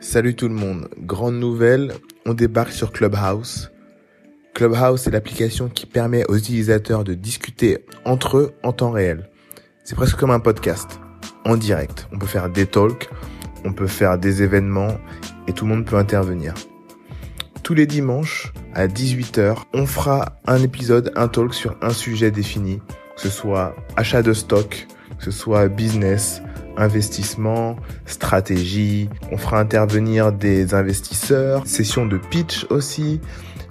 Salut tout le monde, grande nouvelle, on débarque sur Clubhouse. Clubhouse est l'application qui permet aux utilisateurs de discuter entre eux en temps réel. C'est presque comme un podcast, en direct. On peut faire des talks, on peut faire des événements et tout le monde peut intervenir. Tous les dimanches à 18h, on fera un épisode, un talk sur un sujet défini, que ce soit achat de stock, que ce soit business, investissement, stratégie. On fera intervenir des investisseurs, session de pitch aussi.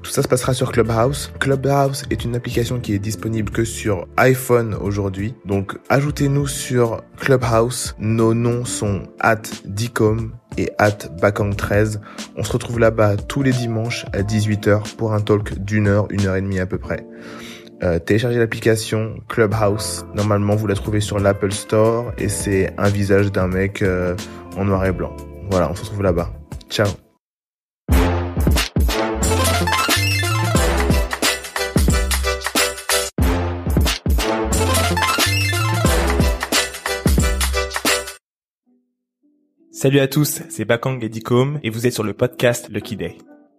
Tout ça se passera sur Clubhouse. Clubhouse est une application qui est disponible que sur iPhone aujourd'hui. Donc ajoutez-nous sur Clubhouse. Nos noms sont at Dicom et at Bakang13. On se retrouve là-bas tous les dimanches à 18h pour un talk d'une heure, une heure et demie à peu près. Euh, téléchargez l'application Clubhouse. Normalement, vous la trouvez sur l'Apple Store et c'est un visage d'un mec euh, en noir et blanc. Voilà, on se retrouve là-bas. Ciao. Salut à tous, c'est Bakang et Dicom et vous êtes sur le podcast Lucky Day.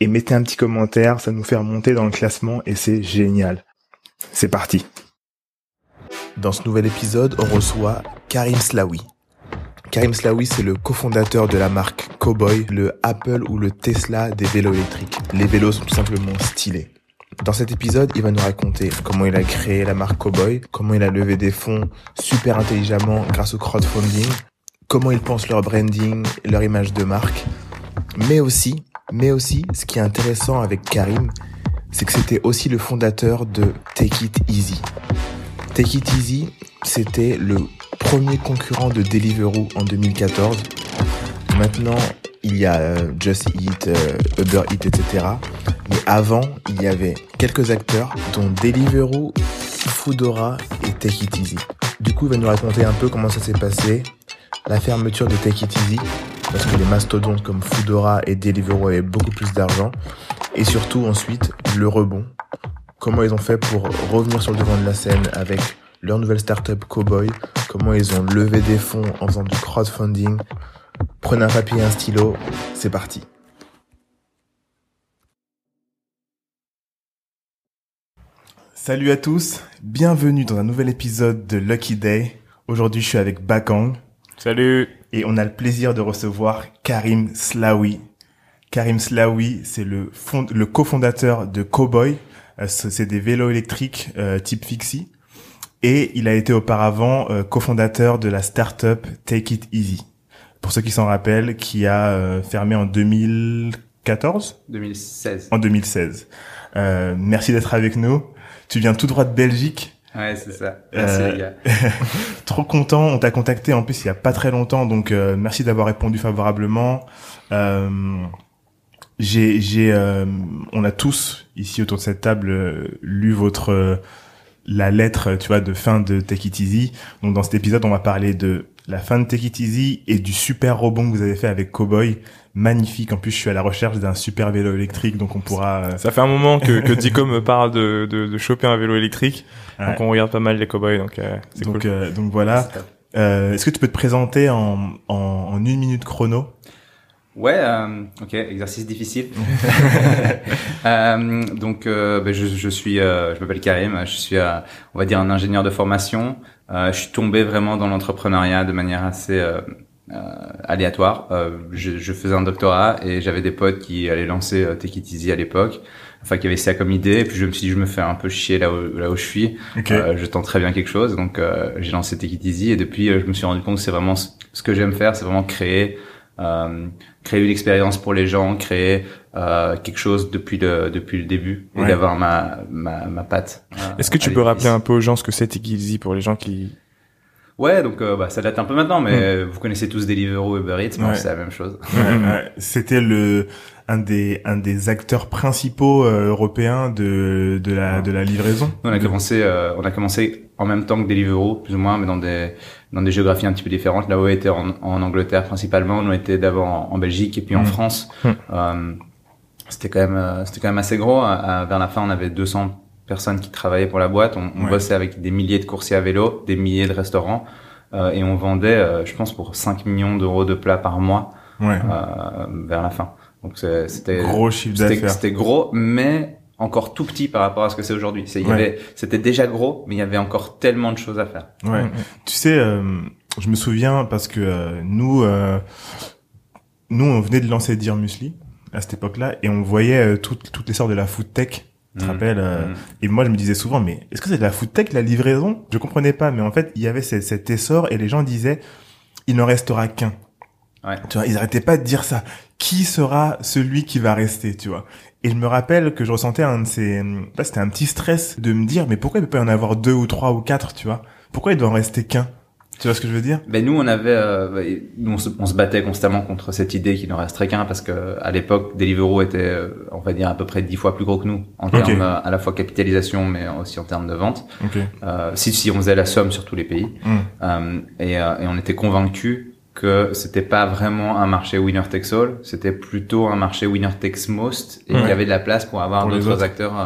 et mettez un petit commentaire, ça nous fait remonter dans le classement et c'est génial. C'est parti. Dans ce nouvel épisode, on reçoit Karim Slaoui. Karim Slaoui, c'est le cofondateur de la marque Cowboy, le Apple ou le Tesla des vélos électriques. Les vélos sont tout simplement stylés. Dans cet épisode, il va nous raconter comment il a créé la marque Cowboy, comment il a levé des fonds super intelligemment grâce au crowdfunding, comment ils pensent leur branding, leur image de marque, mais aussi mais aussi, ce qui est intéressant avec Karim, c'est que c'était aussi le fondateur de Take It Easy. Take It Easy, c'était le premier concurrent de Deliveroo en 2014. Maintenant, il y a euh, Just Eat, euh, Uber Eat, etc. Mais avant, il y avait quelques acteurs, dont Deliveroo, Foodora et Take It Easy. Du coup, il va nous raconter un peu comment ça s'est passé, la fermeture de Take It Easy, parce que les mastodontes comme Foodora et Deliveroo avaient beaucoup plus d'argent. Et surtout ensuite, le rebond. Comment ils ont fait pour revenir sur le devant de la scène avec leur nouvelle startup Cowboy? Comment ils ont levé des fonds en faisant du crowdfunding? Prenez un papier et un stylo, c'est parti. Salut à tous, bienvenue dans un nouvel épisode de Lucky Day. Aujourd'hui, je suis avec Bakang. Salut et on a le plaisir de recevoir Karim Slaoui. Karim Slaoui, c'est le, fond, le cofondateur de Cowboy. Euh, c'est des vélos électriques euh, type Fixie. Et il a été auparavant euh, cofondateur de la startup Take It Easy. Pour ceux qui s'en rappellent, qui a fermé en 2014 2016. En 2016. merci d'être avec nous. Tu viens tout droit de Belgique. Ouais, c'est ça. Merci les gars. trop content. On t'a contacté en plus il y a pas très longtemps, donc euh, merci d'avoir répondu favorablement. Euh, j'ai, j'ai, euh, on a tous ici autour de cette table lu votre la lettre, tu vois, de fin de Take It Easy. Donc dans cet épisode, on va parler de la fin de Take It Easy et du super rebond que vous avez fait avec Cowboy. Magnifique. En plus, je suis à la recherche d'un super vélo électrique, donc on pourra. Ça fait un moment que, que Dico me parle de, de, de choper un vélo électrique. Donc on regarde pas mal les cowboys, donc euh, c'est cool. Euh, donc voilà. Euh, Est-ce que tu peux te présenter en, en, en une minute chrono? Ouais, euh, ok, exercice difficile. euh, donc, euh, ben, je, je, suis, euh, je m'appelle Karim, je suis, on va dire, un ingénieur de formation. je suis tombé vraiment dans l'entrepreneuriat de manière assez aléatoire. Je, je, faisais un doctorat et j'avais des potes qui allaient lancer Take It Easy à l'époque. Enfin qui avait ça comme idée. Et puis je me suis dit je me fais un peu chier là où là où je suis. Euh, je tente très bien quelque chose. Donc euh, j'ai lancé Take It Easy. Et depuis euh, je me suis rendu compte que c'est vraiment ce que j'aime faire. C'est vraiment créer euh, créer une expérience pour les gens créer euh, quelque chose depuis le depuis le début et d'avoir ma, ma ma patte est-ce que tu peux rappeler un peu aux gens ce que c'est Easy pour les gens qui Ouais, donc bah, ça date un peu maintenant, mais hmm. vous connaissez tous Deliveroo et Uber Eats, c'est la même chose. C'était le un des un des acteurs principaux euh, européens de de la de la livraison. on a commencé euh, on a commencé en même temps que Deliveroo plus ou moins mais dans des dans des géographies un petit peu différentes. Là où était en, en Angleterre principalement, nous était d'abord en, en, Belgique et puis en Mm. France. Mm. Euh, c'était quand même euh, c'était quand même assez gros. À- à- vers la fin, on avait 200 personnes qui travaillaient pour la boîte. On, on Ouais. bossait avec des milliers de coursiers à vélo, des milliers de restaurants euh, et on vendait, euh, je pense, pour 5 millions d'euros de plats par mois Ouais. euh, vers la fin. Donc c'était Gros chiffre d'affaires. c'était gros, mais encore tout petit par rapport à ce que c'est aujourd'hui. C'est il y Ouais. avait c'était déjà gros, mais il y avait encore tellement de choses à faire. Ouais. Tu sais, euh, je me souviens parce que euh, nous, euh, nous, on venait de lancer Dear Musli à cette époque-là et on voyait euh, toutes toutes les sortes de la food tech. Tu te Mm. rappelles euh, Mm. Et moi, je me disais souvent, mais est-ce que c'est de la food tech la livraison? Je comprenais pas, mais en fait, il y avait cet, cet essor et les gens disaient, il n'en restera qu'un. Ouais. Tu vois, ils arrêtaient pas de dire ça. Qui sera celui qui va rester, tu vois? Et je me rappelle que je ressentais un de ces, bah, c'était un petit stress de me dire, mais pourquoi il peut pas y en avoir deux ou trois ou quatre, tu vois? Pourquoi il doit en rester qu'un? Tu vois ce que je veux dire? Ben nous on avait euh, nous on se, on se battait constamment contre cette idée qu'il n'en resterait qu'un parce que à l'époque Deliveroo était euh, on va dire à peu près dix fois plus gros que nous en termes euh, à la fois capitalisation mais aussi en termes de vente. Ok. Euh, si si on faisait la somme sur tous les pays Mm. Euh, et, euh, et on était convaincus que c'était pas vraiment un marché winner takes all, c'était plutôt un marché winner takes most et Ouais. qu'il y avait de la place pour avoir d'autres autres. acteurs euh,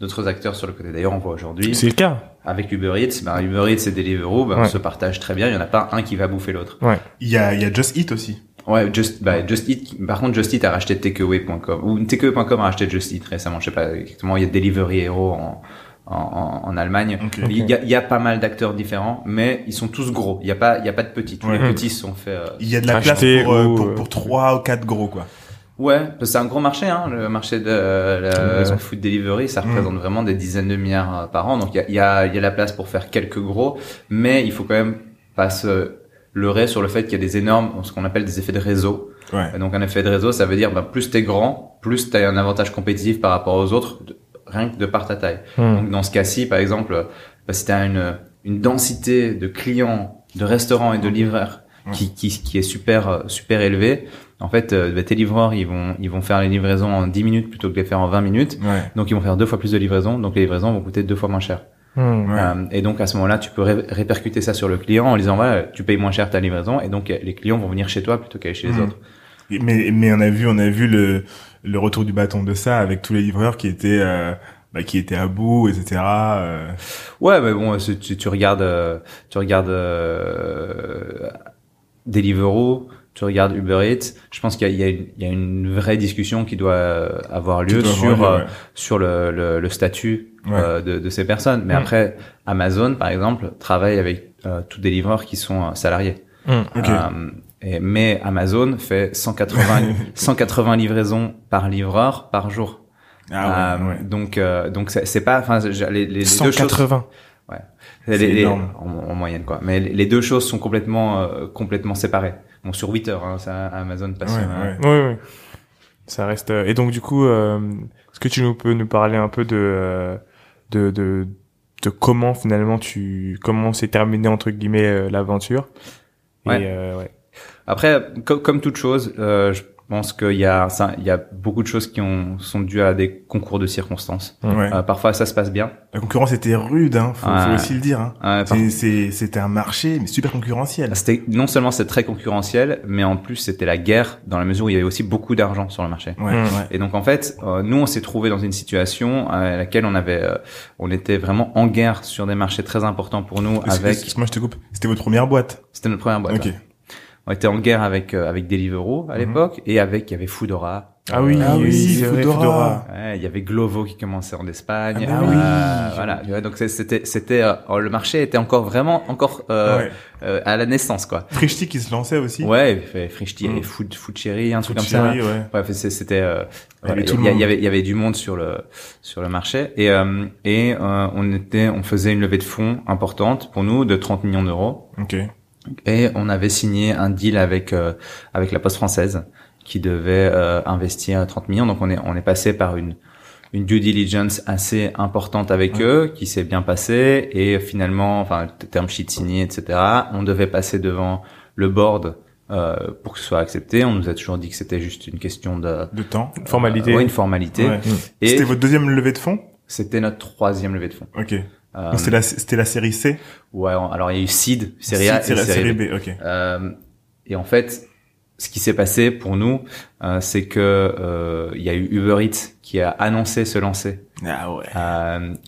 d'autres acteurs sur le côté. D'ailleurs on voit aujourd'hui C'est le cas. avec Uber Eats, ben Uber Eats et Deliveroo, ben, on Ouais. se partage très bien. Il y en a pas un qui va bouffer l'autre. Il y a, il y a Just Eat aussi. Ouais, Just, bah, Just Eat. Par contre, Just Eat a racheté Takeaway.com ou Takeaway.com a racheté Just Eat récemment. Je sais pas exactement. Il y a Delivery Hero en en, en, en Allemagne. Il, y a, il y a pas mal d'acteurs différents, mais ils sont tous gros. Il y a pas il y a pas de petits. Tous Ouais. les petits sont fait. euh, Il y a de la place pour, euh, pour, euh, pour trois ou quatre gros, quoi. Ouais, parce que c'est un gros marché, hein, le marché de la, Livraison. food delivery, ça Mm. représente vraiment des dizaines de milliards euh, par an. Donc il y a, il y, a, y a la place pour faire quelques gros, mais il faut quand même pas se leurrer sur le fait qu'il y a des énormes, ce qu'on appelle des effets de réseau. Ouais. Donc un effet de réseau, ça veut dire ben, plus t'es grand, plus t'as un avantage compétitif par rapport aux autres, rien que de par ta taille. Hmm. Donc dans ce cas-ci, par exemple, bah, si t'as une, une densité de clients, de restaurants et de livreurs qui, qui, qui est super euh, super élevée, en fait, euh, bah, tes livreurs, ils vont ils vont faire les livraisons en 10 minutes plutôt que de les faire en 20 minutes. Ouais. Donc ils vont faire deux fois plus de livraisons, donc les livraisons vont coûter deux fois moins cher. Hmm. Ouais. Euh, et donc à ce moment-là, tu peux ré- répercuter ça sur le client en lui disant voilà, tu payes moins cher ta livraison, et donc euh, les clients vont venir chez toi plutôt qu'aller chez les autres. Mais, mais on a vu, on a vu le, le retour du bâton de ça avec tous les livreurs qui étaient, euh, bah, qui étaient à bout, etc. euh. Ouais, mais bon, si tu, tu regardes, euh, tu regardes euh, Deliveroo, tu regardes Uber Eats. Je pense qu'il y a, il y, a une, vraie discussion qui doit avoir lieu doit sur avoir lieu, euh, sur le, le, le statut Ouais. euh, de, de ces personnes. Mais Mm. après, Amazon, par exemple, travaille avec euh, tous des livreurs qui sont euh, salariés. Hmm. Ok. Et, mais Amazon fait 180 180 livraisons par livreur par jour. Ah ouais, Euh, ouais. Donc euh, donc c'est pas enfin les, les, les deux choses 180. les- C'est les- énorme. en, en moyenne quoi. Mais les les deux choses sont complètement euh, complètement séparées. Bon sur 8 heures hein, ça Amazon passe. Ouais, euh, ouais. Oui, oui. Ça reste. euh, Et donc du coup, euh, est-ce que tu nous peux nous parler un peu de euh, de de, de comment finalement tu comment s'est terminé entre guillemets euh, l'aventure? Ouais. Et euh, ouais. Après co- comme toute chose euh, je pense qu'il y a ça il y a beaucoup de choses qui ont sont dues à des concours de circonstances. Ouais. Euh, parfois ça se passe bien. La concurrence était rude, hein. Faut, faut aussi le dire, hein. Euh, par- C'est- c'est- C'était un marché, mais super concurrentiel. C'était non seulement c'est très concurrentiel, mais en plus c'était la guerre dans la mesure où il y avait aussi beaucoup d'argent sur le marché. Ouais, Mm. ouais. Et donc en fait, euh, nous on s'est trouvé dans une situation à laquelle on avait, euh, on était vraiment en guerre sur des marchés très importants pour nous. Avec, Excuse-moi, je te coupe. C'était votre première boîte. c'était notre première boîte. Ok. Ouais. On était en guerre avec euh, avec Deliveroo à Mhm. l'époque et avec il y avait Foodora. Ah oui, Ah oui, vrai, Foodora. Ouais, il y avait Glovo qui commençait en Espagne. Ah bah oui. Euh, voilà. tu vois, donc c'était c'était euh, oh, le marché était encore vraiment encore euh, ouais. euh, à la naissance quoi. Frishti qui se lançait aussi. Ouais, il fait Frischti Mhm. et Food Food Cherry, un truc Food comme ça. Cherry, ouais. Bref, c'était euh, Il y avait voilà, il y, il y avait il y avait du monde sur le sur le marché et euh, et euh, on était on faisait une levée de fonds importante pour nous de 30 millions d'euros Ok. Et on avait signé un deal avec euh, avec la Poste française qui devait euh, investir 30 millions donc on est on est passé par une une due diligence assez importante avec Ouais. eux qui s'est bien passée et finalement enfin term sheet signé etc on devait passer devant le board euh, pour que ce soit accepté. On nous a toujours dit que c'était juste une question de De temps. Une formalité. euh, ouais, une formalité. Ouais. C'était votre deuxième levée de fonds? C'était notre troisième levée de fonds. Ok. Euh, c'était la, c'était la série C? Ouais, alors il y a eu Seed, série A et la série B. B. Euh, et en fait, ce qui s'est passé pour nous, euh, c'est que il y a eu Uber Eats qui a annoncé se lancer. Ah ouais.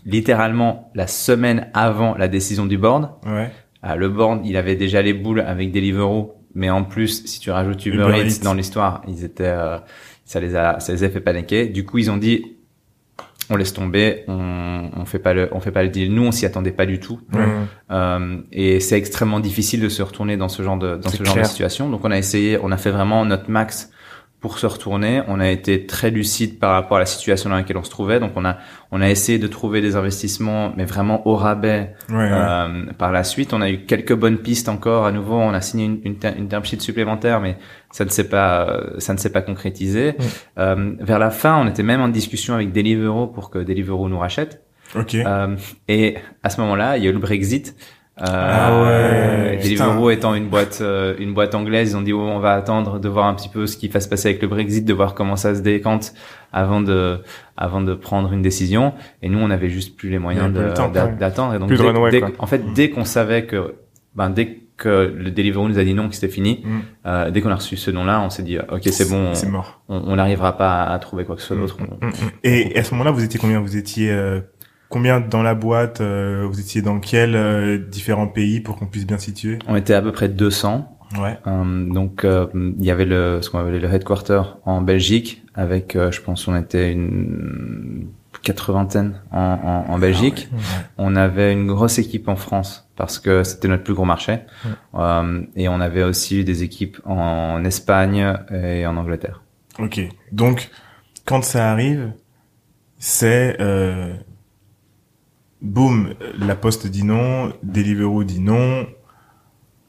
Littéralement la semaine avant la décision du board. Ouais. Le board, il avait déjà les boules avec Deliveroo, mais en plus, si tu rajoutes Uber, Uber Eats Eats. dans l'histoire, ils étaient, ça les a, ça les a fait paniquer. Du coup, ils ont dit, on laisse tomber, on, on fait pas le, on fait pas le deal. Nous, on s'y attendait pas du tout. Euh, et c'est extrêmement difficile de se retourner dans ce genre de dans ce genre de situation. Donc on a essayé, on a fait vraiment notre max pour se retourner. On a été très lucide par rapport à la situation dans laquelle on se trouvait. Donc on a on a essayé de trouver des investissements, mais vraiment au rabais. Ouais, ouais. Euh, par la suite, on a eu quelques bonnes pistes encore. À nouveau, on a signé une, une, une term sheet supplémentaire, mais ça ne s'est pas euh, ça ne s'est pas concrétisé. Mm. Euh, vers la fin, on était même en discussion avec Deliveroo pour que Deliveroo nous rachète. Ok. Euh, et à ce moment-là, il y a eu le Brexit. Euh, Ah ouais, Deliveroo étant une boîte, euh, une boîte anglaise, ils ont dit oh, on va attendre de voir un petit peu ce qui va se passer avec le Brexit, de voir comment ça se décante avant de, avant de prendre une décision. Et nous, on avait juste plus les moyens On d'attendre. Et donc, Plus de dès- runway, dès- en fait, dès qu'on savait que, ben, dès que le Deliveroo nous a dit non, que c'était fini, Mm. euh, dès qu'on a reçu ce nom-là, on s'est dit ok, c'est bon, C'est mort. on on n'arrivera pas à, à trouver quoi que ce soit Mm, d'autre. On- Mm, mm. Et à ce moment-là, vous étiez combien? Vous étiez euh, combien dans la boîte euh, Vous étiez dans quels euh, différents pays pour qu'on puisse bien situer? On était à peu près 200. Ouais. Euh, donc euh, il y avait le ce qu'on appelait le headquarter en Belgique avec euh, je pense on était une quatre-vingtaine en, en, en Belgique. Ah ouais. On avait une grosse équipe en France parce que c'était notre plus gros marché. Euh, et on avait aussi des équipes en Espagne et en Angleterre. Ok. Donc, quand ça arrive, c'est euh, boum, la Poste dit non, Deliveroo dit non.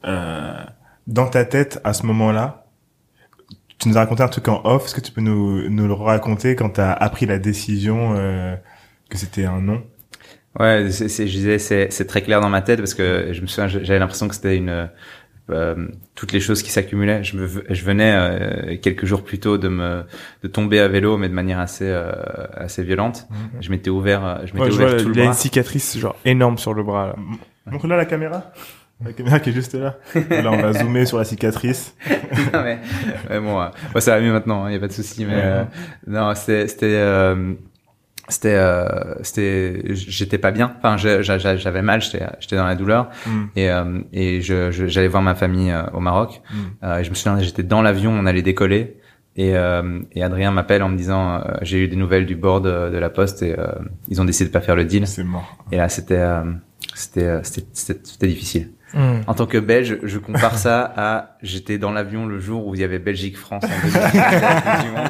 Euh, dans ta tête, à ce moment-là, tu nous as raconté un truc en off. Est-ce que tu peux nous, nous le raconter quand tu as appris la décision euh, que c'était un non? Ouais, c'est, je disais, c'est très clair dans ma tête parce que je me souviens, j'avais l'impression que c'était une euh, toutes les choses qui s'accumulaient. Je, me, je venais euh, quelques jours plus tôt de me de tomber à vélo, mais de manière assez euh, assez violente. Je m'étais ouvert, euh, je m'étais Ouais, ouvert vois, tout le il a une bras. cicatrice genre énorme sur le bras là. Montre-là la caméra. La caméra qui est juste là. Là, on va zoomer sur la cicatrice. Non, mais, mais bon, euh, ouais, ça va mieux maintenant, il y a pas de souci. Mais Ouais. euh, non, c'était c'était euh, c'était j'étais pas bien. Enfin, j'avais mal, j'étais j'étais dans la douleur. Mm. et euh, et je j'allais voir ma famille euh, au Maroc. Mm. Euh, et je me souviens, j'étais dans l'avion, on allait décoller. Et, euh, et Adrien m'appelle en me disant euh, j'ai eu des nouvelles du board de, de la Poste et euh, ils ont décidé de pas faire le deal. C'est mort. Et là c'était euh, c'était c'était c'était c'était difficile. Mm. En tant que Belge, je compare ça à j'étais dans l'avion le jour où il y avait Belgique-France en 2018, la Coupe du Monde.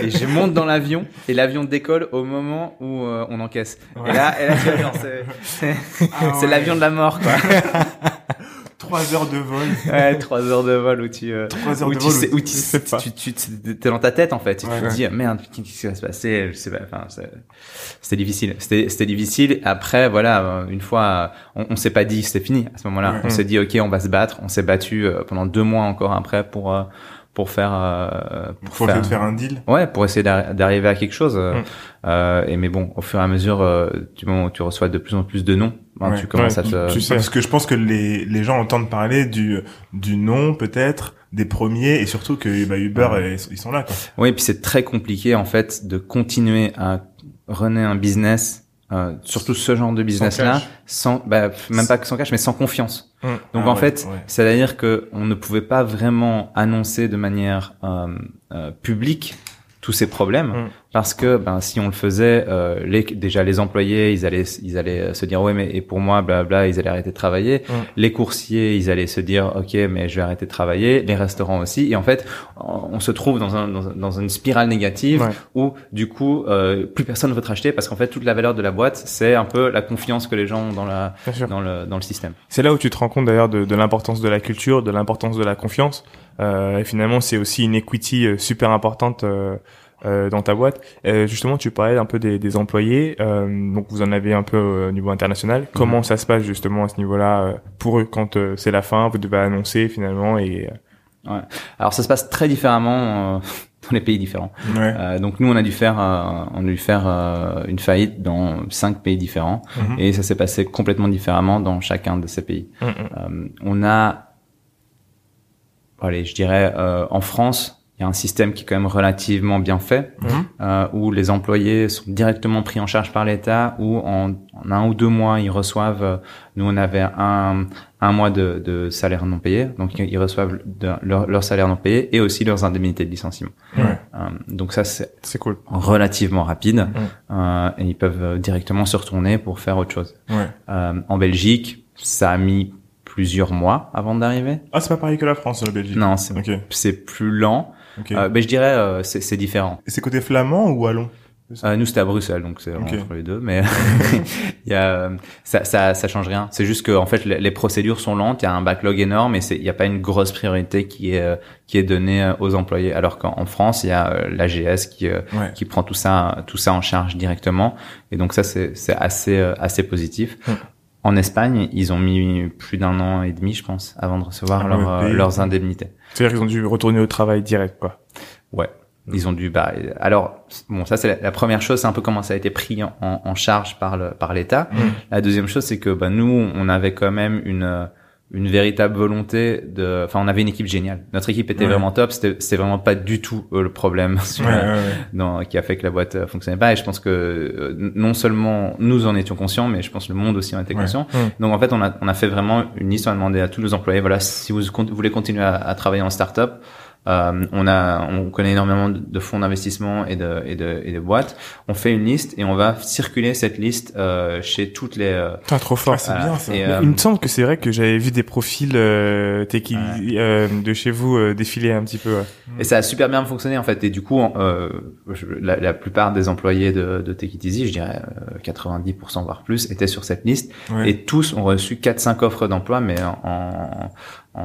Et je monte dans l'avion et l'avion décolle au moment où euh, on encaisse. Et là, et là tu c'est c'est- Ah c'est ouais. l'avion de la mort quoi. Trois heures de vol. Ouais, trois heures de vol où tu euh, heures où de tu vol. sais où- tu sais pas. tu tu t'es dans ta tête en fait. Tu Ouais, te dis merde qu'est-ce qui va se passer? Je sais pas. Enfin c'était difficile. C'était c'était difficile. Après voilà euh, une fois on, on s'est pas dit c'était fini à ce moment-là. Ouais. On s'est dit ok on va se battre. On s'est battu euh, pendant deux mois encore après pour euh, pour faire euh, pour essayer de faire un deal. Ouais, pour essayer d'arri- d'arriver à quelque chose. euh, Mm. euh, et mais bon, au fur et à mesure, euh, du moment où tu reçois de plus en plus de noms, Ouais. tu commences Ouais, à te. tu sais. Parce que je pense que les, les gens entendent parler du, du nom, peut-être, des premiers, et surtout que bah, Uber, Ouais. ils sont là. Quoi. Oui, et puis c'est très compliqué en fait de continuer à runner un business, euh, surtout ce genre de business là, sans, bah, même pas que sans cash, mais sans confiance. Mm. Donc Ah en ouais, fait, ouais. c'est-à-dire que on ne pouvait pas vraiment annoncer de manière euh, euh, publique tous ces problèmes Mm. Parce que ben si on le faisait euh, les déjà les employés ils allaient ils allaient se dire ouais mais et pour moi bla bla ils allaient arrêter de travailler. Les coursiers ils allaient se dire ok mais je vais arrêter de travailler. Les restaurants aussi. Et en fait on se trouve dans un dans, un- dans une spirale négative Ouais. où du coup euh, plus personne ne veut te racheter parce qu'en fait toute la valeur de la boîte c'est un peu la confiance que les gens ont dans la dans le dans le système. C'est là où tu te rends compte d'ailleurs de, de l'importance de la culture, de l'importance de la confiance. Euh, et finalement, c'est aussi une equity euh, super importante euh, euh, dans ta boîte. Euh, justement, tu parlais un peu des, des employés, euh, donc vous en avez un peu au niveau international. Comment ça se passe justement à ce niveau-là euh, pour eux quand euh, c'est la fin, vous devez annoncer finalement et Ouais. Alors ça se passe très différemment euh, dans les pays différents. Ouais. Euh, donc nous on a dû faire euh, on a dû faire euh, une faillite dans cinq pays différents Mhm. et ça s'est passé complètement différemment dans chacun de ces pays. Euh, on a allez, je dirais euh, en France, il y a un système qui est quand même relativement bien fait Mhm. euh, où les employés sont directement pris en charge par l'État où en, en un ou deux mois ils reçoivent euh, nous on avait un un mois de, de salaire non payé donc ils reçoivent de- leur, leur salaire non payé et aussi leurs indemnités de licenciement. Euh, donc ça c'est cool. relativement rapide Mhm. et ils peuvent directement se retourner pour faire autre chose en Belgique ça a mis plusieurs mois avant d'arriver Ah, c'est pas pareil que la France, la Belgique. non c'est plus lent Ok. euh, mais je dirais euh, c'est c'est différent Et c'est côté flamand ou wallon? Euh, nous c'était à Bruxelles, donc c'est entre les deux, mais il y a euh, ça, ça ça change rien. C'est juste que en fait les, les procédures sont lentes, il y a un backlog énorme et c'est il y a pas une grosse priorité qui est qui est donnée aux employés. Alors qu'en en France il y a l'AGS qui Ouais. qui prend tout ça tout ça en charge directement et donc ça c'est c'est assez assez positif. Mm. En Espagne, ils ont mis plus d'un an et demi, je pense, avant de recevoir Ah, leur, euh, leurs indemnités. C'est-à-dire qu'ils ont dû retourner au travail direct, quoi. Ouais. Ils ont dû. Bah, alors, bon, ça c'est la, la première chose, c'est un peu comment ça a été pris en, en charge par le par l'État. Mm. La deuxième chose, c'est que bah, nous, on avait quand même une euh, une véritable volonté de. Enfin, on avait une équipe géniale. Notre équipe était Ouais. vraiment top. C'était c'était vraiment pas du tout euh, le problème Ouais, ouais. qui a fait que la boîte euh, fonctionnait pas. Et je pense que euh, non seulement nous en étions conscients, mais je pense que le monde aussi en était conscient. Donc en fait, on a on a fait vraiment une liste. On a demandé à tous nos employés, voilà, si vous con- voulez continuer à, à travailler en start-up. Euh, on a, on connaît énormément de, fonds d'investissement et de, et de et de boîtes. On fait une liste et on va circuler cette liste euh, chez toutes les. euh, Putain, trop fort. Ah, c'est bien ça. Et, euh, il me semble que c'est vrai que j'avais vu des profils euh, Ouais. euh, de chez vous euh, défiler un petit peu. ouais. Et ça a super bien fonctionné en fait. Et du coup, euh, je- la, la plupart des employés de, de Take It Easy, je dirais euh, 90% voire plus, étaient sur cette liste. Ouais. Et tous ont reçu 4-5 offres d'emploi, mais en, en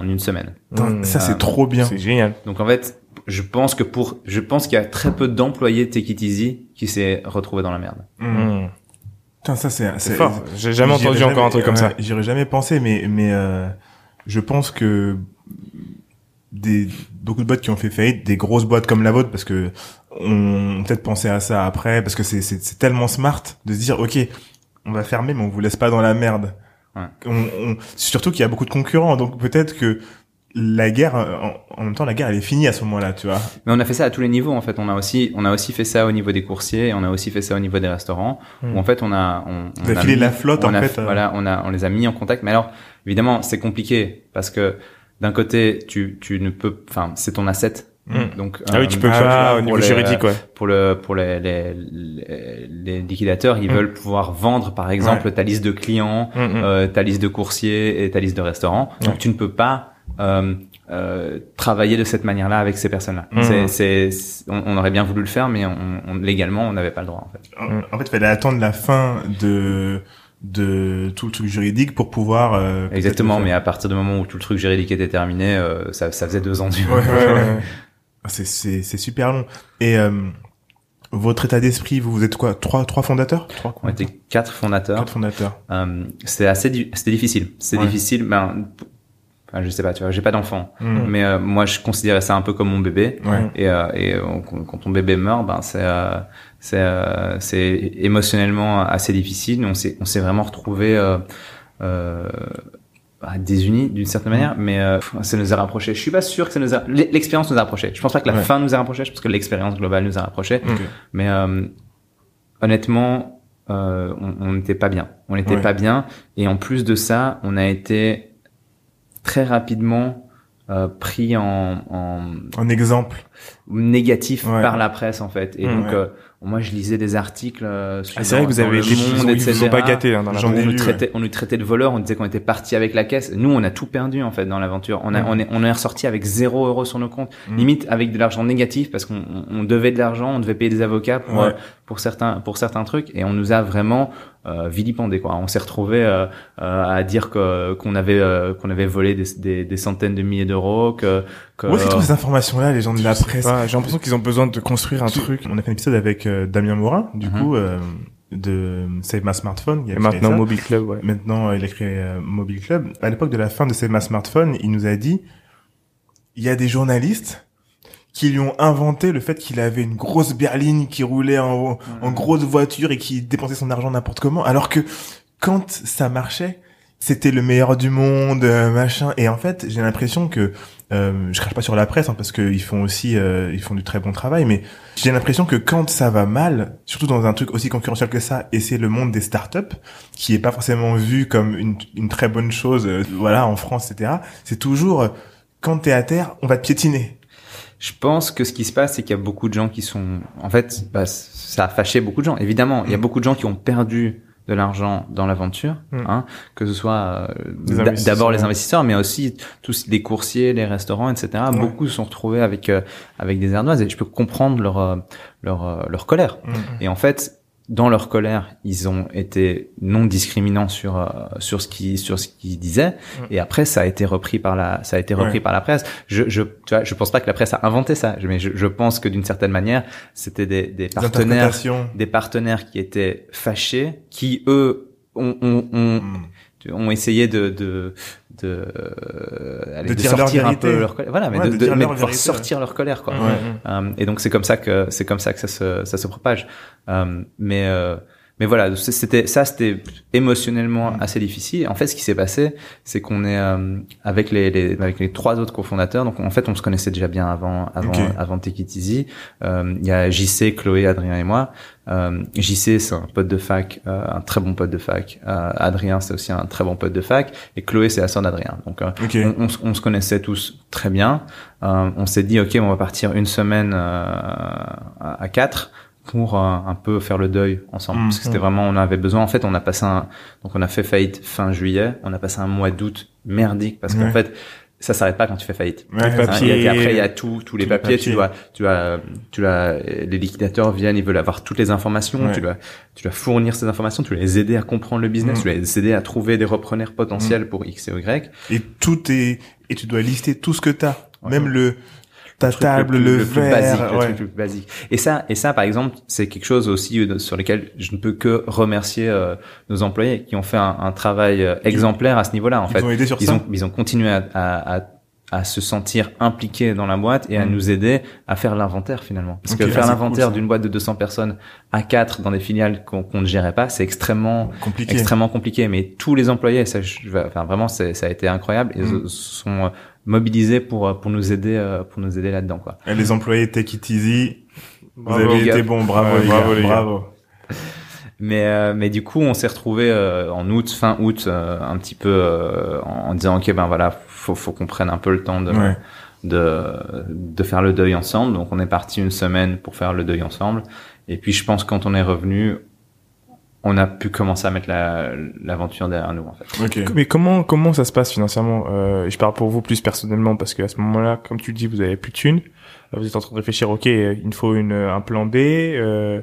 une semaine. Putain, Mm. ça c'est euh, trop bien. C'est génial. Donc en fait, je pense que pour, je pense qu'il y a très peu d'employés de Take It Easy qui s'est retrouvé dans la merde. Mm. Mm. Putain, ça c'est C'est fort. J'ai jamais entendu encore un truc comme ça. ouais, J'y aurais jamais pensé, mais mais euh, je pense que des beaucoup de boîtes qui ont fait faillite, des grosses boîtes comme la vôtre, parce que on peut-être pensé à ça après, parce que c'est c'est c'est tellement smart de se dire ok, on va fermer, mais on vous laisse pas dans la merde. Ouais. On, on- surtout qu'il y a beaucoup de concurrents, donc peut-être que la guerre, en, en même temps, la guerre elle est finie à ce moment-là, tu vois. Mais on a fait ça à tous les niveaux en fait. On a aussi, on a aussi fait ça au niveau des coursiers, et on a aussi fait ça au niveau des restaurants. Hmm. Où en fait, on a, on, on a filé mis- la flotte, on en a- fait, euh. Voilà, on a, on les a mis en contact. Mais alors, évidemment, c'est compliqué parce que d'un côté, tu, tu ne peux, enfin, c'est ton asset. Hmm. Donc, Ah oui, tu peux ah, au pour niveau les- juridique, ouais. pour le pour les les, les, les liquidateurs, ils Mm. veulent pouvoir vendre par exemple ta liste de clients, Mm, mm. euh, ta liste de coursiers et ta liste de restaurants. Ouais. Donc tu ne peux pas euh, euh, travailler de cette manière-là avec ces personnes-là. Mm. C'est, on, on aurait bien voulu le faire, mais on, on- légalement, on n'avait pas le droit en fait. En, en fait, il fallait attendre la fin de de tout le truc juridique pour pouvoir euh, Exactement, mais à partir du moment où tout le truc juridique était terminé, euh, ça, ça faisait deux ans du. Ouais, ouais, ouais. Ah, C'est c'est c'est super long. Et euh, votre état d'esprit, vous vous êtes quoi? Trois trois fondateurs? Trois On était quatre fondateurs. quatre fondateurs. Euh, c'était assez, di- c'était difficile. C'est Ouais. difficile. Ben, enfin, je sais pas, tu vois, j'ai pas d'enfant, Mm. mais euh, moi, je considérais ça un peu comme mon bébé. Ouais. Et, euh, et euh, quand quand ton bébé meurt, ben c'est euh, c'est euh, c'est émotionnellement assez difficile. On s'est on s'est vraiment retrouvé euh, euh, bah, désunis d'une certaine manière, mais euh, ça nous a rapprochés. Je suis pas sûr que ça nous a l'expérience nous a rapprochés. Je pense pas que la Ouais. fin nous a rapprochés. Je pense que l'expérience globale nous a rapprochés. Mais euh, honnêtement, euh, on n'était pas bien. On n'était Ouais. pas bien. Et en plus de ça, on a été très rapidement euh, pris en, en Un exemple. négatif Ouais. par la presse en fait. Et Mmh, donc euh, moi je lisais des articles. euh, sur- Ah, c'est vrai que vous avez été, monde, ils, etc. pas gâté hein, dans on nous traitait, on nous traitait de voleurs, on disait qu'on était parti avec la caisse. Nous, on a tout perdu en fait dans l'aventure. On a, on est, on est ressorti avec zéro euro sur nos comptes, Mm. limite avec de l'argent négatif parce qu'on on- on devait de l'argent, on devait payer des avocats pour Ouais. euh, pour certains pour certains trucs et on nous a vraiment euh, vilipendé quoi. On s'est retrouvé euh, euh, à dire que qu'on avait euh, qu'on avait volé des, des, des centaines de milliers d'euros, que, que Où est-ce qu'ils trouvent ces informations-là, les gens de la. Ouais, J'ai l'impression qu'ils ont besoin de construire un truc. On a fait un épisode avec euh, Damien Morin, du Mhm. coup, euh, de Save My Smartphone. a Et maintenant ça. Mobile Club, ouais. Maintenant, il a créé euh, Mobile Club. À l'époque de la fin de Save My Smartphone, il nous a dit, il y a des journalistes qui lui ont inventé le fait qu'il avait une grosse berline qui roulait en, en grosse voiture et qui dépensait son argent n'importe comment, alors que quand ça marchait, c'était le meilleur du monde, euh, machin. Et en fait, j'ai l'impression que euh, je crache pas sur la presse hein, parce qu'ils font aussi, euh, ils font du très bon travail, mais j'ai l'impression que quand ça va mal, surtout dans un truc aussi concurrentiel que ça, et c'est le monde des startups qui est pas forcément vu comme une, une très bonne chose, euh, voilà, en France, etc. C'est toujours euh, quand t'es à terre, on va te piétiner. Je pense que ce qui se passe, c'est qu'il y a beaucoup de gens qui sont, en fait, bah, ça a fâché beaucoup de gens. Évidemment, il y a Mm. beaucoup de gens qui ont perdu de l'argent dans l'aventure, Mm. hein, que ce soit euh, d'abord les investisseurs, mais aussi tous les coursiers, les restaurants, etc. Ouais. Beaucoup se sont retrouvés avec euh, avec des ardoises et je peux comprendre leur euh, leur leur colère. Et en fait, dans leur colère, ils ont été non discriminants sur euh, sur ce qui sur ce qu'ils disaient. Et après, ça a été repris par la ça a été repris Ouais. par la presse. Je je tu vois, je pense pas que la presse a inventé ça, mais je, je pense que d'une certaine manière, c'était des des partenaires des partenaires qui étaient fâchés, qui eux ont ont, ont, Mm. Ont essayé de de de, euh, allez, De de dire leur sortir un peu leur colère. Voilà, mais Ouais, de, de de, mais leur vérité, sortir leur colère quoi. Ouais. Euh, et donc c'est comme ça que c'est comme ça que ça se ça se propage. Euh, mais euh, mais voilà, c'était ça c'était émotionnellement assez difficile. En fait, ce qui s'est passé, c'est qu'on est euh, avec les, les avec les trois autres cofondateurs. Donc en fait, on se connaissait déjà bien avant avant Ok. avant Take It Easy. Euh, Il y a JC, Chloé, Adrien et moi. Euh, JC, c'est un pote de fac, euh, un très bon pote de fac. Euh, Adrien, c'est aussi un très bon pote de fac. Et Chloé, c'est la sœur d'Adrien. Donc euh, Ok. on, on se- on se connaissait tous très bien. Euh, on s'est dit, ok, on va partir une semaine euh, à quatre pour euh, un peu faire le deuil ensemble. Mm. Parce que c'était vraiment, on avait besoin. En fait, on a passé un, donc on a fait faillite fin juillet. On a passé un mois d'août merdique parce qu'en Ouais. fait, ça s'arrête pas quand tu fais faillite. Ouais, Les papiers. Et après, il y a tout, tous les papiers. Tu dois, tu dois, tu dois, les liquidateurs viennent, ils veulent avoir toutes les informations. Ouais. Tu dois, tu dois fournir ces informations. Tu dois les aider à comprendre le business. Mm. Tu dois les aider à trouver des repreneurs potentiels pour X et Y. Et tout est, et tu dois lister tout ce que t'as. Ouais. Même le, ta truc plus- le, plus verre. basique, le ouais. truc le plus basique. Et ça, et ça, par exemple, c'est quelque chose aussi euh, sur lequel je ne peux que remercier euh, nos employés qui ont fait un, un travail euh, exemplaire à ce niveau-là. En Ils fait, ont aidé sur ils ça. ont, ils ont continué à, à, à, à se sentir impliqués dans la boîte et à Mm. nous aider à faire l'inventaire finalement. Parce que ah, faire c'est l'inventaire cool, d'une boîte de 200 personnes à quatre dans des filiales qu'on ne gérait pas, c'est extrêmement Compliqué. extrêmement compliqué. Mais tous les employés, ça, je, enfin vraiment, ça a été incroyable. Ils Mm. sont euh, mobilisés pour euh, pour nous aider euh, pour nous aider là-dedans quoi. Et les employés Take It Easy, vous Bravo, avez les gars. été bons. Bravo, Ouais, les, bravo, gars. les gars. Bravo. Mais euh, mais du coup, on s'est retrouvé en août, fin août, euh, un petit peu euh, en, en disant ok ben voilà, faut faut qu'on prenne un peu le temps de Ouais. de de faire le deuil ensemble. Donc on est parti une semaine pour faire le deuil ensemble. Et puis je pense quand on est revenu, on a pu commencer à mettre la l'aventure derrière nous en fait. Ok. Mais comment comment ça se passe financièrement? Euh, Je parle pour vous plus personnellement parce qu'à ce moment-là, comme tu le dis, vous avez plus de thunes. Vous êtes en train de réfléchir. Ok, il me faut une un plan B. Euh,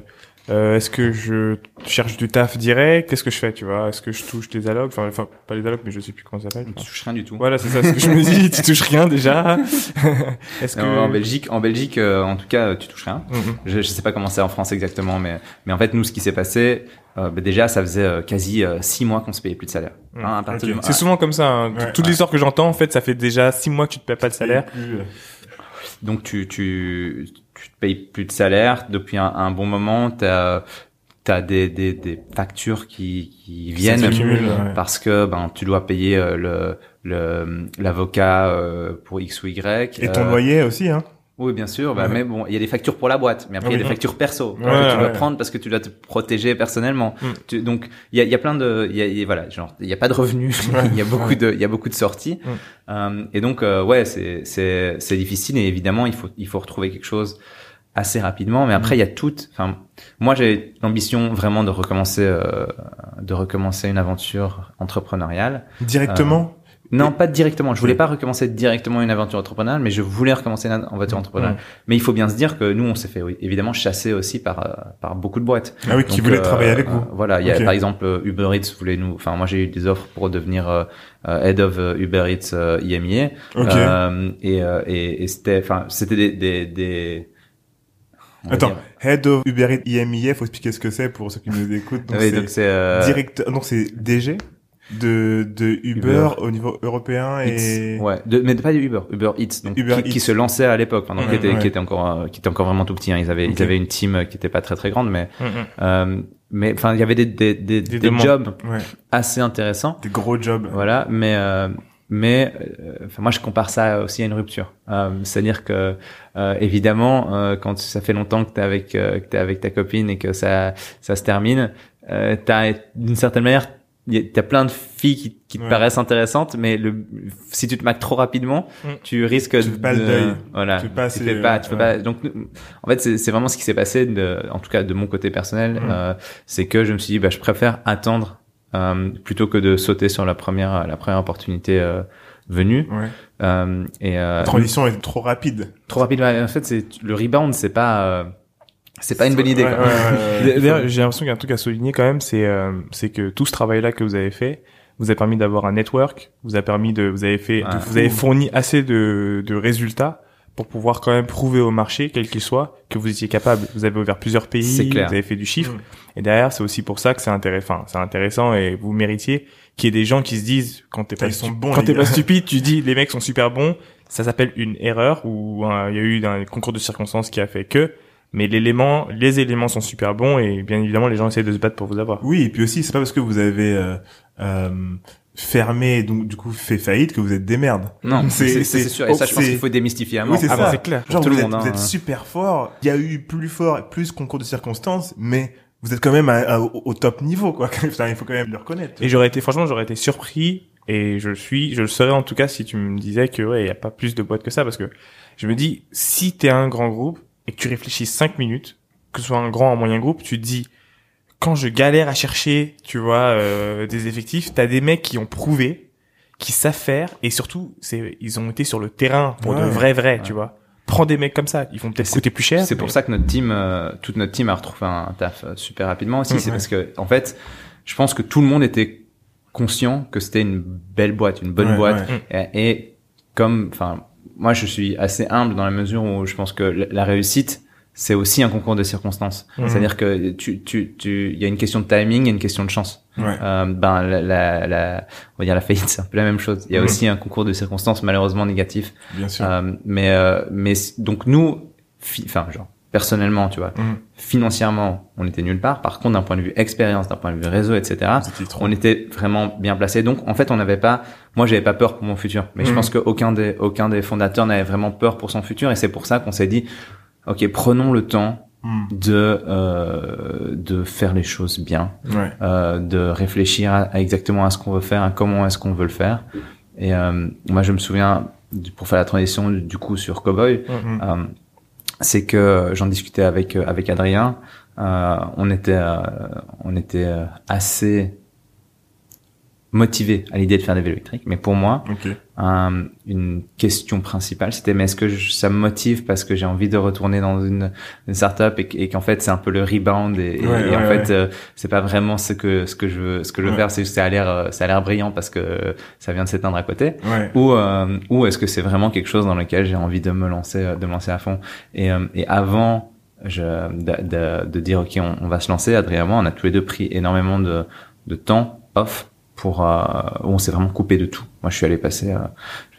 euh, Est-ce que je cherche du taf direct? Qu'est-ce que je fais Tu vois? Est-ce que je touche des allocs? Enfin, enfin, pas les allocs, mais je sais plus comment ça s'appelle. Tu touches rien du tout. Voilà, c'est ça ce que je me dis. tu touches rien déjà. Est-ce que Non, En Belgique, en Belgique, euh, en tout cas, tu touches rien. Je, je sais pas comment c'est en France exactement, mais mais en fait, nous, ce qui s'est passé, euh, bah, déjà, ça faisait euh, quasi euh, six mois qu'on se payait plus de salaire. Mhm. Hein, du- C'est souvent comme ça. Hein. Ouais, Toute ouais. l'histoire que j'entends, en fait, ça fait déjà six mois que tu te payes pas de salaire. Plus, Donc tu tu tu te payes plus de salaire depuis un, un bon moment. T'as t'as des des des factures qui qui viennent s'accumulent, ouais. parce que ben tu dois payer euh, le le l'avocat euh, pour X ou Y. Et ton Euh, loyer aussi, hein. Oui, bien sûr. Bah, Ouais. Mais bon, il y a des factures pour la boîte, mais après il y a des factures perso que Ouais, tu dois prendre parce que tu dois te protéger personnellement. Mm. Tu- donc il y a, il y a plein de, il y a, il y a- voilà, genre il y a pas de revenus, il y a beaucoup de, il y a beaucoup de sorties. Mm. Euh, et donc euh, ouais, c'est c'est c'est difficile et évidemment il faut il faut retrouver quelque chose assez rapidement. Mais après il y a toute, enfin moi j'ai l'ambition vraiment de recommencer euh, de recommencer une aventure entrepreneuriale. Directement. Non, pas directement. Je voulais pas recommencer directement une aventure entrepreneuriale, mais je voulais recommencer une aventure Mmh. entrepreneuriale. Mais il faut bien se dire que nous, on s'est fait oui, évidemment chasser aussi par euh, par beaucoup de boîtes. Ah oui, qui voulaient euh, travailler avec euh, vous. Voilà, il y a par exemple euh, Uber Eats voulait nous. Enfin, moi j'ai eu des offres pour devenir euh, euh, head of euh, Uber Eats euh, IMIA. Ok. Euh, et euh, et, et c'était, enfin, c'était des des, des Attends, dire- Head of Uber Eats IMIA, faut expliquer ce que c'est pour ceux qui nous écoutent. Donc Oui, c'est donc c'est euh, directeur, non c'est DG de de Uber, Uber. au niveau européen et Eats. ouais, de, mais pas du Uber, Uber Eats, donc Uber qui, qui Eats. se lançait à l'époque, enfin, donc Ouais, qui était ouais. qui était encore euh, qui était encore vraiment tout petit. hein. Ils avaient ils avaient une team euh, qui était pas très très grande, mais Mhm. euh, mais enfin il y avait des des des, Des jobs ouais, assez intéressants. des gros jobs. Voilà, mais euh, mais euh, enfin, moi je compare ça aussi à une rupture. Euh, C'est-à-dire que euh, évidemment euh, quand ça fait longtemps que t'es avec euh, que t'es avec ta copine et que ça ça se termine, euh, t'as d'une certaine manière t'as plein de filles qui, qui te Ouais. paraissent intéressantes, mais le si tu te maques trop rapidement, Mm. tu risques Tu de fais pas le deuil. voilà, Tu tu fais pas fais tu fais ouais. pas. Donc en fait c'est vraiment ce qui s'est passé, de, en tout cas de mon côté personnel, Mm. euh, c'est que je me suis dit bah je préfère attendre euh, plutôt que de sauter sur la première la première opportunité euh, venue Ouais. euh, et euh, La transition est trop rapide. trop rapide ouais, en fait c'est le rebound c'est pas euh, c'est pas une bonne idée Ouais, quoi. ouais, ouais, ouais. D'ailleurs, j'ai l'impression qu'il y a un truc à souligner quand même, c'est euh, c'est que tout ce travail-là que vous avez fait vous a permis d'avoir un network, vous a permis de, vous avez fait, Ouais. de- vous avez fourni assez de, de résultats pour pouvoir quand même prouver au marché, quel qu'il soit, que vous étiez capable. Vous avez ouvert plusieurs pays, clair. vous avez fait du chiffre, Mm. et derrière, c'est aussi pour ça que c'est intéressant, enfin, c'est intéressant et vous méritiez qu'il y ait des gens qui se disent quand t'es pas sont bons, quand t'es pas stupide, tu dis les mecs sont super bons. Ça s'appelle une erreur ou il y a eu un concours de circonstances qui a fait que. Mais l'élément, les éléments sont super bons et bien évidemment les gens essaient de se battre pour vous avoir. Oui, et puis aussi, c'est pas parce que vous avez euh, euh, fermé, et donc du coup fait faillite que vous êtes des merdes. non C'est- c'est c'est- c'est sûr et ça je pense c'est- qu'il faut démystifier à Oui, mort. c'est Ah ça. bah, c'est clair. Genre tout vous le êtes, monde, vous hein. êtes super fort. Il y a eu plus fort, plus concours de circonstances, mais vous êtes quand même à- à- au, top niveau, quoi. Il faut quand même le reconnaître. Et j'aurais été, franchement, j'aurais été surpris et je le suis, je le serais en tout cas si tu me disais que ouais, il y a pas plus de boîtes que ça parce que je me dis si t'es un grand groupe et que tu réfléchis cinq minutes, que ce soit un grand ou un moyen groupe, tu te dis quand je galère à chercher, tu vois, euh, des effectifs, t'as des mecs qui ont prouvé, qui savent faire et surtout c'est ils ont été sur le terrain pour de vrais, Ouais. tu vois. Prends des mecs comme ça, ils vont peut-être coûter plus cher. C'est pour ça que notre team, euh, toute notre team a retrouvé un taf euh, super rapidement aussi. Mhm. C'est parce que, en fait, je pense que tout le monde était conscient que c'était une belle boîte, une bonne boîte. Et, et comme, enfin, moi, je suis assez humble dans la mesure où je pense que la, réussite, c'est aussi un concours de circonstances. Mhm. C'est-à-dire que tu, tu, tu, il y a une question de timing, il y a une question de chance. Ouais. Euh, ben, la, la, la- on va dire la faillite, c'est un peu la même chose. Il y a Mhm. aussi un concours de circonstances malheureusement négatif. Bien sûr. Euh, mais euh, mais donc nous, fi- enfin genre personnellement, tu vois, Mhm. financièrement, on était nulle part. Par contre, d'un point de vue expérience, d'un point de vue réseau, etc., on était vraiment bien placé. Donc en fait, on n'avait pas, moi, j'avais pas peur pour mon futur. Mais je Mhm. pense qu'aucun des aucun des fondateurs n'avait vraiment peur pour son futur. Et c'est pour ça qu'on s'est dit, ok, prenons le temps Mhm. de euh, de faire les choses bien Ouais. euh, de réfléchir à, à exactement à ce qu'on veut faire, à comment est-ce qu'on veut le faire. Et euh, moi, je me souviens, pour faire la transition du coup sur Cowboy, euh, c'est que j'en discutais avec euh, avec Adrien. Euh, on était euh, on était euh, assez motivé à l'idée de faire des vélos électriques, mais pour moi, un- une question principale, c'était mais est-ce que je- ça me motive parce que j'ai envie de retourner dans une, une startup et, qu- et qu'en fait c'est un peu le rebound et, et- Ouais, et ouais, en ouais. fait euh, c'est pas vraiment ce que ce que je veux ce que je veux faire, c'est juste ça a l'air euh, ça a l'air brillant parce que ça vient de s'éteindre à côté. Ou euh, ou est-ce que c'est vraiment quelque chose dans lequel j'ai envie de me lancer euh, de me lancer à fond? Et et avant je, de, de, de dire ok on, on va se lancer Adrien et moi on a tous les deux pris énormément de de temps off pour euh, où on s'est vraiment coupé de tout moi je suis allé passer euh,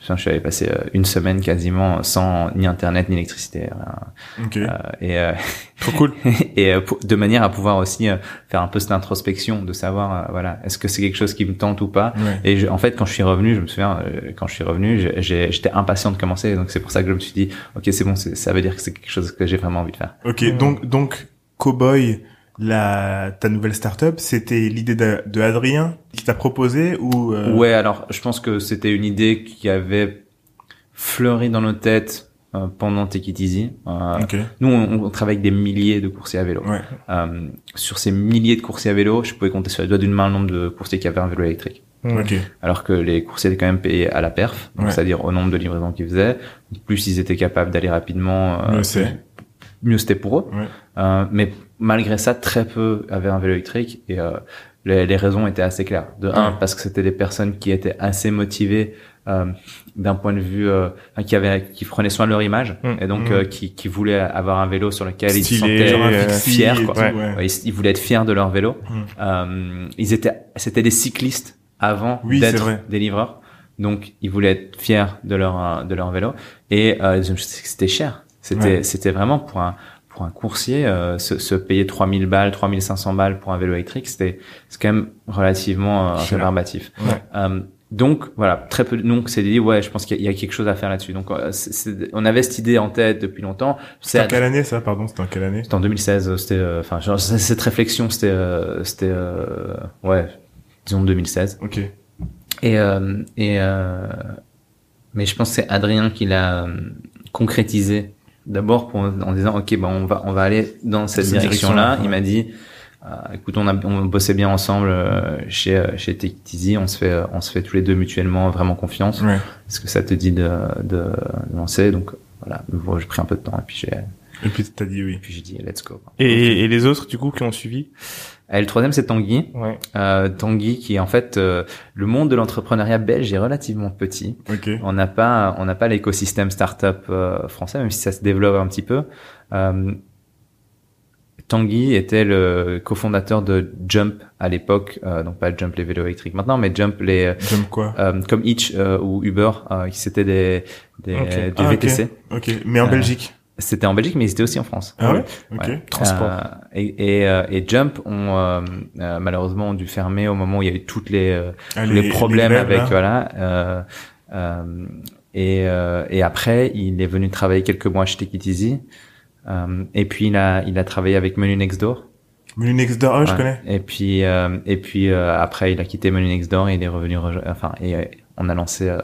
je suis allé passer euh, une semaine quasiment sans ni internet ni électricité rien. Ok. Euh, et euh, Trop cool. et euh, pour- de manière à pouvoir aussi euh, faire un peu cette introspection de savoir euh, voilà est-ce que c'est quelque chose qui me tente ou pas Ouais. et je- en fait, quand je suis revenu, je me souviens, euh, quand je suis revenu, j'étais impatient de commencer. Donc c'est pour ça que je me suis dit, ok, c'est bon, ça veut dire que c'est quelque chose que j'ai vraiment envie de faire. Ok. Donc donc Cowboy, la ta nouvelle startup, c'était l'idée de, de Adrien qui t'a proposé ou euh, Ouais, alors je pense que c'était une idée qui avait fleuri dans nos têtes euh, pendant Take It Easy. Euh, Ok. Nous, on, on travaille avec des milliers de coursiers à vélo. Ouais. Euh, sur ces milliers de coursiers à vélo, je pouvais compter sur les doigts d'une main le nombre de coursiers qui avaient un vélo électrique. Ok. alors que les coursiers étaient quand même payés à la perf, Ouais. c'est-à-dire au nombre de livraisons qu'ils faisaient. Plus ils étaient capables d'aller rapidement, euh, mieux c'était pour eux. Ouais. Euh, mais malgré ça, très peu avaient un vélo électrique et euh, les, les raisons étaient assez claires. De un, parce que c'était des personnes qui étaient assez motivées euh, d'un point de vue, euh, qui avaient, qui prenaient soin de leur image Mm. et donc Mm. euh, qui, qui voulaient avoir un vélo sur lequel ils se sentaient fiers. Quoi. tout, Ouais. ouais. Ouais, ils, ils voulaient être fiers de leur vélo. Mm. Euh, ils étaient, c'était des cyclistes avant Oui, d'être des livreurs. Donc, ils voulaient être fiers de leur de leur vélo et euh, c'était cher. C'était Ouais. c'était vraiment pour un pour un coursier euh, se, se payer 3000 balles, 3500 balles pour un vélo électrique, c'était c'est quand même relativement euh, rébarbatif. Ouais. Euh, donc voilà, très peu. Donc c'est dit ouais, je pense qu'il y, y a quelque chose à faire là-dessus. Donc euh, c'est- c'est- on avait cette idée en tête depuis longtemps. C'était en quelle année ça, pardon C'était en quelle année? C'était en 2016. C'était euh, enfin c- cette réflexion, c'était euh, c'était euh, ouais, disons 2016. Ok. Et euh, et euh, mais je pense que c'est Adrien qui l'a euh, concrétisé d'abord pour en disant ok ben on va on va aller dans cette Cette direction là. Il m'a dit euh, écoute on a on bossait bien ensemble euh, chez euh, chez Easy. On se fait euh, on se fait tous les deux mutuellement vraiment confiance. Ouais. Est-ce que ça te dit de de lancer donc voilà bon, j'ai pris un peu de temps et puis j'ai Et puis t'as dit oui. puis j'ai dit let's go. Et, et les autres, du coup, qui ont suivi? Et le troisième c'est Tanguy. Ouais. Euh, Tanguy qui est en fait euh, le monde de l'entrepreneuriat belge est relativement petit. Ok. On n'a pas on n'a pas l'écosystème startup euh, français même si ça se développe un petit peu. Euh, Tanguy était le cofondateur de Jump à l'époque, euh, donc pas Jump les vélos électriques maintenant, mais Jump les J'aime quoi euh, comme Hitch euh, ou Uber, euh, qui c'était des des, des Ah. VTC. Ok. Mais en Euh, Belgique. C'était en Belgique, mais ils étaient aussi en France. Ah ouais Ok. Ouais. Transport. Euh, et, et, euh, et Jump ont euh, euh, malheureusement dû fermer au moment où il y a eu toutes les euh, Ah, tous les, problèmes avec là. voilà. Euh, euh, et, euh, et après, il est venu travailler quelques mois chez Take It Easy. Euh, et puis il a il a travaillé avec Menu Next Door. Menu Next Door, ah, je Ouais. connais. Et puis euh, et puis euh, après il a quitté Menu Next Door et il est revenu enfin et euh, on a lancé euh,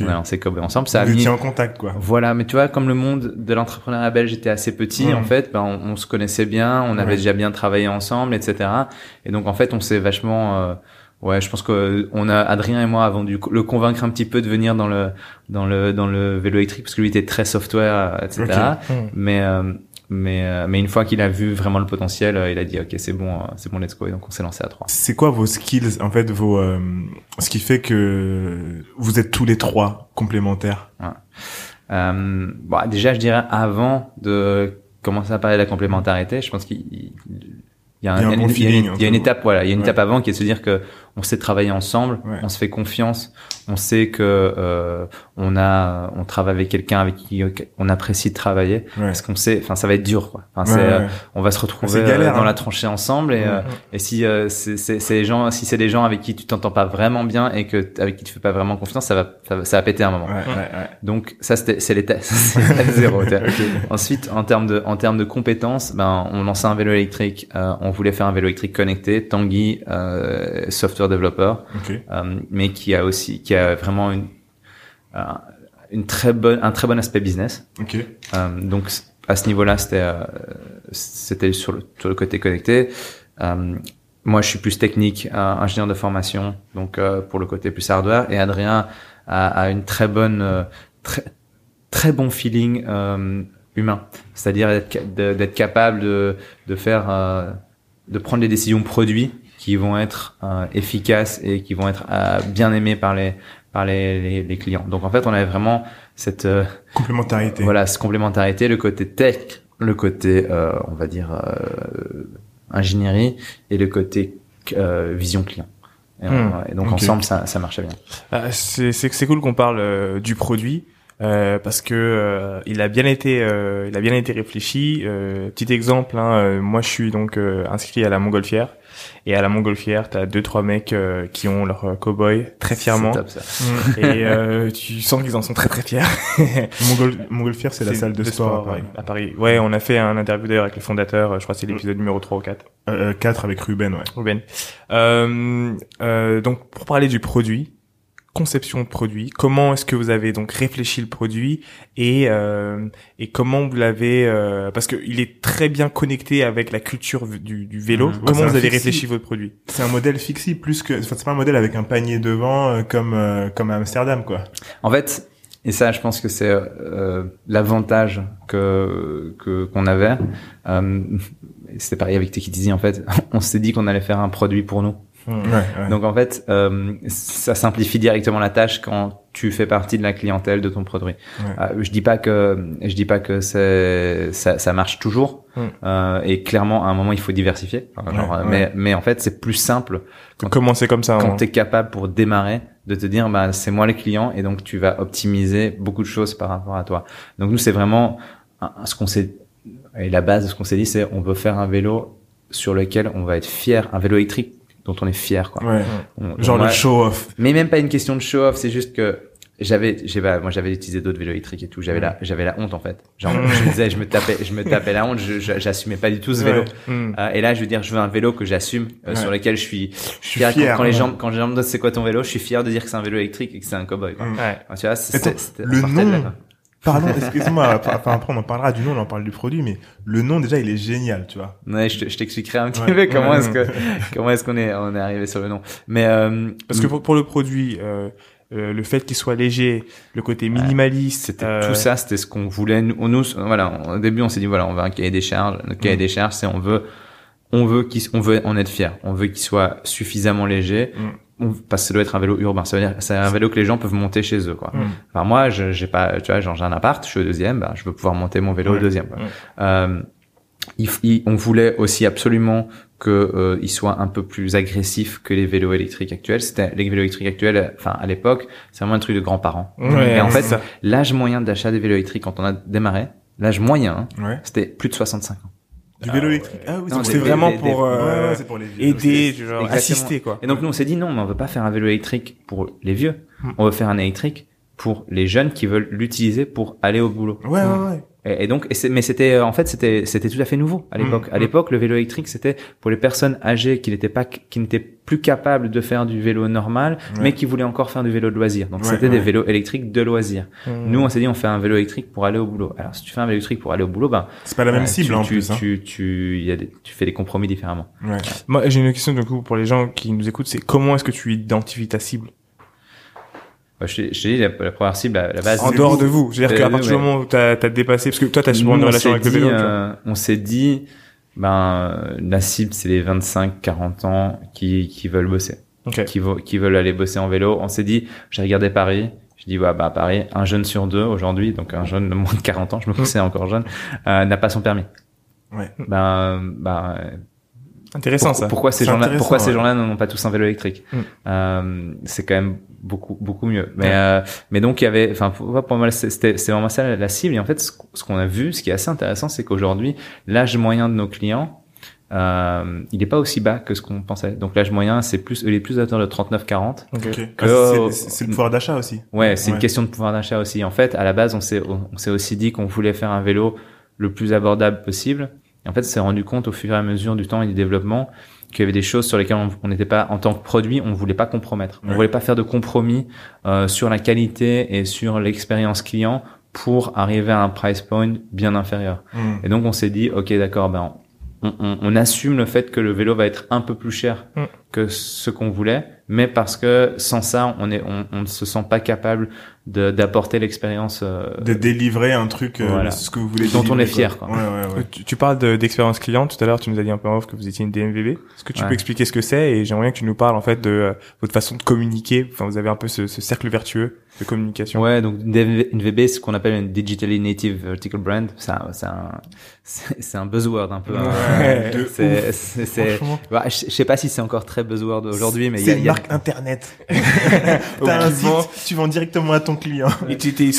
on a lancé Kobe ensemble. Ça a mis en contact, quoi. voilà, mais tu vois, comme le monde de l'entrepreneuriat belge était assez petit, en fait, ben, on, on se connaissait bien, on avait Ouais. déjà bien travaillé ensemble, etc. Et donc, en fait, on s'est vachement, euh, ouais, je pense que on a Adrien et moi avons dû le convaincre un petit peu de venir dans le dans le dans le vélo électrique parce que lui était très software, etc. Hmm. Mais euh, mais euh, mais une fois qu'il a vu vraiment le potentiel, euh, il a dit ok, c'est bon, euh, c'est bon, let's go. Et donc, on s'est lancé à trois. C'est quoi vos skills, en fait, vos, euh, ce qui fait que vous êtes tous les trois complémentaires? Euh, bon, déjà, je dirais avant de commencer à parler de la complémentarité, je pense qu'il il y a, un- Il y a un bon une- il y a une, il y a une entre vous. étape, voilà, il y a une Ouais. étape avant qui est de se dire que on sait travailler ensemble, Ouais. on se fait confiance, on sait que euh, on a, on travaille avec quelqu'un avec qui on apprécie de travailler, Ouais. parce qu'on sait, enfin, ça va être dur, quoi. Enfin, Ouais, c'est, euh, on va se retrouver galère, euh, dans hein. la tranchée ensemble et, euh, et si euh, c'est les gens, si c'est des gens avec qui tu t'entends pas vraiment bien et que avec qui tu fais pas vraiment confiance, ça va, ça va, ça va péter un moment. Donc ça c'était c'est l'étape zéro. Ensuite en termes de en termes de compétences, ben on lançait un vélo électrique, euh, on voulait faire un vélo électrique connecté. Tanguy, euh, software développeur, euh, mais qui a aussi qui a vraiment une euh, une très bonne un très bon aspect business. Ok. Euh, donc à ce niveau-là, c'était c'était sur le sur le côté connecté. Moi, je suis plus technique, ingénieur de formation, donc pour le côté plus hardware. Et Adrien a, a une très bonne, très très bon feeling humain, c'est-à-dire d'être capable de de faire de prendre des décisions produits qui vont être euh, efficaces et qui vont être euh, bien aimées par les par les, les, les clients. Donc en fait, on avait vraiment cette euh, Complémentarité. voilà, cette complémentarité, le côté tech, le côté, euh, on va dire, euh, ingénierie et le côté euh, vision client. Et, Hmm. et donc ensemble, ça, ça marchait bien. Ah, c'est cool qu'on parle du produit euh, parce que euh, il a bien été euh, il a bien été réfléchi. Euh, petit exemple, hein, euh, moi je suis donc euh, inscrit à la Montgolfière et à la Montgolfière t'as deux trois mecs euh, qui ont leur euh, cowboy très fièrement C'est top, ça. et euh, tu sens qu'ils en sont très très fiers. Mongol, Montgolfière, c'est la salle de, sport, à Paris. ouais, à Paris. Ouais, on a fait un interview d'ailleurs avec le fondateur. Je crois que c'est l'épisode numéro 3 ou 4. Euh, 4 avec Ruben, ouais. Ruben. Euh, euh, donc pour parler du produit, conception de produit Comment est-ce que vous avez donc réfléchi le produit et euh, et comment vous l'avez euh, parce que il est très bien connecté avec la culture du, du vélo. Mmh. Comment vous avez réfléchi votre produit? C'est un modèle fixie plus que, enfin, c'est pas un modèle avec un panier devant euh, comme euh, comme à Amsterdam quoi. En fait, et ça, je pense que c'est euh, l'avantage que que qu'on avait. Euh, C'était pareil avec Easy, en fait. On s'est dit qu'on allait faire un produit pour nous. Ouais, ouais. Donc en fait, euh, ça simplifie directement la tâche quand tu fais partie de la clientèle de ton produit. Ouais. Euh, je dis pas que je dis pas que c'est ça, ça marche toujours. Mm. Euh, et clairement, à un moment, il faut diversifier. Genre, euh. Mais mais en fait, c'est plus simple De commencer comme ça. quand hein. tu es capable pour démarrer de te dire bah c'est moi le client et donc tu vas optimiser beaucoup de choses par rapport à toi. Donc nous c'est vraiment ce qu'on s'est et la base de ce qu'on s'est dit c'est on veut faire un vélo sur lequel on va être fier, un vélo électrique dont on est fier quoi. Ouais. On- Genre le show off. mais même pas une question de show off, c'est juste que j'avais j'ai moi j'avais utilisé d'autres vélos électriques et tout, j'avais la j'avais la honte en fait. Genre je me disais je me tapais je me tapais la honte, je j'assumais pas du tout ce vélo. Ouais. Hmm. Euh, et là, je veux dire, je veux un vélo que j'assume, euh, Ouais. sur lequel je suis, je suis fier. Quand- quand, les gens, quand les gens me demandent c'est quoi ton vélo, je suis fier de dire que c'est un vélo électrique et que c'est un cowboy. Quoi. Mm. Ouais. Tu vois, c'est- le de là, Pardon, excuse-moi. Enfin, après, on en parlera du nom, on en parle du produit, mais le nom, déjà, il est génial, tu vois. Ouais, je te- je t'expliquerai un petit Ouais. peu comment est-ce que comment est-ce qu'on est on est arrivé sur le nom. Mais euh, Parce que pour, pour le produit, euh, euh, le fait qu'il soit léger, le côté minimaliste, c'était euh, tout ça, c'était ce qu'on voulait. Nous, nous, voilà, au début, on s'est dit voilà, on veut un cahier des charges. Notre cahier Mm. des charges, c'est on veut, on veut qu'il, on veut en être fier. On veut qu'il soit suffisamment léger. Mm. On- parce que ça doit être un vélo urbain. Ça veut dire, c'est un vélo que les gens peuvent monter chez eux, quoi. Mm. Enfin, moi, je, j'ai pas, tu vois, genre, j'ai un appart, je suis au deuxième, ben, je veux pouvoir monter mon vélo Ouais. au deuxième, quoi. Ouais. Euh, il, on voulait aussi absolument que euh, il soit un peu plus agressif que les vélos électriques actuels. C'était les vélos électriques actuels, enfin à l'époque, c'est vraiment un truc de grands-parents. Ouais, Et en fait, l'âge moyen d'achat des vélos électriques quand on a démarré, l'âge moyen, hein, c'était plus de 65 ans. Du vélo électrique. Ah oui, c'est vraiment des- pour Ouais, euh, ouais, c'est pour les vieux. aider, genre assister quoi. Et donc nous on s'est dit non, mais on veut pas faire un vélo électrique pour les vieux. Hmm. On veut faire un électrique pour les jeunes qui veulent l'utiliser pour aller au boulot. Ouais, ouais, ouais. Et, et donc, et c'est- mais c'était en fait c'était c'était tout à fait nouveau à l'époque. Mm, À mm. l'époque, le vélo électrique c'était pour les personnes âgées qui n'étaient pas qui n'étaient plus capables de faire du vélo normal, Ouais. mais qui voulaient encore faire du vélo de loisir. Donc Ouais, c'était des vélos électriques de loisir. Hmm. Nous, on s'est dit on fait un vélo électrique pour aller au boulot. Alors si tu fais un vélo électrique pour aller au boulot, ben C'est pas la même euh, cible tu, en tu, plus. Hein. Tu tu y a des, tu fais des compromis différemment. Ouais. Moi, j'ai une question du coup pour les gens qui nous écoutent, c'est comment est-ce que tu identifies ta cible? Je t'ai je t'ai dit la, la première cible, la, la base. en dehors de vous C'est-à-dire Euh, qu'à partir du moment où t'as as dépassé, parce que toi t'as souvent une on relation avec le dit, vélo. euh, on s'est dit, ben euh, la cible c'est les 25-40 ans qui qui veulent bosser. Ok. qui, qui veulent aller bosser en vélo. On s'est dit, j'ai regardé Paris. Je dis, ouais, bah, Paris, un jeune sur deux aujourd'hui, donc un jeune de moins de 40 ans, je me considère encore jeune, euh, n'a pas son permis. Ouais. Ben, ben, euh, Intéressant ça. pourquoi ces gens-là, pourquoi ces gens-là n'ont pas tous un vélo électrique Mm. euh, C'est quand même beaucoup, beaucoup mieux. Mais, Ouais. euh, mais donc il y avait, enfin, pour, pour moi, c'était, c'est vraiment ça la, la cible. Et en fait, ce, ce qu'on a vu, ce qui est assez intéressant, c'est qu'aujourd'hui, l'âge moyen de nos clients, euh, il n'est pas aussi bas que ce qu'on pensait. Donc l'âge moyen, c'est plus, il est plus à hauteur de 39-40. Ok. Ok. Que- Ah, c'est- le pouvoir d'achat aussi. Ouais, c'est Ouais. une question de pouvoir d'achat aussi. En fait, à la base, on s'est on s'est aussi dit qu'on voulait faire un vélo le plus abordable possible. Et en fait, s'est rendu compte au fur et à mesure du temps et du développement qu'il y avait des choses sur lesquelles on- n'était pas, en tant que produit, on voulait pas compromettre. On Ouais. voulait pas faire de compromis euh, sur la qualité et sur l'expérience client pour arriver à un price point bien inférieur. Hmm. Et donc, on s'est dit, ok, d'accord, ben on, on, on assume le fait que le vélo va être un peu plus cher Mm. que ce qu'on voulait, mais parce que sans ça, on est, on, on ne se sent pas capable de- d'apporter l'expérience. euh, De délivrer un truc, euh, Voilà. ce que vous voulez Dont on est fier, quoi. Ouais, ouais, ouais. Tu, tu parles de- d'expérience client. Tout à l'heure, tu nous as dit un peu en off que vous étiez une DMVB. Est-ce que tu Ouais. peux expliquer ce que c'est Et j'aimerais bien que tu nous parles en fait de euh, votre façon de communiquer. Enfin, vous avez un peu ce, ce cercle vertueux de communication. Ouais, donc une DV une VB, c'est ce qu'on appelle une digitally native vertical brand. C'est un, c'est un, un buzzword un peu. hein. Ouais, de C'est, ouf. c'est, bah, je sais pas si c'est encore très buzzword aujourd'hui, mais il y c'est a, une il y a- marque internet. T'as un site, tu vends directement à ton client. Et tu étais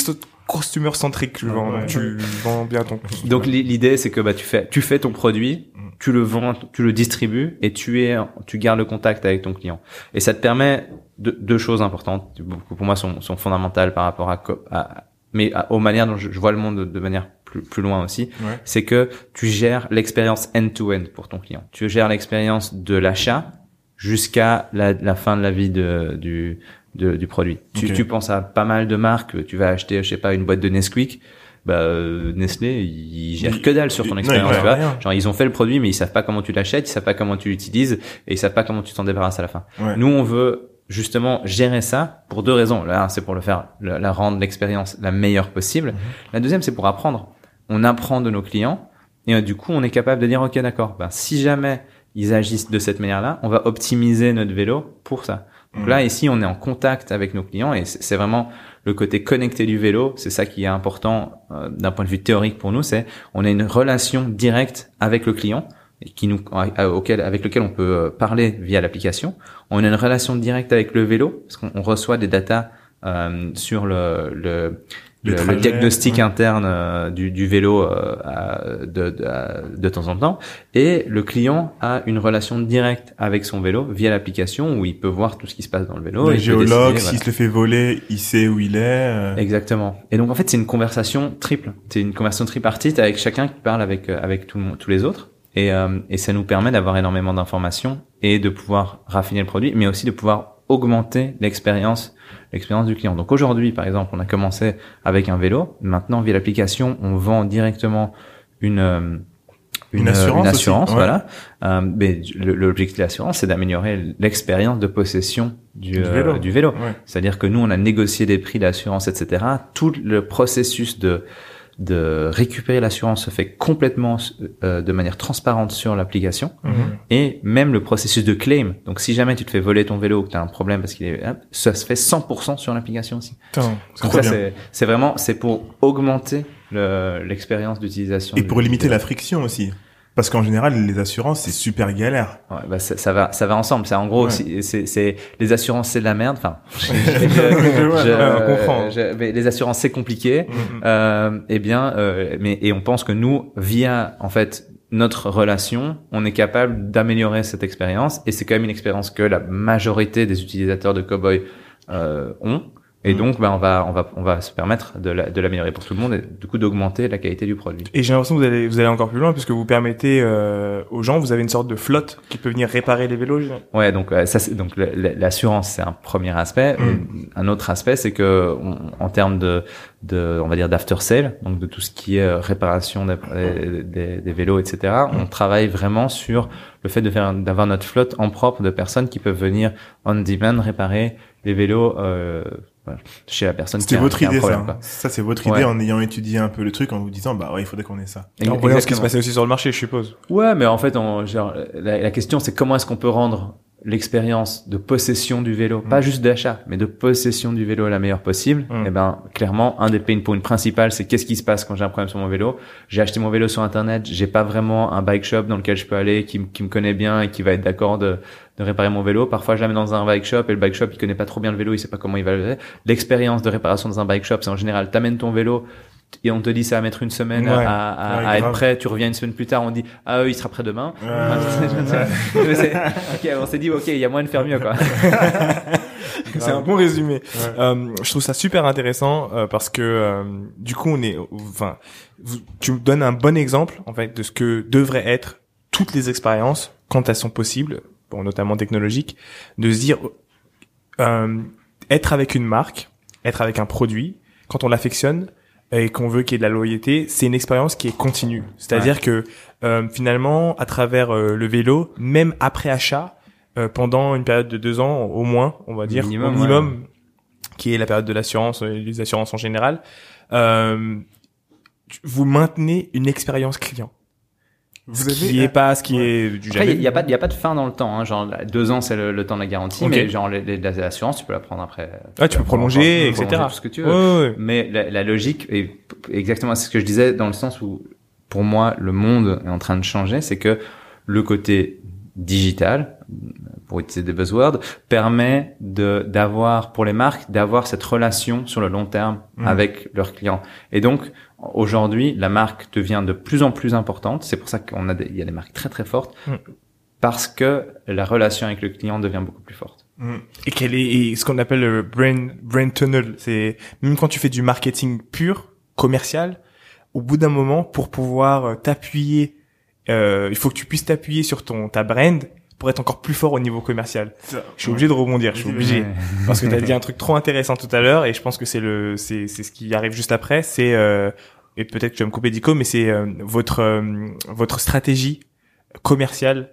customer centrique, tu vends, Ouais. tu vends bien ton. Donc l'i- l'idée c'est que bah tu fais tu fais ton produit. Tu le vends, tu le distribues et tu es tu gardes le contact avec ton client. Et ça te permet de, deux choses importantes qui, pour moi sont, sont fondamentales par rapport à, mais à- aux manières dont je, je vois le monde de, de manière plus, plus loin aussi, Ouais. c'est que tu gères l'expérience end-to-end pour ton client. Tu gères l'expérience de l'achat jusqu'à la, la fin de la vie de, du de- du produit. Tu, tu penses à pas mal de marques, tu vas acheter, je sais pas, une boîte de Nesquik, bah euh, Nestlé, ils gèrent que dalle sur ton expérience, tu vois. Genre ils ont fait le produit, mais ils savent pas comment tu l'achètes, ils savent pas comment tu l'utilises, et ils savent pas comment tu t'en débarrasses à la fin. Ouais. Nous, on veut justement gérer ça pour deux raisons. Là, c'est pour le faire, la, la rendre l'expérience la meilleure possible. Mhm. La deuxième, c'est pour apprendre. On apprend de nos clients et euh, du coup, on est capable de dire, ok, d'accord, ben, si jamais ils agissent de cette manière-là, on va optimiser notre vélo pour ça. Donc Mhm. là, ici, on est en contact avec nos clients et c'est vraiment le côté connecté du vélo. C'est ça qui est important euh, d'un point de vue théorique pour nous. C'est on a une relation directe avec le client qui nous avec lequel on peut euh, parler via l'application. On a une relation directe avec le vélo parce qu'on on reçoit des datas euh, sur le le, Le diagnostic ouais. interne euh, du, du vélo euh, à- de, de, à- de temps en temps et le client a une relation directe avec son vélo via l'application où il peut voir tout ce qui se passe dans le vélo. le géologue, s'il voilà. se le fait voler, il sait où il est. euh. Exactement. Et donc en fait c'est une conversation triple. C'est une conversation tripartite avec chacun qui parle avec euh, avec tout tous les autres. Et, euh, et ça nous permet d'avoir énormément d'informations et de pouvoir raffiner le produit, mais aussi de pouvoir augmenter l'expérience l'expérience du client. Donc aujourd'hui, par exemple, on a commencé avec un vélo. Maintenant, via l'application, on vend directement une euh, Une assurance une aussi, assurance, ouais. voilà. Euh, mais l'objectif de l'assurance, c'est d'améliorer l'expérience de possession du, Du euh, vélo. du vélo. Ouais. C'est-à-dire que nous, on a négocié des prix d'assurance, etc. Tout le processus de de récupérer l'assurance se fait complètement euh, de manière transparente sur l'application Mhm. et même le processus de claim. Donc si jamais tu te fais voler ton vélo ou que tu as un problème parce qu'il est ça se fait 100% sur l'application aussi. C'est Donc ça vraiment c'est pour augmenter le- l'expérience d'utilisation Et pour limiter la friction aussi. Parce qu'en général, les assurances, c'est super galère. Ouais, bah ça, ça va, ça va ensemble. C'est en gros, Ouais. c'est, c'est les assurances, c'est de la merde. Enfin, je- mais les assurances, c'est compliqué. Mhm. Euh, eh bien, euh, mais et on pense que nous, via en fait notre relation, on est capable d'améliorer cette expérience. Et c'est quand même une expérience que la majorité des utilisateurs de Cowboy euh, ont. Et Mhm. donc, bah, on va, on va, on va se permettre de, la- de l'améliorer pour tout le monde et du coup d'augmenter la qualité du produit. Et j'ai l'impression que vous allez, vous allez encore plus loin puisque vous permettez euh, aux gens, vous avez une sorte de flotte qui peut venir réparer les vélos. Ouais, donc euh, ça, donc l'assurance, c'est un premier aspect. Mm. Un autre aspect, c'est que on- en termes de, de, on va dire d'after sale, donc de tout ce qui est euh, réparation des, des, des vélos, etc. On travaille vraiment sur le fait de faire d'avoir notre flotte en propre de personnes qui peuvent venir on demand réparer les vélos euh, voilà, chez la personne qui C'était votre idée, problème. ça. quoi. Ça, c'est votre Ouais. idée en ayant étudié un peu le truc, en vous disant, bah ouais, il faudrait qu'on ait ça. En voyant ce qui se passait aussi sur le marché, je suppose. Ouais, mais en fait, on, genre, la, la question, c'est comment est-ce qu'on peut rendre l'expérience de possession du vélo, pas juste d'achat, mais de possession du vélo la meilleure possible. Mm. Et ben, clairement, un des pain points principaux, c'est qu'est-ce qui se passe quand j'ai un problème sur mon vélo. J'ai acheté mon vélo sur internet, j'ai pas vraiment un bike shop dans lequel je peux aller, qui me connaît bien et qui va être d'accord de, de réparer mon vélo. Parfois, je l'amène dans un bike shop et le bike shop, il connaît pas trop bien le vélo, il sait pas comment il va le faire. L'expérience de réparation dans un bike shop, c'est en général, t'amènes ton vélo, et on te dit ça va mettre une semaine Ouais. à, à, Ouais, à être prêt, tu reviens une semaine plus tard, on dit ah eux, il sera prêt demain. Euh, Mais c'est- ok, on s'est dit ok, il y a moyen de faire mieux quoi. C'est un bon résumé. Euh, je trouve ça super intéressant euh, parce que euh, du coup on est, enfin, tu me donnes un bon exemple en fait de ce que devraient être toutes les expériences quand elles sont possibles, bon notamment technologiques, de se dire être avec une marque, être avec un produit, quand on l'affectionne et qu'on veut qu'il y ait de la loyauté, c'est une expérience qui est continue. C'est-à-dire que euh, finalement, à travers euh, le vélo, même après achat, euh, pendant une période de deux ans au moins, on va dire, Minimum, minimum, qui est la période de l'assurance, euh, les assurances en général, euh, vous maintenez une expérience client. Vous Ce qui est pas ce qui est du Après, il y, a pas, il y a pas de fin dans le temps. Hein. Genre deux ans, c'est le, le temps de la garantie, Ok. mais genre les, les, les assurances, tu peux la prendre après. Ah, tu peux prolonger, prolonger etc. Tout ce que tu veux. Ouais, ouais, ouais. Mais la, la logique est exactement ce que je disais dans le sens où, pour moi, le monde est en train de changer, c'est que le côté digital, pour utiliser des buzzwords, permet de d'avoir pour les marques d'avoir cette relation sur le long terme Mhm. avec leurs clients. Et donc aujourd'hui, la marque devient de plus en plus importante. C'est pour ça qu'on a des, il y a des marques très très fortes Mhm. parce que la relation avec le client devient beaucoup plus forte. Mm. et quel est et ce qu'on appelle le brain brain tunnel c'est même quand tu fais du marketing pur commercial au bout d'un moment pour pouvoir euh, t'appuyer euh, il faut que tu puisses t'appuyer sur ton ta brand pour être encore plus fort au niveau commercial. Ça- Je suis obligé de rebondir, je suis obligé. Ouais. Parce que tu as dit un truc trop intéressant tout à l'heure et je pense que c'est le c'est c'est ce qui arrive juste après, c'est euh, et peut-être que tu vas me couper Dico mais c'est euh, votre euh, votre stratégie commerciale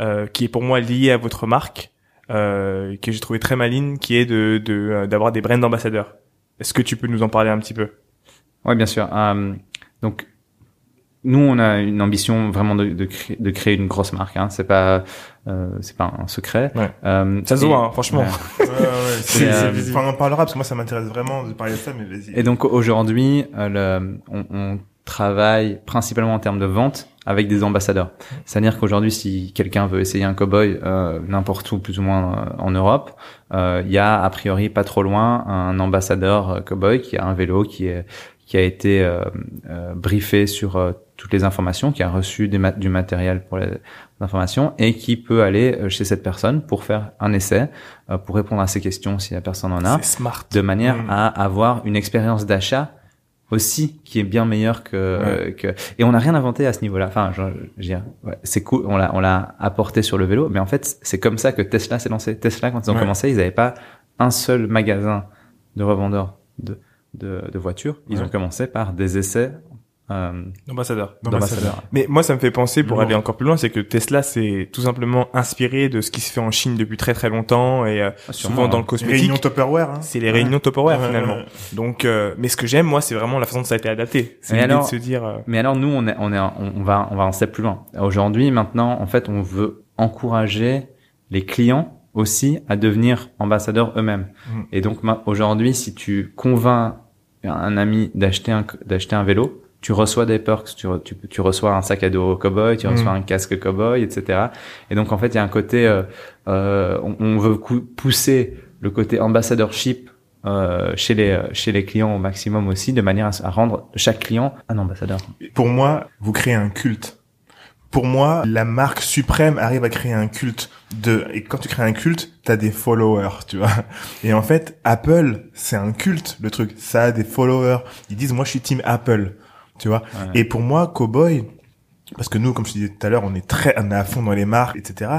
euh, qui est pour moi liée à votre marque euh, que j'ai trouvé très maligne qui est de de euh, d'avoir des brand ambassadeurs. Est-ce que tu peux nous en parler un petit peu? Ouais, bien sûr. Euh, donc, nous, on a une ambition vraiment de, de, créer, de créer une grosse marque. Hein. C'est pas, euh, c'est pas un secret. Ouais. Euh, Ça se voit hein, franchement. Ouais. Ouais, euh. Enfin, on en parlera parce que moi ça m'intéresse vraiment de parler de ça, mais vas-y. Et donc aujourd'hui, euh, le- on, on travaille principalement en termes de vente avec des ambassadeurs. C'est-à-dire qu'aujourd'hui, si quelqu'un veut essayer un cowboy euh, n'importe où, plus ou moins euh, en Europe, il y a a priori pas trop loin un ambassadeur cowboy qui a un vélo qui est qui a été euh, euh, briefé sur euh, toutes les informations, qui a reçu des ma- du matériel pour les informations et qui peut aller euh, chez cette personne pour faire un essai, euh, pour répondre à ses questions si la personne en a smart. de manière Mm. à avoir une expérience d'achat aussi qui est bien meilleure que euh, que et on n'a rien inventé à ce niveau-là enfin je, je ouais, c'est cool on l'a on l'a apporté sur le vélo mais en fait c'est comme ça que Tesla s'est lancé Tesla quand ils ont Ouais. commencé ils n'avaient pas un seul magasin de revendeurs de de, de voitures ils Ouais. ont commencé par des essais euh, Ambassadeur. d'ambassadeurs Mais moi, ça me fait penser, pour aller encore plus loin, c'est que Tesla s'est tout simplement inspiré de ce qui se fait en Chine depuis très très longtemps et euh, sûrement, souvent dans hein. le cosmétique. Réunion Tupperware. Hein. C'est les réunions Tupperware Ouais, finalement. ouais. Donc, euh, mais ce que j'aime, moi, c'est vraiment la façon dont ça a été adapté. C'est l'idée alors- de se dire. euh, Mais alors nous, on est, on est, on va, on va un step plus loin. Aujourd'hui, maintenant, en fait, on veut encourager les clients aussi à devenir ambassadeurs eux-mêmes. Mm. Et donc aujourd'hui, si tu convaincs un ami d'acheter un d'acheter un vélo, tu reçois des perks, tu, tu, tu reçois un sac à dos cowboy, tu Mm. reçois un casque cowboy, etc. Et donc en fait, il y a un côté, euh, euh, on, on veut pousser le côté ambassadorship euh, chez les chez les clients au maximum aussi, de manière à, à rendre chaque client un ambassadeur. Pour moi, vous créez un culte. Pour moi, la marque suprême arrive à créer un culte de, et quand tu crées un culte, t'as des followers, tu vois. Et en fait, Apple, c'est un culte, le truc. Ça a des followers. Ils disent, moi, je suis team Apple, tu vois. Ouais. Et pour moi, Cowboy, parce que nous, comme je te disais tout à l'heure, on est très, on est à fond dans les marques, etc.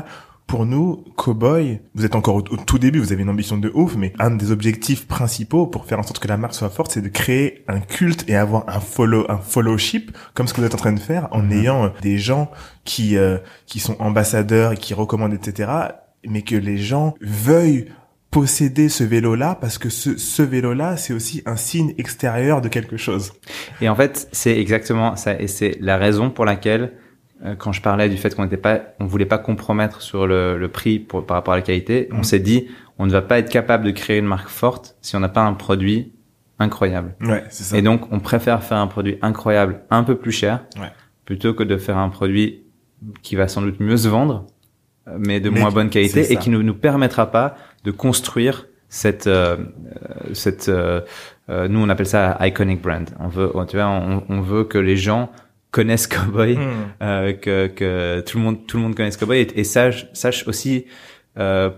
Pour nous, Cowboy, vous êtes encore au, tout début, vous avez une ambition de ouf, mais un des objectifs principaux pour faire en sorte que la marque soit forte, c'est de créer un culte et avoir un follow, un followship, comme ce que vous êtes en train de faire, en Mhm. ayant euh, des gens qui euh, qui sont ambassadeurs et qui recommandent, etc. Mais que les gens veuillent posséder ce vélo-là parce que ce, ce vélo-là, c'est aussi un signe extérieur de quelque chose. Et en fait, c'est exactement ça. Et c'est la raison pour laquelle, quand je parlais du fait qu'on n'était pas, on voulait pas compromettre sur le, le prix pour, par rapport à la qualité, on Mhm. s'est dit, on ne va pas être capable de créer une marque forte si on n'a pas un produit incroyable. Ouais, c'est ça. Et donc, on préfère faire un produit incroyable, un peu plus cher, Ouais. plutôt que de faire un produit qui va sans doute mieux se vendre, euh, mais de Mais moins qui- bonne qualité et qui ne nous permettra pas de construire cette euh, euh, cette euh, euh, nous on appelle ça iconic brand. On veut tu vois on, on veut que les gens connaissent Cowboy, Hmm. euh, que que tout le monde tout le monde connaisse Cowboy et, et sache sache aussi euh,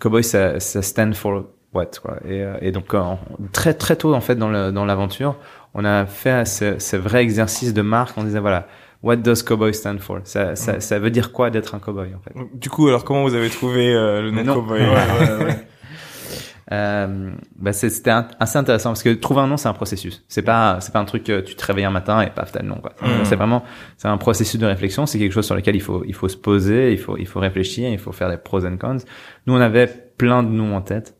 Cowboy ça ça stand for what quoi. Et, euh, et donc en- très très tôt en fait dans le dans l'aventure on a fait ce, ce vrai exercice de marque on disait voilà what does Cowboy stand for? Ça ça, Mm. ça veut dire quoi d'être un cowboy en fait? Du coup, alors comment vous avez trouvé euh, le nom Non. Cowboy? Ouais, ouais, ouais. Euh, bah c'est- c'était assez intéressant parce que trouver un nom c'est un processus. C'est pas c'est pas un truc que tu te réveilles un matin et paf t'as le nom quoi. Mm. C'est vraiment c'est un processus de réflexion. C'est quelque chose sur lequel il faut il faut se poser, il faut il faut réfléchir, il faut faire des pros and cons. Nous on avait plein de noms en tête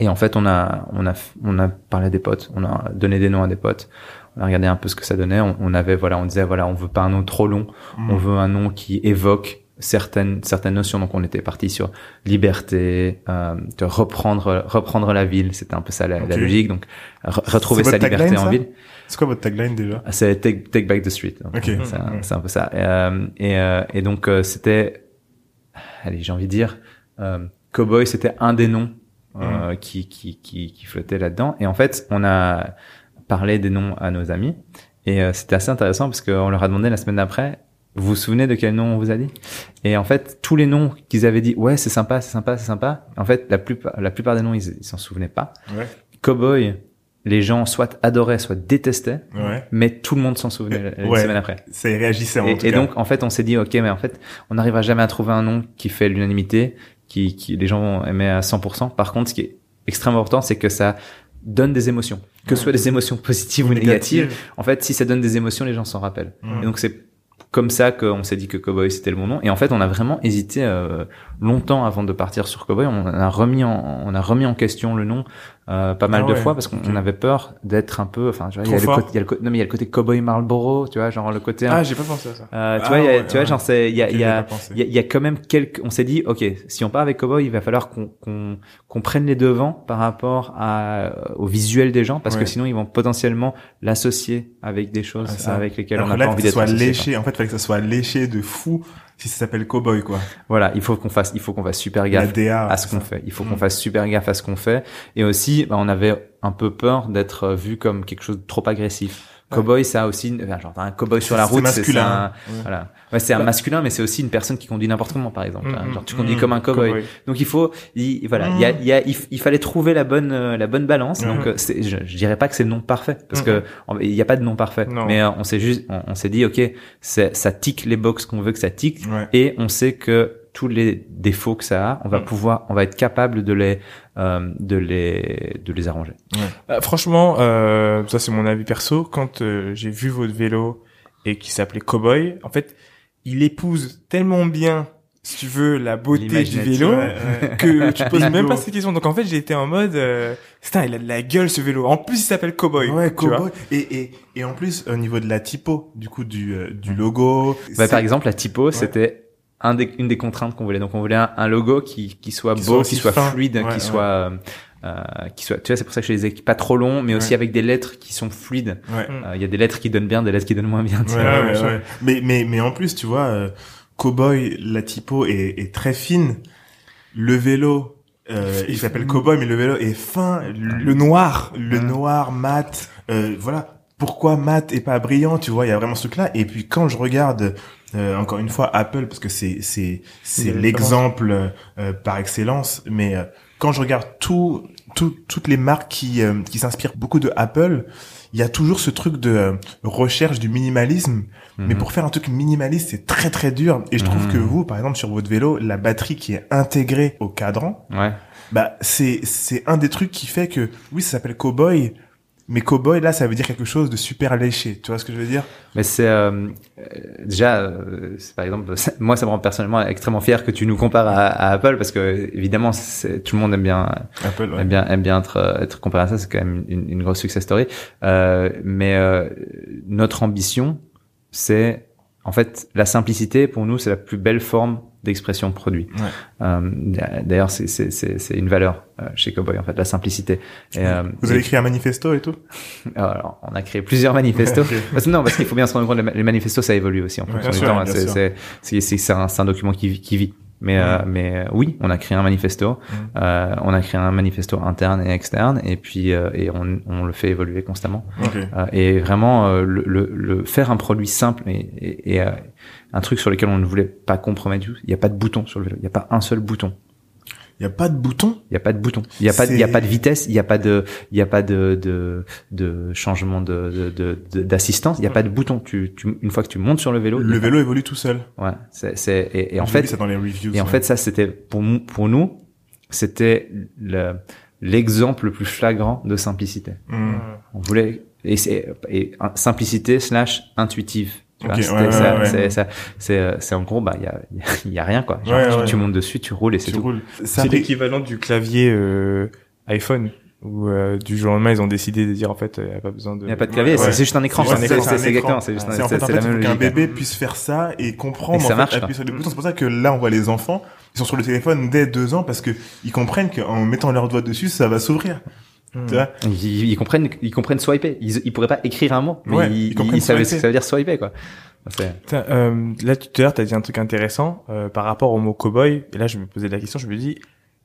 et en fait on a on a on a parlé à des potes, on a donné des noms à des potes. On a regardé un peu ce que ça donnait. On, on avait voilà on disait voilà on veut pas un nom trop long, Mm. on veut un nom qui évoque certaines certaines notions. Donc on était parti sur liberté euh, de reprendre reprendre la ville. C'était un peu ça la, logique. Donc re- retrouver sa liberté en ville. C'est quoi votre tagline déjà? C'est take, take back the street. Donc, Ok. c'est un, Mhm. c'est un peu ça. Euh, et euh, et donc euh, c'était allez j'ai envie de dire euh, cowboy c'était un des noms euh, qui, qui qui qui flottait là-dedans. Et en fait on a parlé des noms à nos amis. Et euh, c'était assez intéressant parce qu'on leur a demandé la semaine d'après vous vous souvenez de quel nom on vous a dit? Et en fait, tous les noms qu'ils avaient dit, ouais, c'est sympa, c'est sympa, c'est sympa. En fait, la plupart, la plupart des noms, ils s'en souvenaient pas. Ouais. Cowboy, les gens soit adoraient, soit détestaient, Ouais. mais tout le monde s'en souvenait la Ouais. semaine après. Ça y réagissait en Et, tout et cas. donc, en fait, on s'est dit, ok, mais en fait, on n'arrivera jamais à trouver un nom qui fait l'unanimité, qui, qui les gens aimaient à 100%. Par contre, ce qui est extrêmement important, c'est que ça donne des émotions, que ce soit des émotions positives ou négatives. En fait, si ça donne des émotions, les gens s'en rappellent. Et donc, c'est comme ça qu'on s'est dit que Cowboy c'était le bon nom. Et en fait, on a vraiment hésité euh, longtemps avant de partir sur Cowboy. On a remis on a remis en question le nom euh, pas mal Ah de ouais, fois parce qu'on avait peur d'être un peu. Enfin, tu vois, il y a Trop le fort. côté, il y a le côté, non mais il y a le côté Cowboy Marlboro, tu vois, genre le côté. Ah, j'ai pas pensé à ça. euh, tu Ah vois, il y a, ouais, tu vois, genre c'est, il y a, il y a, il y a, il y a quand même quelques. On s'est dit, ok, si on part avec Cowboy, il va falloir qu'on qu'on qu'on prenne les devants par rapport à au visuel des gens, parce que sinon ils vont potentiellement l'associer avec des choses Ah, ça. avec lesquelles Alors on n'a pas envie d'être léché. En fait, il fallait que ça soit léché de fou si ça s'appelle Cowboy, quoi. Voilà, il faut qu'on fasse, il faut qu'on fasse super gaffe DA. à ce qu'on fait. Il faut Mm. qu'on fasse super gaffe à ce qu'on fait. Et aussi, bah, on avait un peu peur d'être vu comme quelque chose de trop agressif. Cowboy, ça a aussi, une- enfin, genre un cowboy sur la route, c'est ça, hein. Ouais. voilà. Ouais, c'est un Bah- masculin, mais c'est aussi une personne qui conduit n'importe comment, par exemple. Mm, hein. mm, Genre tu conduis mm. comme un cowboy. Cowboy. Donc il faut, il, voilà, Mm. il y a, il y a, il, fallait trouver la bonne, euh, la bonne balance. Donc euh, je, je dirais pas que c'est le nom parfait, parce que il n'y a pas de nom parfait. Non. Mais euh, on s'est juste, on, on s'est dit, ok, c'est, ça tique les box qu'on veut que ça tique, Ouais. et on sait que tous les défauts que ça a, on va Mm. pouvoir, on va être capable de les, euh, de les, de les arranger. Euh, franchement, euh, ça c'est mon avis perso. Quand euh, j'ai vu votre vélo et qui s'appelait Cowboy, en fait, il épouse tellement bien, si tu veux, la beauté du vélo Ouais, ouais. que tu poses même pas ces questions. Donc en fait, j'ai été en mode, euh, putain, il a de la gueule ce vélo. En plus, il s'appelle Cowboy. Ouais. Cowboy. Et, et, et en plus, au niveau de la typo, du coup, du, euh, du logo. Bah, par exemple, la typo, c'était un des, une des contraintes qu'on voulait. Donc, on voulait un, un logo qui, qui soit Qui beau, soit qui soit fin. fluide, Ouais, qui ouais. soit, euh, euh, qui soit. Tu vois, c'est pour ça que je les ai pas trop longs, mais aussi Ouais. avec des lettres qui sont fluides. Ouais. Mm. Euh, Il y a des lettres qui donnent bien, des lettres qui donnent moins bien. tu Ouais, vois. ouais, bien ouais, sûr. ouais. Mais, mais, mais en plus, tu vois, euh, Cowboy, la typo est, est très fine. Le vélo, euh, il s'appelle Cowboy, mais le vélo est fin. Le noir. le Mm. noir, mat, euh, voilà. Pourquoi mat et pas brillant, tu vois, il y a vraiment ce truc-là. Et puis quand je regarde, euh, encore une fois, Apple, parce que c'est c'est c'est l'exemple euh, par excellence, mais euh, quand je regarde tout, tout toutes les marques qui euh, qui s'inspirent beaucoup de Apple, il y a toujours ce truc de euh, recherche du minimalisme. Mais Mhm. pour faire un truc minimaliste, c'est très très dur. Et je trouve Mhm. que vous, par exemple, sur votre vélo, la batterie qui est intégrée au cadran, Ouais. bah c'est c'est un des trucs qui fait que oui ça s'appelle cowboy mais cowboy là ça veut dire quelque chose de super léché. Tu vois ce que je veux dire? Mais c'est euh, euh, déjà, euh, par exemple, moi, ça me rend personnellement extrêmement fier que tu nous compares à, à Apple parce que évidemment, tout le monde aime bien Apple aime bien aime bien être euh, être comparé à ça. C'est quand même une, une grosse success story. Euh, mais euh, notre ambition c'est en fait la simplicité pour nous c'est la plus belle forme d'expression produit Ouais. euh, d'ailleurs c'est c'est c'est c'est une valeur euh, chez Cowboy en fait la simplicité et, euh, vous avez écrit un manifesto et tout? Alors, on a créé plusieurs manifestos. Parce non, parce qu'il faut bien se rendre compte, les les manifestos, ça évolue aussi en Ouais, fonction du sûr, temps. bien C'est, un, c'est un document qui, vit- qui vit. Mais, euh, mais euh, oui, on a créé un manifesto. Euh, on a créé un manifesto interne et externe, et puis euh, et on, on le fait évoluer constamment. et vraiment, le, le, le faire un produit simple et, et, et, euh, un truc sur lequel on ne voulait pas compromettre. du tout. Il n'y a pas de bouton sur le vélo. Il n'y a pas un seul bouton. il y a pas de bouton Il y a pas de bouton. Il y a pas, de- il y a pas de vitesse. Il y a pas de, il y a pas de de, de changement de de- de de- d'assistance. Il y a pas de bouton. Tu, tu une fois que tu montes sur le vélo, le vélo évolue tout seul ouais, c'est c'est et, et en fait ça dans les reviews et en fait ça c'était pour nous pour nous c'était le l'exemple le plus flagrant de simplicité. Mm. On voulait et c'est et simplicité slash intuitive. Ouais, ouais, ouais. c'est ça, c'est euh, c'est en gros bah il y a y a- rien quoi. Genre, Ouais, tu, ouais. tu montes dessus, tu roules et c'est tu tout. C'est l'équivalent du clavier euh, iPhone où euh, du jour au lendemain ils ont décidé de dire en fait il n'y a pas besoin de. Il n'y a pas de clavier, Ouais, c'est juste un écran. C'est exactement, c'est juste un- c'est en fait, en c'est fait, la même qu'un bébé puisse faire ça et comprendre Et en ça fait, marche, appuyer sur les boutons. C'est pour ça que là, on voit les enfants, ils sont sur le téléphone dès deux ans parce que ils comprennent qu'en mettant leurs doigts dessus, ça va s'ouvrir. Hmm. Tu vois Ils, ils comprennent, ils comprennent swiper. Ils, ils pourraient pas écrire un mot, mais Ouais, ils, ils comprennent ils savent ce que ça veut dire swiper, quoi. Euh, là tout à l'heure t'as dit un truc intéressant euh, par rapport au mot cowboy et là je me posais la question je me dis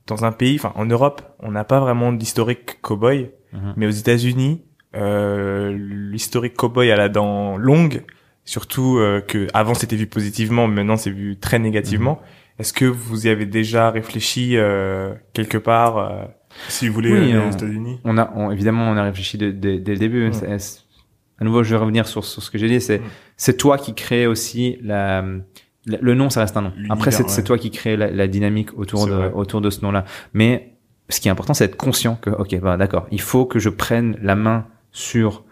dans un pays enfin en Europe on n'a pas vraiment d'historique cowboy Mhm. mais aux États-Unis euh, l'historique cowboy à la dent longue surtout euh, que avant c'était vu positivement maintenant c'est vu très négativement est-ce que vous y avez déjà réfléchi euh, quelque part euh, Si vous voulez Oui, aller on- aux États-Unis. On a, on- évidemment, on a réfléchi dès, dès- dès le début. À nouveau, je vais revenir sur, sur ce que j'ai dit. C'est, c'est toi qui crée aussi la, la- le nom, ça reste un nom. Après, c'est, ouais. toi qui crée la, la dynamique autour de, vrai. autour de ce nom-là. Mais ce qui est important, c'est d'être conscient que, ok, bah, d'accord, il faut que je prenne la main sur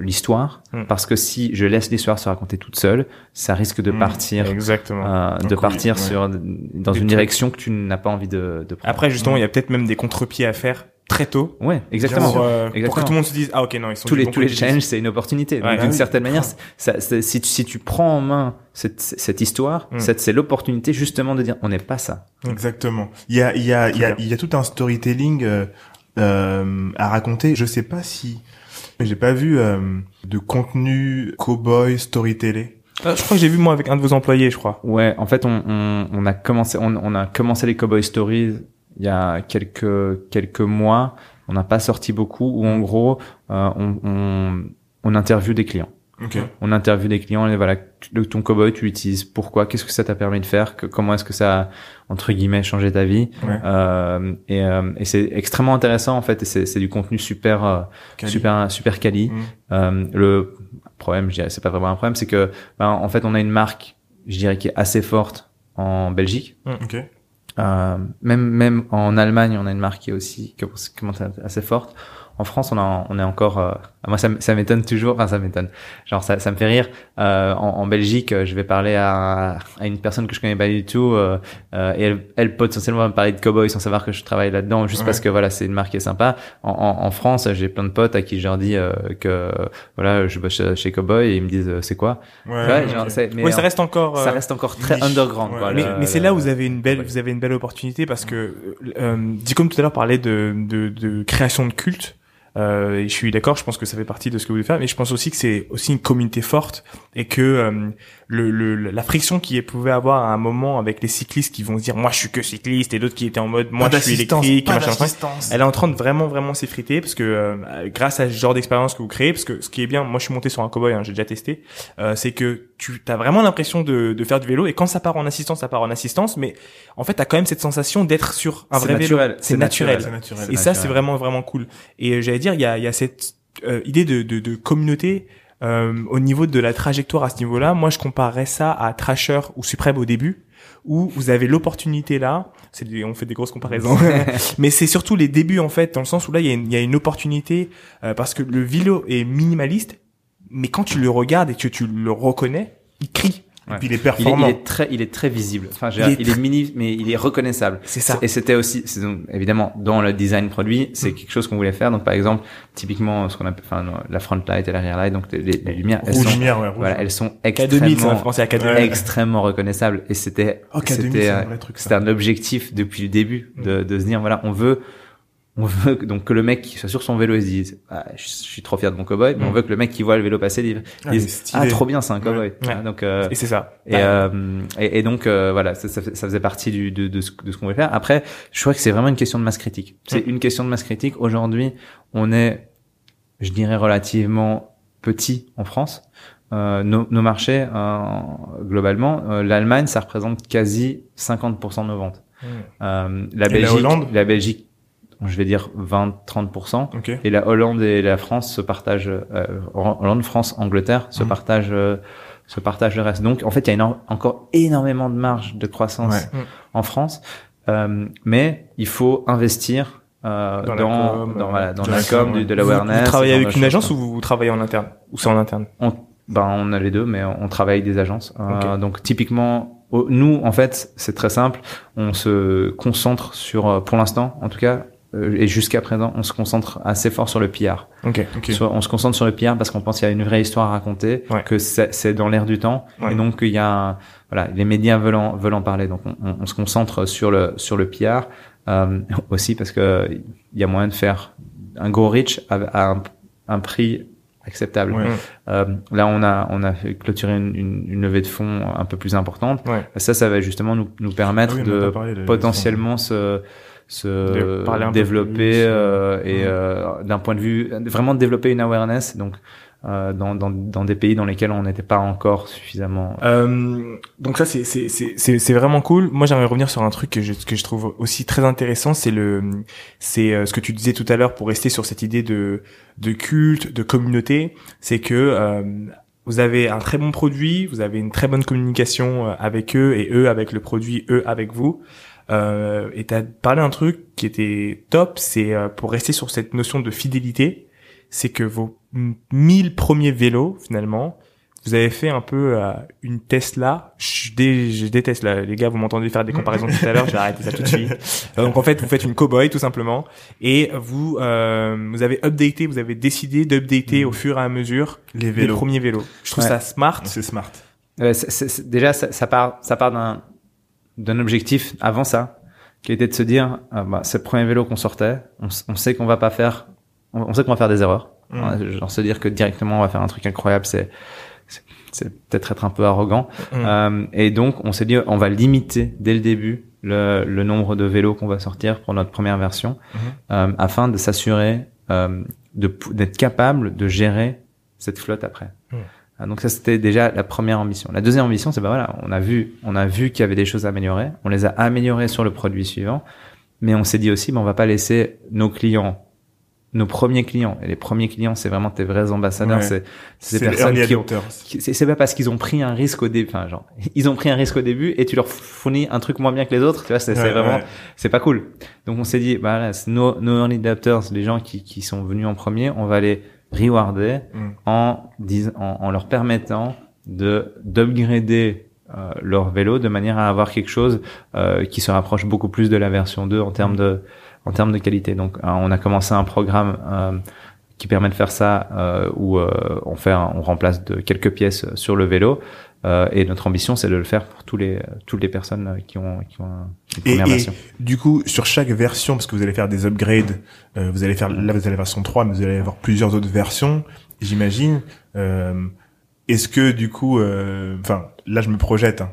l'histoire, Mm. parce que si je laisse l'histoire se raconter toute seule, ça risque de Mm. partir, Exactement. euh, de oui, partir ouais. sur, dans Des une direction que tu n'as pas envie de, de prendre. Après, justement, il y a peut-être même des contre-pieds à faire très tôt. ouais, exactement. Pour, euh, pour que tout le monde se dise, ah ok, non, ils sont tous les tous les challenges c'est une opportunité Ouais. d'une Ah certaine manière ça, ça- si tu si tu prends en main cette cette histoire c'est l'opportunité justement de dire on n'est pas ça Exactement. Il y a, il y a, il y a, il y a tout un storytelling euh, euh, à raconter. Je sais pas si j'ai pas vu euh, de contenu cowboy storytelling. Ah, je crois que j'ai vu moi avec un de vos employés, je crois. ouais en fait on on, on a commencé on, on a commencé les Cowboy Stories il y a quelques quelques mois on n'a pas sorti beaucoup où en gros euh, on, on on interviewe des clients Ok. on interviewe des clients et voilà ton cowboy tu l'utilises pourquoi qu'est-ce que ça t'a permis de faire que, comment est-ce que ça a entre guillemets changé ta vie Ouais. Euh, et, euh, et c'est extrêmement intéressant en fait et c'est du contenu super euh, super super quali Mm. Euh, le problème je dirais c'est pas vraiment un problème c'est que ben, en fait on a une marque je dirais qui est assez forte en Belgique Ok. euh, même même en Allemagne on a une marque qui est aussi qui commence à être assez forte en France on a on est encore euh, moi ça, m'étonne toujours enfin ça m'étonne genre ça, ça me fait rire euh, en, en Belgique euh, je vais parler à, à une personne que je connais pas du tout euh, euh, et elle, elle potentiellement va me parler de cowboy sans savoir que je travaille là-dedans juste Ouais. parce que voilà c'est une marque qui est sympa en, en, en France j'ai plein de potes à qui je leur dis euh, que voilà je bosse chez, chez cowboy et ils me disent euh, c'est quoi? Ouais. ouais, genre, mais ça reste encore. ça reste encore très niche. underground quoi, mais, mais c'est là où vous avez une belle, vous avez une belle opportunité parce que euh, Dicom tout à l'heure parlait de, de, de création de culte. Euh, je suis d'accord, je pense que ça fait partie de ce que vous voulez faire, mais je pense aussi que c'est aussi une communauté forte et que euh, le, le, la friction qu'il pouvait avoir à un moment avec les cyclistes qui vont se dire moi je suis que cycliste et d'autres qui étaient en mode moi Pas je suis électrique, pas. Elle est en train de vraiment vraiment s'effriter parce que euh, grâce à ce genre d'expérience que vous créez, parce que ce qui est bien, moi je suis monté sur un cowboy, hein, j'ai déjà testé, euh, c'est que tu as vraiment l'impression de, de faire du vélo et quand ça part en assistance, ça part en assistance, mais en fait t'as quand même cette sensation d'être sur un vrai vélo. naturel, C'est c'est naturel. C'est naturel. Et ça c'est vraiment vraiment cool. Et euh, j'allais dire, il y a, il y a cette euh, idée de, de, de communauté. Euh, au niveau de la trajectoire à ce niveau-là, moi je comparerais ça à Trasher ou Supreme au début, où vous avez l'opportunité là, c'est des- on fait des grosses comparaisons, mais c'est surtout les débuts en fait, dans le sens où là il y a une, il y a une opportunité euh, parce que le vélo est minimaliste, mais quand tu le regardes et que tu le reconnais, il crie. Et puis il est il est, performant. il est très il est très visible enfin Il dire, est il est mini mais il est reconnaissable C'est ça. et c'était aussi c'est donc, évidemment dans le design produit c'est Mm. quelque chose qu'on voulait faire donc par exemple typiquement ce qu'on appelle enfin la front light et l'arrière light donc les, les- les lumières elles Rouge sont lumière, ouais, voilà elles sont K2000, ça va extrêmement penser à K2000. Ouais. extrêmement reconnaissables et c'était Oh, K2000, c'était un euh, truc, c'était un objectif depuis le début de, de se dire voilà on veut on veut que- donc que le mec qui soit sur son vélo il se dise ah, je suis trop fier de mon cowboy mais on Mm. veut que le mec qui voit le vélo passer dise Ah, ah trop bien c'est un cowboy Ouais. Ah, donc euh, Et c'est ça. et, euh, et, et donc euh, voilà, ça, ça, fait- ça faisait partie du, de, de ce, de ce qu'on voulait faire. Après, je crois que c'est vraiment une question de masse critique. C'est une question de masse critique. Aujourd'hui, on est, je dirais, relativement petit en France. Euh, nos, nos marchés, globalement, l'Allemagne, ça représente quasi 50% de nos ventes. Mm. La Et la Belgique, Hollande? la Belgique, je vais dire 20-30%. Ok. Et la Hollande et la France se partagent, euh, Hollande, France, Angleterre se Mhm. partagent, euh, se partagent le reste. Donc, en fait, il y a encore énormément de marge de croissance Ouais. Mhm. en France, euh, mais il faut investir euh, Dans dans, la com, dans, euh, voilà, dans de la la com, du- de Vous, l'awareness. vous travaillez avec une agence ou vous travaillez en interne Ou c'est en interne? On, ben, on a les deux, mais on, travaille avec des agences. Euh, Ok. donc typiquement, nous, en fait, c'est très simple. On se concentre sur, pour l'instant, en tout cas, et jusqu'à présent, on se concentre assez fort sur le PR. Ok. Ok. Sur- on se concentre sur le PR parce qu'on pense qu'il y a une vraie histoire à raconter, Ouais. que c'est dans l'air du temps, Ouais. et donc il y a, un- voilà, les médias veulent en, veulent en parler. Donc on, on- on se concentre sur le sur le PR euh, aussi parce que il y a moyen de faire un gros reach à, à un, un prix acceptable. Ouais. Euh, là, on a on a fait clôturer une, une, une levée de fonds un peu plus importante. Ouais. Ça, ça va justement nous nous permettre Ah oui, parlé, de- potentiellement se se développer plus, euh, et ouais. euh, d'un point de vue vraiment de développer une awareness donc euh, dans, dans, dans des pays dans lesquels on n'était pas encore suffisamment. Euh, donc ça c'est c'est c'est c'est vraiment cool. Moi j'aimerais revenir sur un truc que je que je trouve aussi très intéressant, c'est le c'est euh, ce que tu disais tout à l'heure pour rester sur cette idée de de culte, de communauté, c'est que euh, vous avez un très bon produit, vous avez une très bonne communication euh, avec eux et eux avec le produit, eux avec vous. Euh, et t'as parlé un truc qui était top, c'est euh, pour rester sur cette notion de fidélité, c'est que vos 1000 premiers vélos finalement, vous avez fait un peu euh, une Tesla. Je, dé- je déteste là, les gars, vous m'entendez faire des comparaisons tout à l'heure, j'ai arrêté ça tout de suite. Donc en fait, vous faites une cowboy tout simplement, et vous euh, vous avez updaté, vous avez décidé d'updater au fur et à mesure Les premiers vélos. Je trouve Ouais. ça smart. C'est smart. Euh, déjà, ça, ça part, ça part d'un d'un objectif avant ça, qui était de se dire, ah, bah, c'est le premier vélo qu'on sortait, on, sait qu'on va pas faire, on, on sait qu'on va faire des erreurs. Mm. Ouais, Genre se dire que directement on va faire un truc incroyable, c'est c'est- peut-être être un peu arrogant. Mm. Euh, et donc on s'est dit, on va limiter dès le début le, le nombre de vélos qu'on va sortir pour notre première version, Mhm. euh, afin de s'assurer euh, d'être capable de gérer cette flotte après. Ah, Donc ça c'était déjà la première ambition. La deuxième ambition c'est bah voilà, on a vu on a vu qu'il y avait des choses à améliorer, on les a améliorées sur le produit suivant, mais on s'est dit aussi bah, on va pas laisser nos clients nos premiers clients et les premiers clients c'est vraiment tes vrais ambassadeurs, Ouais. c'est les personnes qui ont c'est pas parce qu'ils ont pris un risque au début enfin genre ils ont pris un risque au début et tu leur fournis un truc moins bien que les autres, tu vois, c'est Ouais, vraiment ouais. c'est pas cool. Donc on s'est dit, bah là, nos, nos early adapters, les gens qui, qui sont venus en premier, on va les rewarder Mm. en, en, en leur permettant de d'upgrader euh, leur vélo de manière à avoir quelque chose euh, qui se rapproche beaucoup plus de la version 2 en termes de en termes de qualité. Donc euh, on a commencé un programme euh, qui permet de faire ça euh, où euh, on fait un- on remplace de quelques pièces sur le vélo euh, et notre ambition c'est de le faire pour tous les toutes les personnes qui ont qui ont un- une Et, première et version. du coup, sur chaque version, parce que vous allez faire des upgrades, euh, vous allez faire, là vous allez la version 3, mais vous allez avoir plusieurs autres versions, j'imagine. Euh, Est-ce que du coup, euh, enfin, là je me projette, hein.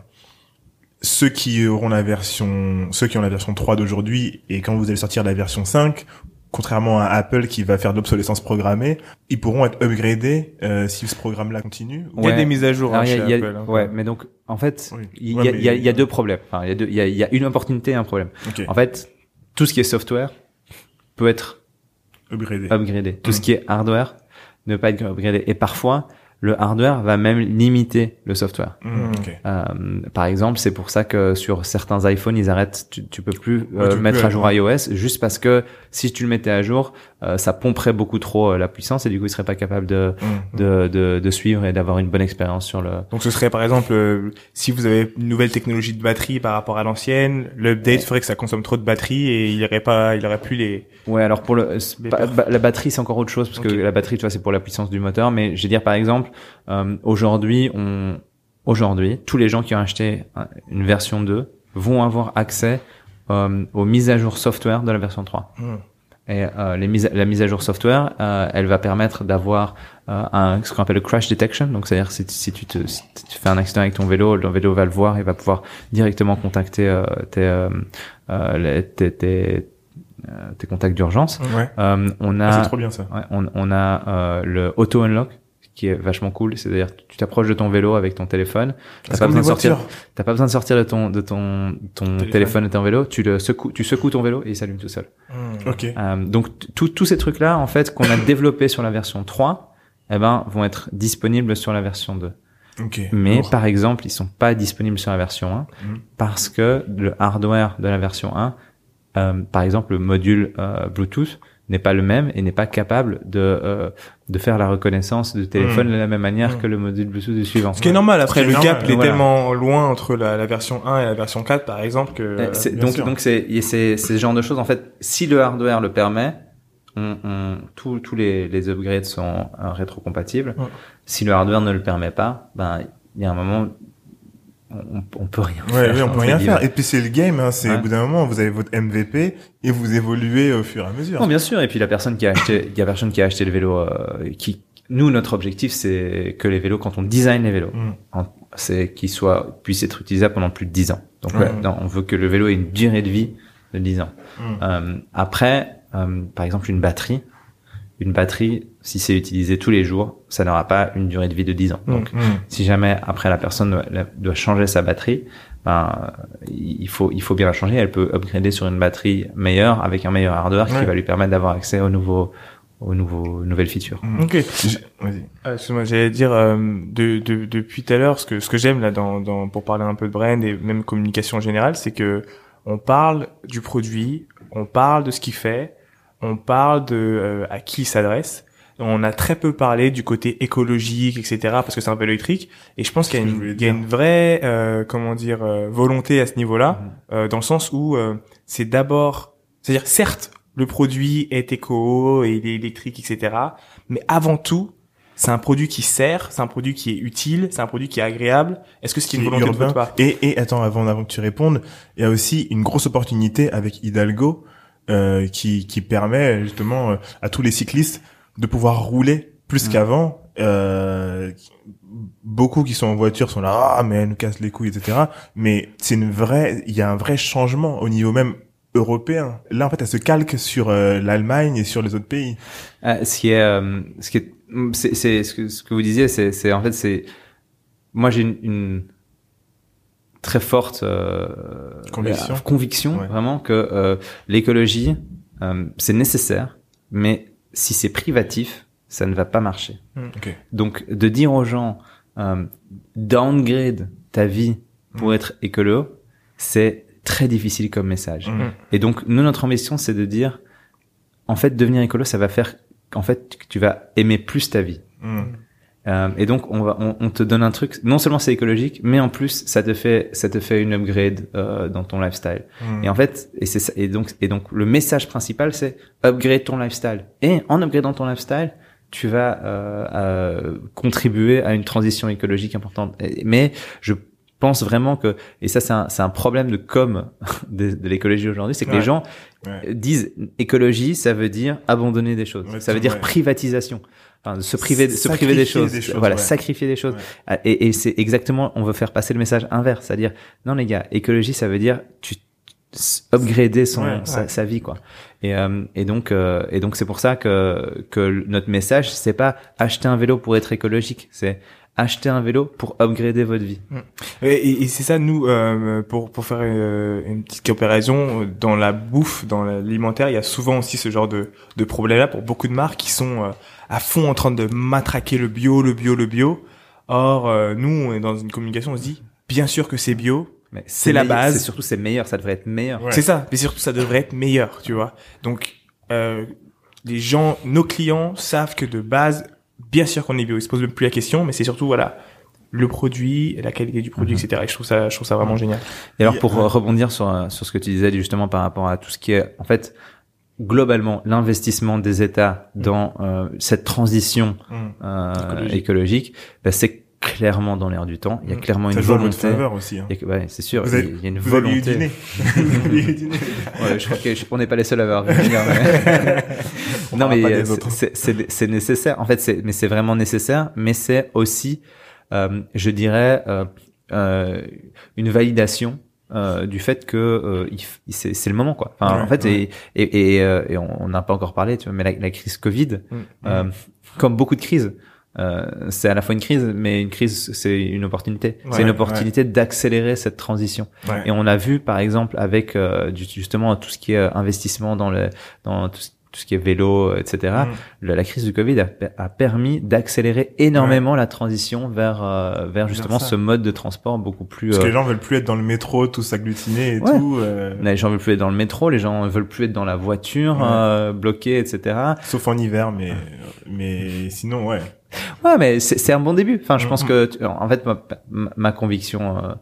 ceux qui auront la version, ceux qui ont la version 3 d'aujourd'hui, et quand vous allez sortir la version 5, contrairement à Apple qui va faire de l'obsolescence programmée, ils pourront être upgradés euh, si ce programme-là continue. Il y a des mises à jour hein, Alors, il y a- chez il y a- Apple. hein. ouais, mais donc en fait, Oui. il y, Ouais, a- il y a, mais- il y a deux problèmes. Enfin, il y a deux, il y a, il y a une opportunité et un problème. En fait, tout ce qui est software peut être Upgradé. upgradé. Tout ce qui est hardware ne peut pas être upgradé. Et parfois, le hardware va même limiter le software. Mm, ok. Euh, par exemple, c'est pour ça que sur certains iPhones, ils arrêtent. Tu, tu peux plus euh, tu mettre plus, à jour iOS juste parce que si tu le mettais à jour, euh, ça pomperait beaucoup trop euh, la puissance et du coup, il serait pas capable de Mm. de, de, de suivre et d'avoir une bonne expérience sur le. Donc ce serait par exemple euh, si vous avez une nouvelle technologie de batterie par rapport à l'ancienne, l'update ferait que ça consomme trop de batterie et il aurait pas, il aurait plus les. Ouais, alors pour le c'est Les pas- perfs. ba- la batterie c'est encore autre chose parce que la batterie tu vois c'est pour la puissance du moteur mais je veux dire par exemple euh, aujourd'hui on aujourd'hui tous les gens qui ont acheté un- une version 2 vont avoir accès euh, aux mises à jour software de la version 3. Mm. Et euh, les mises, la mise à jour software, euh, elle va permettre d'avoir euh, un, ce qu'on appelle le crash detection. Donc, c'est-à-dire si, si tu te, si tu fais un accident avec ton vélo, le vélo va le voir et va pouvoir directement contacter euh, tes, euh, euh, les- tes, tes, tes contacts d'urgence. Ouais. Euh, on Ah, a, c'est trop bien ça. ouais, on, on a euh, le auto unlock qui est vachement cool. C'est-à-dire tu t'approches de ton vélo avec ton téléphone. T'as pas besoin de sortir. T'as pas besoin de sortir de ton de ton ton téléphone, Téléphone. et ton vélo. Tu le secoues, tu secoues ton vélo et il s'allume tout seul. Ok. Euh, donc tous tous ces trucs là en fait qu'on a développés sur la version 3, eh ben vont être disponibles sur la version 2. Ok. Mais Lourd. par exemple, ils sont pas disponibles sur la version 1 Mhm. parce que le hardware de la version 1, euh, par exemple le module euh, Bluetooth n'est pas le même et n'est pas capable de euh, de faire la reconnaissance de téléphone Mhm. de la même manière Mhm. que le module Bluetooth du suivant. Ce qui est normal. Après le normal, gap il est voilà. tellement loin entre la, la version 1 et la version 4 par exemple que. Euh, c'est- bien donc sûr. donc c'est c'est c'est ce genre de choses en fait. Si le hardware le permet, on, on- tous tous les les upgrades sont euh, rétrocompatibles. Ouais. Si le hardware ne le permet pas, ben il y a un moment on, on peut rien Ouais, faire. oui, on peut entre rien faire. Et puis c'est le game, hein, c'est Ouais. au bout d'un moment, vous avez votre MVP et vous évoluez au fur et à mesure. Non, bien sûr. Et puis la personne qui a acheté, il y a personne qui a acheté le vélo, euh, qui, nous, notre objectif, c'est que les vélos, quand on design les vélos, Mm. c'est qu'ils soient, puissent être utilisables pendant plus de 10 ans. Donc, ouais, Mm. non, on veut que le vélo ait une durée de vie de 10 ans. Mm. Euh, après, euh, par exemple, une batterie, une batterie, si c'est utilisé tous les jours, ça n'aura pas une durée de vie de 10 ans. Mm. Donc, Mm. si jamais après la personne doit, la- doit changer sa batterie, ben, il faut, il faut bien la changer. Elle peut upgrader sur une batterie meilleure avec un meilleur hardware Ouais. qui va lui permettre d'avoir accès aux nouveaux, aux nouveaux, nouvelles features. Mm. Ok. Vas-y. Ah, Excuse-moi, j'allais dire euh, de, de, depuis tout à l'heure ce que ce que j'aime là dans, dans pour parler un peu de brand et même communication en général, c'est que on parle du produit, on parle de ce qu'il fait, on parle de euh, à qui il s'adresse. On a très peu parlé du côté écologique, etc. Parce que c'est un vélo électrique. Et je pense qu'il y a une, il y a une vraie, euh, comment dire, euh, volonté à ce niveau-là, euh, dans le sens où euh, c'est d'abord, c'est-à-dire certes le produit est éco et il est électrique, etc. Mais avant tout, c'est un produit qui sert, c'est un produit qui est utile, c'est un produit qui est agréable. Est-ce que c'est une volonté de urbain. votre part Et, et attends, avant, avant que tu répondes, il y a aussi une grosse opportunité avec Hidalgo euh, qui, qui permet justement euh, à tous les cyclistes de pouvoir rouler plus Mm. qu'avant. Euh, beaucoup qui sont en voiture sont là, ah mais elle nous casse les couilles, etc. Mais c'est une vraie, il y a un vrai changement au niveau même européen. Là, en fait, elle se calque sur euh, l'Allemagne et sur les autres pays. Euh, ce qui est, euh, ce qui est, c'est, c'est ce que ce que vous disiez, c'est, c'est en fait, c'est, moi j'ai une, une très forte Conviction. conviction Ouais. vraiment que l'écologie c'est nécessaire, mais si c'est privatif, ça ne va pas marcher. Ok. Donc de dire aux gens euh, downgrade ta vie pour Mm. être écolo, c'est très difficile comme message. Mm. Et donc, nous, notre ambition, c'est de dire, en fait, devenir écolo, ça va faire, en fait, que tu vas aimer plus ta vie. Euh, et donc, on va, on, on te donne un truc. Non seulement c'est écologique, mais en plus, ça te fait, ça te fait une upgrade euh, dans ton lifestyle. Mm. Et en fait, et c'est et donc, et donc, le message principal, c'est upgrade ton lifestyle. Et en upgradant ton lifestyle, tu vas euh, euh, contribuer à une transition écologique importante. Mais je pense vraiment que, et ça, c'est un, c'est un problème de com de, de l'écologie aujourd'hui, c'est que Ouais. les gens Ouais. disent écologie, ça veut dire abandonner des choses. Ouais, ça veut dire privatisation. Enfin, se priver, se priver des choses. des choses, voilà, ouais. sacrifier des choses. Ouais. Ah, Et, et c'est exactement, on veut faire passer le message inverse, c'est-à-dire, non les gars, écologie, ça veut dire tu upgrader son Ouais, sa, sa vie quoi. Et, euh, et donc euh, et donc c'est pour ça que que notre message c'est pas acheter un vélo pour être écologique, c'est acheter un vélo pour upgrader votre vie. Et, et- et c'est ça, nous, euh, pour, pour faire euh, une petite comparaison, euh, dans la bouffe, dans l'alimentaire, il y a souvent aussi ce genre de, de problème-là pour beaucoup de marques qui sont euh, à fond en train de matraquer le bio, le bio, le bio. Or, euh, nous, on est dans une communication, on se dit, bien sûr que c'est bio, Mais C'est la base. Surtout c'est meilleur, ça devrait être meilleur. Ouais. c'est ça, mais surtout ça devrait être meilleur, tu vois. Donc, euh, les gens, nos clients savent que de base, bien sûr qu'on est bio, ils se posent même plus la question, mais c'est surtout, voilà, le produit, la qualité du produit, Mhm. etc. Et je trouve ça, je trouve ça vraiment génial. Et alors pour euh, rebondir sur euh, sur ce que tu disais justement par rapport à tout ce qui est en fait globalement l'investissement des États dans euh, cette transition Mm. euh, Écologique. écologique, bah, c'est clairement dans l'air du temps. Il y a Mm. clairement Ça une joue en volonté. faveur aussi. Hein. Il y a- ouais, c'est sûr, Vous avez- il y a une Vous avez eu volonté. Vous avez eu. Ouais, je crois que je- on n'est pas les seuls à avoir. vu venir, mais- On non, mais euh, c'est- nécessaire. En fait, c'est mais c'est vraiment nécessaire. Mais c'est aussi, euh, je dirais, euh, euh, une validation. euh, du fait que euh, c'est le moment quoi. Enfin, Ouais, en fait, ouais. et et et, euh, et on n'a pas encore parlé, tu vois, mais la, la crise Covid, Mm. euh, comme beaucoup de crises, euh, c'est à la fois une crise, mais une crise, c'est une opportunité. Ouais, c'est une opportunité d'accélérer cette transition. Ouais. Et on a vu, par exemple, avec euh, justement tout ce qui est euh, investissement dans le dans tout ce, tout ce qui est vélo, euh, etc. Mm. La crise du Covid a, a permis d'accélérer énormément la transition vers euh, vers justement ce mode de transport beaucoup plus. Parce que euh, les gens veulent plus être dans le métro, tous agglutinés et tout. euh, les gens veulent plus être dans le métro, les gens veulent plus être dans la voiture euh, bloquée, etc. Sauf en hiver, mais mais sinon, ouais. Ouais, mais c'est c'est un bon début. Enfin, je pense Mhm. que, tu- en fait, ma, conviction, euh,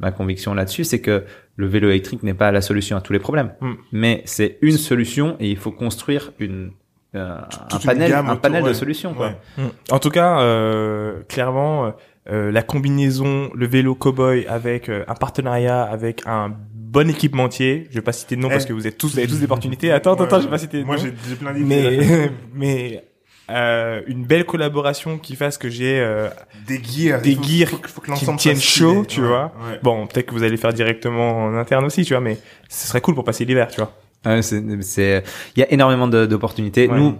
ma conviction là-dessus, c'est que le vélo électrique n'est pas la solution à tous les problèmes, Mhm. mais c'est une solution et il faut construire une euh, un panel, un autour, panel de ouais. solutions. Quoi. Ouais. Mm. En tout cas, euh, clairement, euh, la combinaison, le vélo cowboy avec euh, un partenariat avec un bon équipementier. Je vais pas citer de nom Eh. parce que vous êtes tous, vous avez tous des opportunités. Attends, attends, attends, je vais pas citer de Moi, nom. j'ai j'ai plein d'idées. Mais, mais euh, une belle collaboration qui fasse que j'ai euh, des gears. des faut- gears faut, faut que qui me tiennent chaud, tu Ouais, vois. ouais. Bon, peut-être que vous allez faire directement en interne aussi, tu vois, mais ce serait cool pour passer l'hiver, tu vois. Ouais, c'est, c'est, il y a énormément d'opportunités. Ouais. Nous,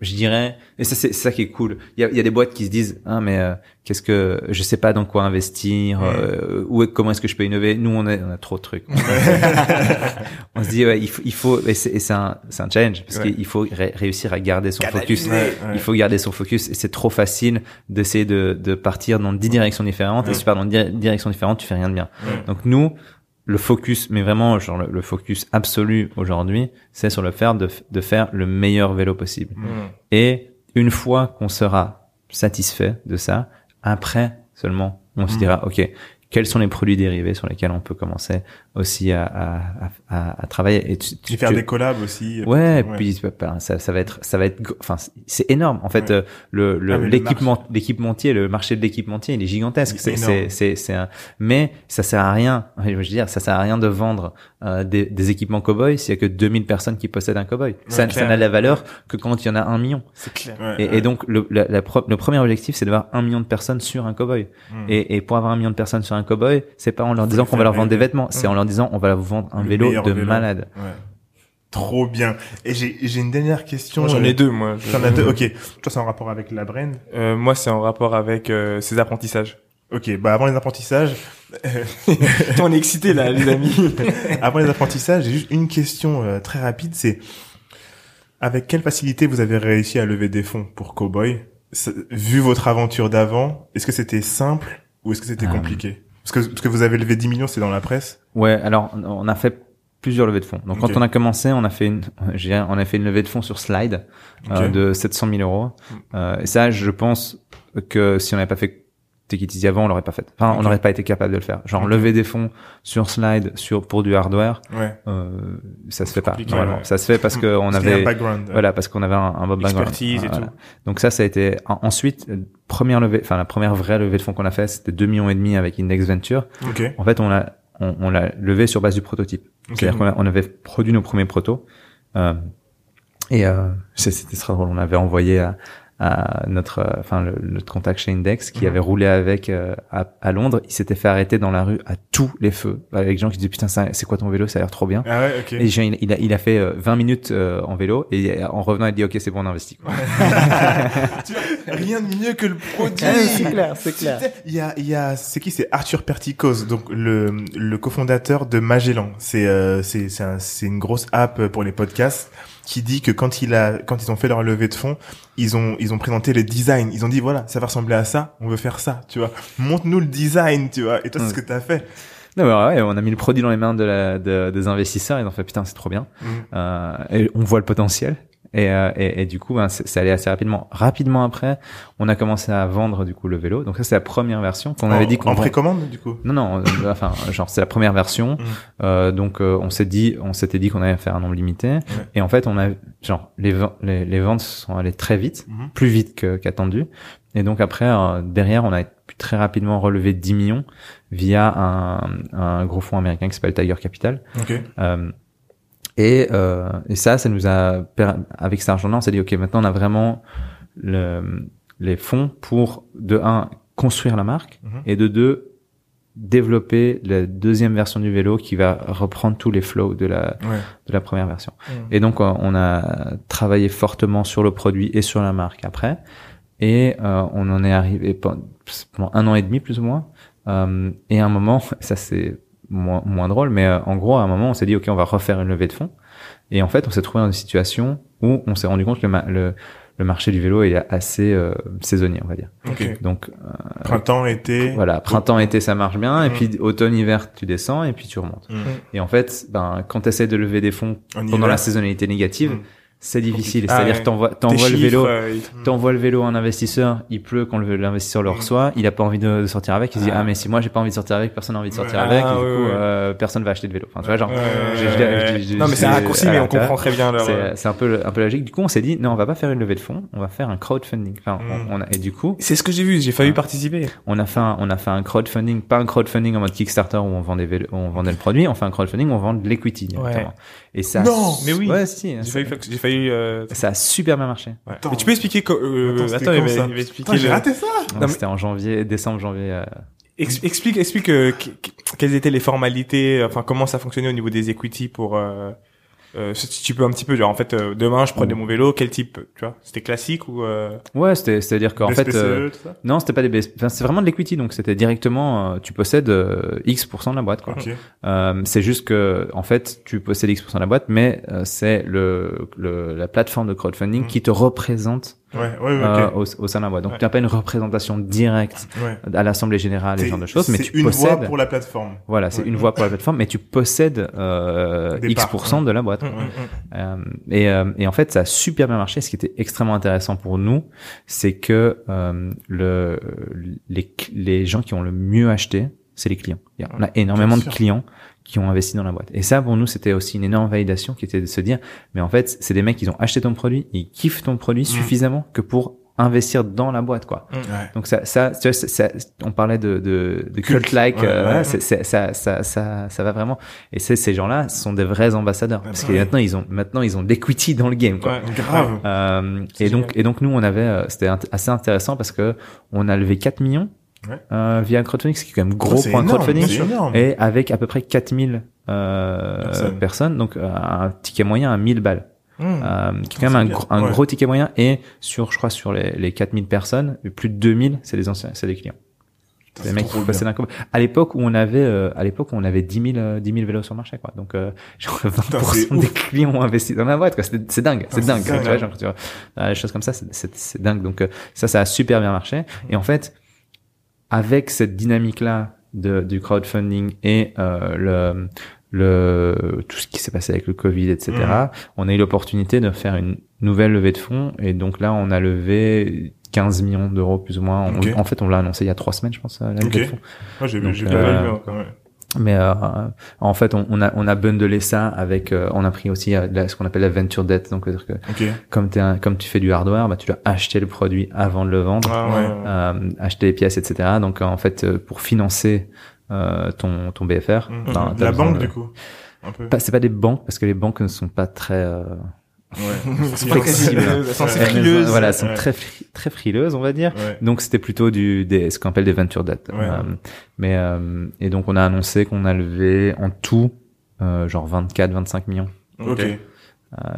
je dirais, et ça c'est c'est ça qui est cool. Il y a, il y a des boîtes qui se disent, ah mais euh, qu'est-ce que, je sais pas dans quoi investir, euh, où comment est-ce que je peux innover. Nous on a, on a trop de trucs. on se dit, ouais, il faut, il faut, et c'est et c'est un, c'est un challenge parce Ouais. qu'il faut ré- réussir à garder son focus. Ouais, ouais. Il faut garder son focus et c'est trop facile d'essayer de, de partir dans dix directions différentes et si tu pars dans dix directions différentes, tu fais rien de bien. Ouais. Donc nous, le focus, mais vraiment genre le, le focus absolu aujourd'hui, c'est sur le faire de, de faire le meilleur vélo possible. Mm. Et une fois qu'on sera satisfait de ça, après seulement, on se dira, OK, quels sont les produits dérivés sur lesquels on peut commencer aussi à, à, à, à travailler et tu, tu- Et faire tu- des collabs aussi. Ouais, et puis ça, ça va être, ça va être, enfin, c'est énorme. En fait, Ouais. euh, le, Ah, le l'équipement, l'équipementier, le marché de l'équipementier, il est gigantesque. C'est, c'est, c'est, c'est un, mais ça sert à rien. Je veux dire, ça sert à rien de vendre euh, des, des équipements cowboy s'il y a que 2000 personnes qui possèdent un cowboy. ça, ça clair. n'a la valeur que quand il y en a un million. C'est clair. Ouais, Et, ouais. et donc, le, la, la pro- le premier objectif, c'est d'avoir un million de personnes sur un cowboy. Mm. Et, et pour avoir un million de personnes sur un cowboy, c'est pas en leur disant qu'on va leur vendre des vêtements, c'est en leur disant on va vous vendre un vélo de vélo. malade. Ouais. Trop bien. Et j'ai j'ai une dernière question. J'en euh, ai deux, moi. Je- T'en as deux. Ok. Toi, c'est en rapport avec la brand? Euh, moi, c'est en rapport avec euh, ses apprentissages. Ok. Bah avant les apprentissages, on est excité là, les amis. avant les apprentissages, j'ai juste une question euh, très rapide. C'est avec quelle facilité vous avez réussi à lever des fonds pour Cowboy? Vu votre aventure d'avant, est-ce que c'était simple ou est-ce que c'était Euh. compliqué? Parce que parce que vous avez levé 10 millions, c'est dans la presse. Ouais, alors on- a fait plusieurs levées de fonds. Donc quand on a commencé, on a fait une, on a fait une levée de fonds sur Slide euh, de 700 000 euros. Euh, et ça, je pense que si on n'avait pas fait Easy avant, on l'aurait pas fait. Enfin, on n'aurait pas été capable de le faire. Genre lever des fonds sur Slide, sur pour du hardware, Ouais. euh, ça se fait pas. normalement. ouais. Ça se fait parce que on avait background. voilà, parce qu'on avait un, un bon background. Expertise et Voilà. tout. Donc ça, ça a été en- ensuite euh, première levée, enfin la première vraie levée de fonds qu'on a fait, c'était 2 millions et demi avec Index Venture. Ok. En fait, on l'a on, on l'a levé sur base du prototype. C'est-à-dire qu'on on avait produit nos premiers protos. Euh, et euh, c'était très drôle. On avait envoyé à, à notre, euh, enfin le, notre contact chez Index qui Mhm. avait roulé avec euh, à, à Londres. Il s'était fait arrêter dans la rue à tous les feux avec des gens qui disaient putain c'est quoi ton vélo? Ça a l'air trop bien. Ah ouais. Ok. Et il, il a, il a fait euh, 20 minutes euh, en vélo et en revenant il dit ok c'est bon on investit. quoi. Tu vois, Rien de mieux que le produit. clair, c'est Il y a, il y a, c'est qui? C'est Arthur Perticos, donc le, le cofondateur de Magellan. C'est, euh, c'est, c'est, un- c'est une grosse app pour les podcasts qui dit que quand il a, quand ils ont fait leur levée de fonds, ils ont, ils ont présenté les designs. Ils ont dit voilà, ça va ressembler à ça. On veut faire ça, tu vois. Montre-nous le design, tu vois. Et toi, c'est ce que t'as fait. Non, mais ouais, on a mis le produit dans les mains de la, de- des investisseurs. Ils ont fait putain, c'est trop bien. Mhm. Euh, et on voit le potentiel. Et, euh, et, et du coup, ben, c'est c'est allé assez rapidement. Rapidement après, on a commencé à vendre du coup le vélo. Donc ça, c'est la première version qu'on avait dit qu'on en précommande, du coup? Non, non. euh, enfin, genre c'est la première version. Mhm. Euh, donc euh, on s'est dit, on s'était dit qu'on allait faire un nombre limité. Et en fait, on a genre les, les, les ventes sont allées très vite, Mhm. plus vite qu'attendu. et donc après, euh, derrière, on a pu très rapidement relever 10 millions via un, un gros fonds américain qui s'appelle Tiger Capital. Ok. Euh, et, euh, et ça, ça nous a avec cet argent-là, on s'est dit ok, maintenant on a vraiment le, les fonds pour de un construire la marque Mhm. et de deux développer la deuxième version du vélo qui va reprendre tous les flows de la Ouais. de la première version. Mhm. Et donc on a travaillé fortement sur le produit et sur la marque après et euh, on en est arrivé pen- pendant un an et demi plus ou moins euh, et à un moment ça c'est moins, moins drôle mais euh, en gros à un moment on s'est dit ok on va refaire une levée de fonds et en fait on s'est trouvé dans une situation où on s'est rendu compte que le, ma- le, le marché du vélo est assez euh, saisonnier on va dire Ok. donc Printemps, été. voilà printemps été ça marche bien et Mhm. puis automne hiver tu descends et puis tu remontes Mhm. et en fait ben quand tu essaies de lever des fonds En pendant hiver. la saisonnalité négative Mhm. C'est difficile Ah c'est-à-dire ouais. que t'envoies le vélo euh, T'envoies le vélo à un investisseur, il pleut quand le- l'investisseur le Mm. reçoit, il a pas envie de, de sortir avec, il se dit Ah. ah mais si moi j'ai pas envie de sortir avec, personne n'a envie de sortir avec, Ah, et du ouais, coup ouais. euh, personne va acheter de vélo. Enfin tu vois genre, je- je- je- Non, mais c'est un raccourci, mais on comprend très bien euh, C'est un peu un peu logique. Du coup on s'est dit non on va pas faire une levée de fonds, on va faire un crowdfunding. Enfin Mm. on, on a, et du coup C'est ce que j'ai vu, j'ai failli Ouais. participer. on a fait un, on a fait un crowdfunding, pas un crowdfunding en mode Kickstarter où on vendait vélo- on vendait le produit, on fait un crowdfunding où on vend de l'equity directement. Et ça Non, mais oui. ouais si, J'ai failli, j'ai failli. Euh... ça a super bien marché. ouais. Attends. Mais tu peux expliquer euh, Attends, c'était attends, il quand, va, il va expliquer. J'ai raté ça. Mais- C'était en janvier, décembre, janvier. euh, Ex- explique, explique euh, qu- qu- quelles étaient les formalités, enfin comment ça fonctionnait au niveau des equity pour. Euh... si tu peux un petit peu genre en fait euh, demain je prenais mon vélo quel type tu vois c'était classique ou euh, Ouais, c'était c'est à dire qu'en fait euh, non, c'était pas des enfin c'est vraiment de l'equity donc c'était directement euh, tu possèdes euh, X de la boîte quoi. ok Euh, c'est juste que en fait tu possèdes X de la boîte mais euh, c'est le, le la plateforme de crowdfunding Mhm. qui te représente ouais ouais, ouais euh, au, au sein de la boîte. Donc tu n'as pas une représentation directe à l'assemblée générale ce genre de choses mais c'est tu une possèdes voix pour la plateforme. voilà, c'est une voix pour la plateforme mais tu possèdes euh, Des X parts, de la boîte. Mm, mm, mm. Euh, et, euh, et en fait, ça a super bien marché. Ce qui était extrêmement intéressant pour nous, c'est que euh, le, les, les gens qui ont le mieux acheté, c'est les clients. On a énormément de clients qui ont investi dans la boîte. Et ça, pour nous, c'était aussi une énorme validation qui était de se dire, mais en fait, c'est des mecs qui ont acheté ton produit, ils kiffent ton produit suffisamment que pour investir dans la boîte, quoi. Ouais. Donc ça, ça, tu vois, ça- ça- on parlait de, de, de Culte. cult-like, Ouais, euh, ouais. ça, ça, ça, ça va vraiment. Et c'est ces gens-là, ce sont des vrais ambassadeurs parce que ouais. maintenant ils ont, maintenant ils ont d'equity dans le game, quoi. Ouais. Grave. Euh, et donc, et donc nous, on avait, euh, c'était assez intéressant parce que on a levé 4 millions Ouais. euh, via crowdfunding, ce qui est quand même gros C'est pour un crowdfunding, et avec à peu près 4000 euh, Personnes. personnes. donc euh, un ticket moyen à 1000 balles, Mmh. euh, qui est quand même un, gros, un Ouais. gros ticket moyen. Et sur, je crois, sur les, les 4000 personnes, plus de 2000, c'est des anciens, c'est des clients. C'est des C'est mecs qui possèdent un com- À l'époque où on avait, euh, à l'époque où on avait 10 000, euh, 10 000 vélos sur le marché, quoi. Donc, euh, genre 20% c'est des clients ont investi dans la boîte, quoi. C'est dingue, c'est dingue. dingue, tu vois, genre, tu vois, les choses comme ça, c'est dingue. Donc, euh, ça, ça a super bien marché. Et en fait, avec cette dynamique-là de, du crowdfunding et euh, le, le tout ce qui s'est passé avec le Covid, etc. Mhm. On a eu l'opportunité de faire une nouvelle levée de fonds et donc là on a levé 15 millions d'euros plus ou moins. On- en fait, on l'a annoncé il y a trois semaines, je pense, la levée de fonds. J'ai Donc, j'ai euh, pas vu encore. ouais. Mais euh, en fait, on, on a on a bundlé ça avec, euh, on a pris aussi euh, la- ce qu'on appelle la venture debt. Donc, c'est-à-dire que Ok. comme t'es un- comme tu fais du hardware, bah tu dois acheter le produit avant de le vendre Ah, ouais, Ouais. ouais. euh, acheter les pièces, etc. Donc en fait, euh, pour financer euh, ton ton BFR, Mmh. ben, t'as La banque, de- du coup. C'est pas des banques parce que les banques ne sont pas très Ouais. flexibles. Sont Ouais. assez elles- frileuses. voilà, sont Ouais. très fri- très frileuses, on va dire. Ouais. Donc c'était plutôt du des ce qu'on appelle des venture debt. Ouais. Euh, mais euh, et donc on a annoncé qu'on a levé en tout euh, genre 24 25 millions Ok. euh,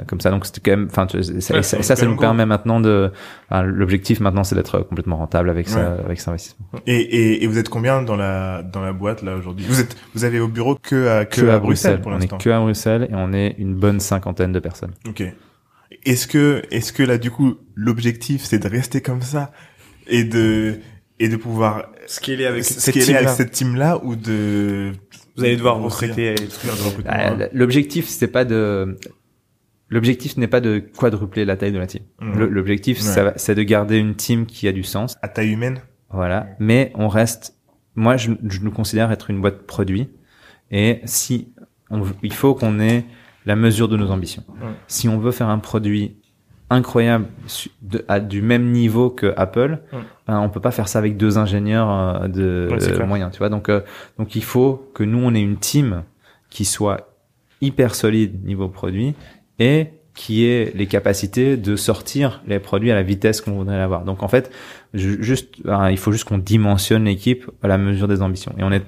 comme ça donc c'était quand même enfin tu- ça, Ouais, ça, ça, ça nous permet maintenant de enfin, l'objectif maintenant c'est d'être complètement rentable avec ça Ouais. avec cet investissement. Et, et, et vous êtes combien dans la dans la boîte là aujourd'hui? Vous êtes vous avez au bureau que à que, que à à Bruxelles, pour on est l'instant. que à Bruxelles et on est une bonne cinquantaine de personnes. Ok. Est-ce que est-ce que là du coup l'objectif c'est de rester comme ça et de et de pouvoir Scaler avec ce cette est avec team-là. cette team là ou de Vous allez devoir recruter. Ah, ouais. L'objectif c'est pas de l'objectif n'est pas de quadrupler la taille de la team. Le- L'objectif Ouais. c'est de garder une team qui a du sens à taille humaine. Voilà. Mais on reste, moi, je, je nous considère être une boîte produit. Et si on, il faut qu'on ait la mesure de nos ambitions. Si on veut faire un produit incroyable de- à du même niveau que Apple, Ouais. ben, on peut pas faire ça avec deux ingénieurs euh, de Ouais, moyens, tu vois. Donc, euh, donc il faut que nous on ait une team qui soit hyper solide niveau produit et qui ait les capacités de sortir les produits à la vitesse qu'on voudrait l'avoir. Donc en fait, ju- juste, hein, il faut juste qu'on dimensionne l'équipe à la mesure des ambitions. Et on est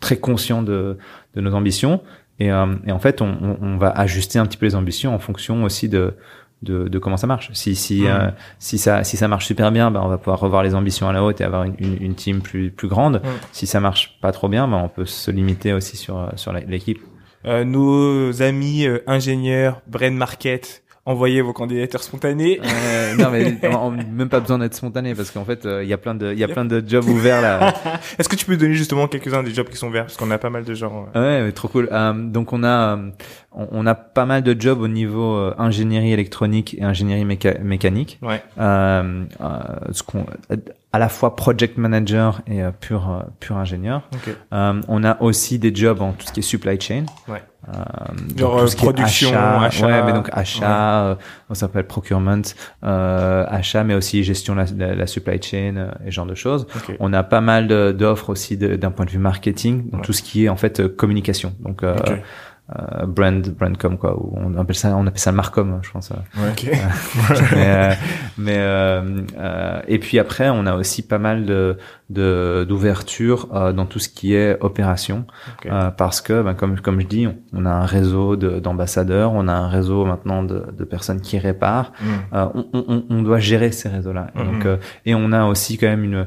très conscient de, de nos ambitions. Et, euh, et en fait, on, on, on va ajuster un petit peu les ambitions en fonction aussi de, de, de comment ça marche. Si si euh, si ça si ça marche super bien, ben on va pouvoir revoir les ambitions à la haute et avoir une, une, une team plus plus grande. Si ça marche pas trop bien, ben on peut se limiter aussi sur sur l'équipe. Euh, nos amis euh, ingénieurs, brain market, envoyez vos candidatures spontanées. Euh, non mais on- même pas besoin d'être spontané parce qu'en fait euh, il y a plein de il y a plein de jobs ouverts là. Est-ce que tu peux donner justement quelques-uns des jobs qui sont verts parce qu'on a pas mal de gens. euh, Ouais, mais trop cool. Euh, donc on a on, on a pas mal de jobs au niveau ingénierie électronique et ingénierie méca- mécanique. Ouais. Ce qu'on à la fois project manager et pur pur ingénieur. Ok. Euh, on a aussi des jobs en tout ce qui est supply chain. Ouais. Euh, Genre, euh, production, achat. Ouais, mais donc achat, euh, on s'appelle procurement, euh, achat, mais aussi gestion de la, la supply chain euh, et genre de choses. Ok. On a pas mal d'offres aussi d'un point de vue marketing, donc Ouais. tout ce qui est en fait euh, communication. Donc euh, Ok. Euh, brand brandcom quoi où on appelle ça on appelle ça le marcom je pense Ok. mais euh, mais euh, euh, et puis après on a aussi pas mal de de d'ouverture euh, dans tout ce qui est opération Ok. euh, parce que ben, comme comme je dis on, on a un réseau de- d'ambassadeurs on a un réseau maintenant de, de personnes qui réparent Mm. euh, on, on, on doit gérer ces réseaux-là. Et Donc, Mhm. euh, et on a aussi quand même une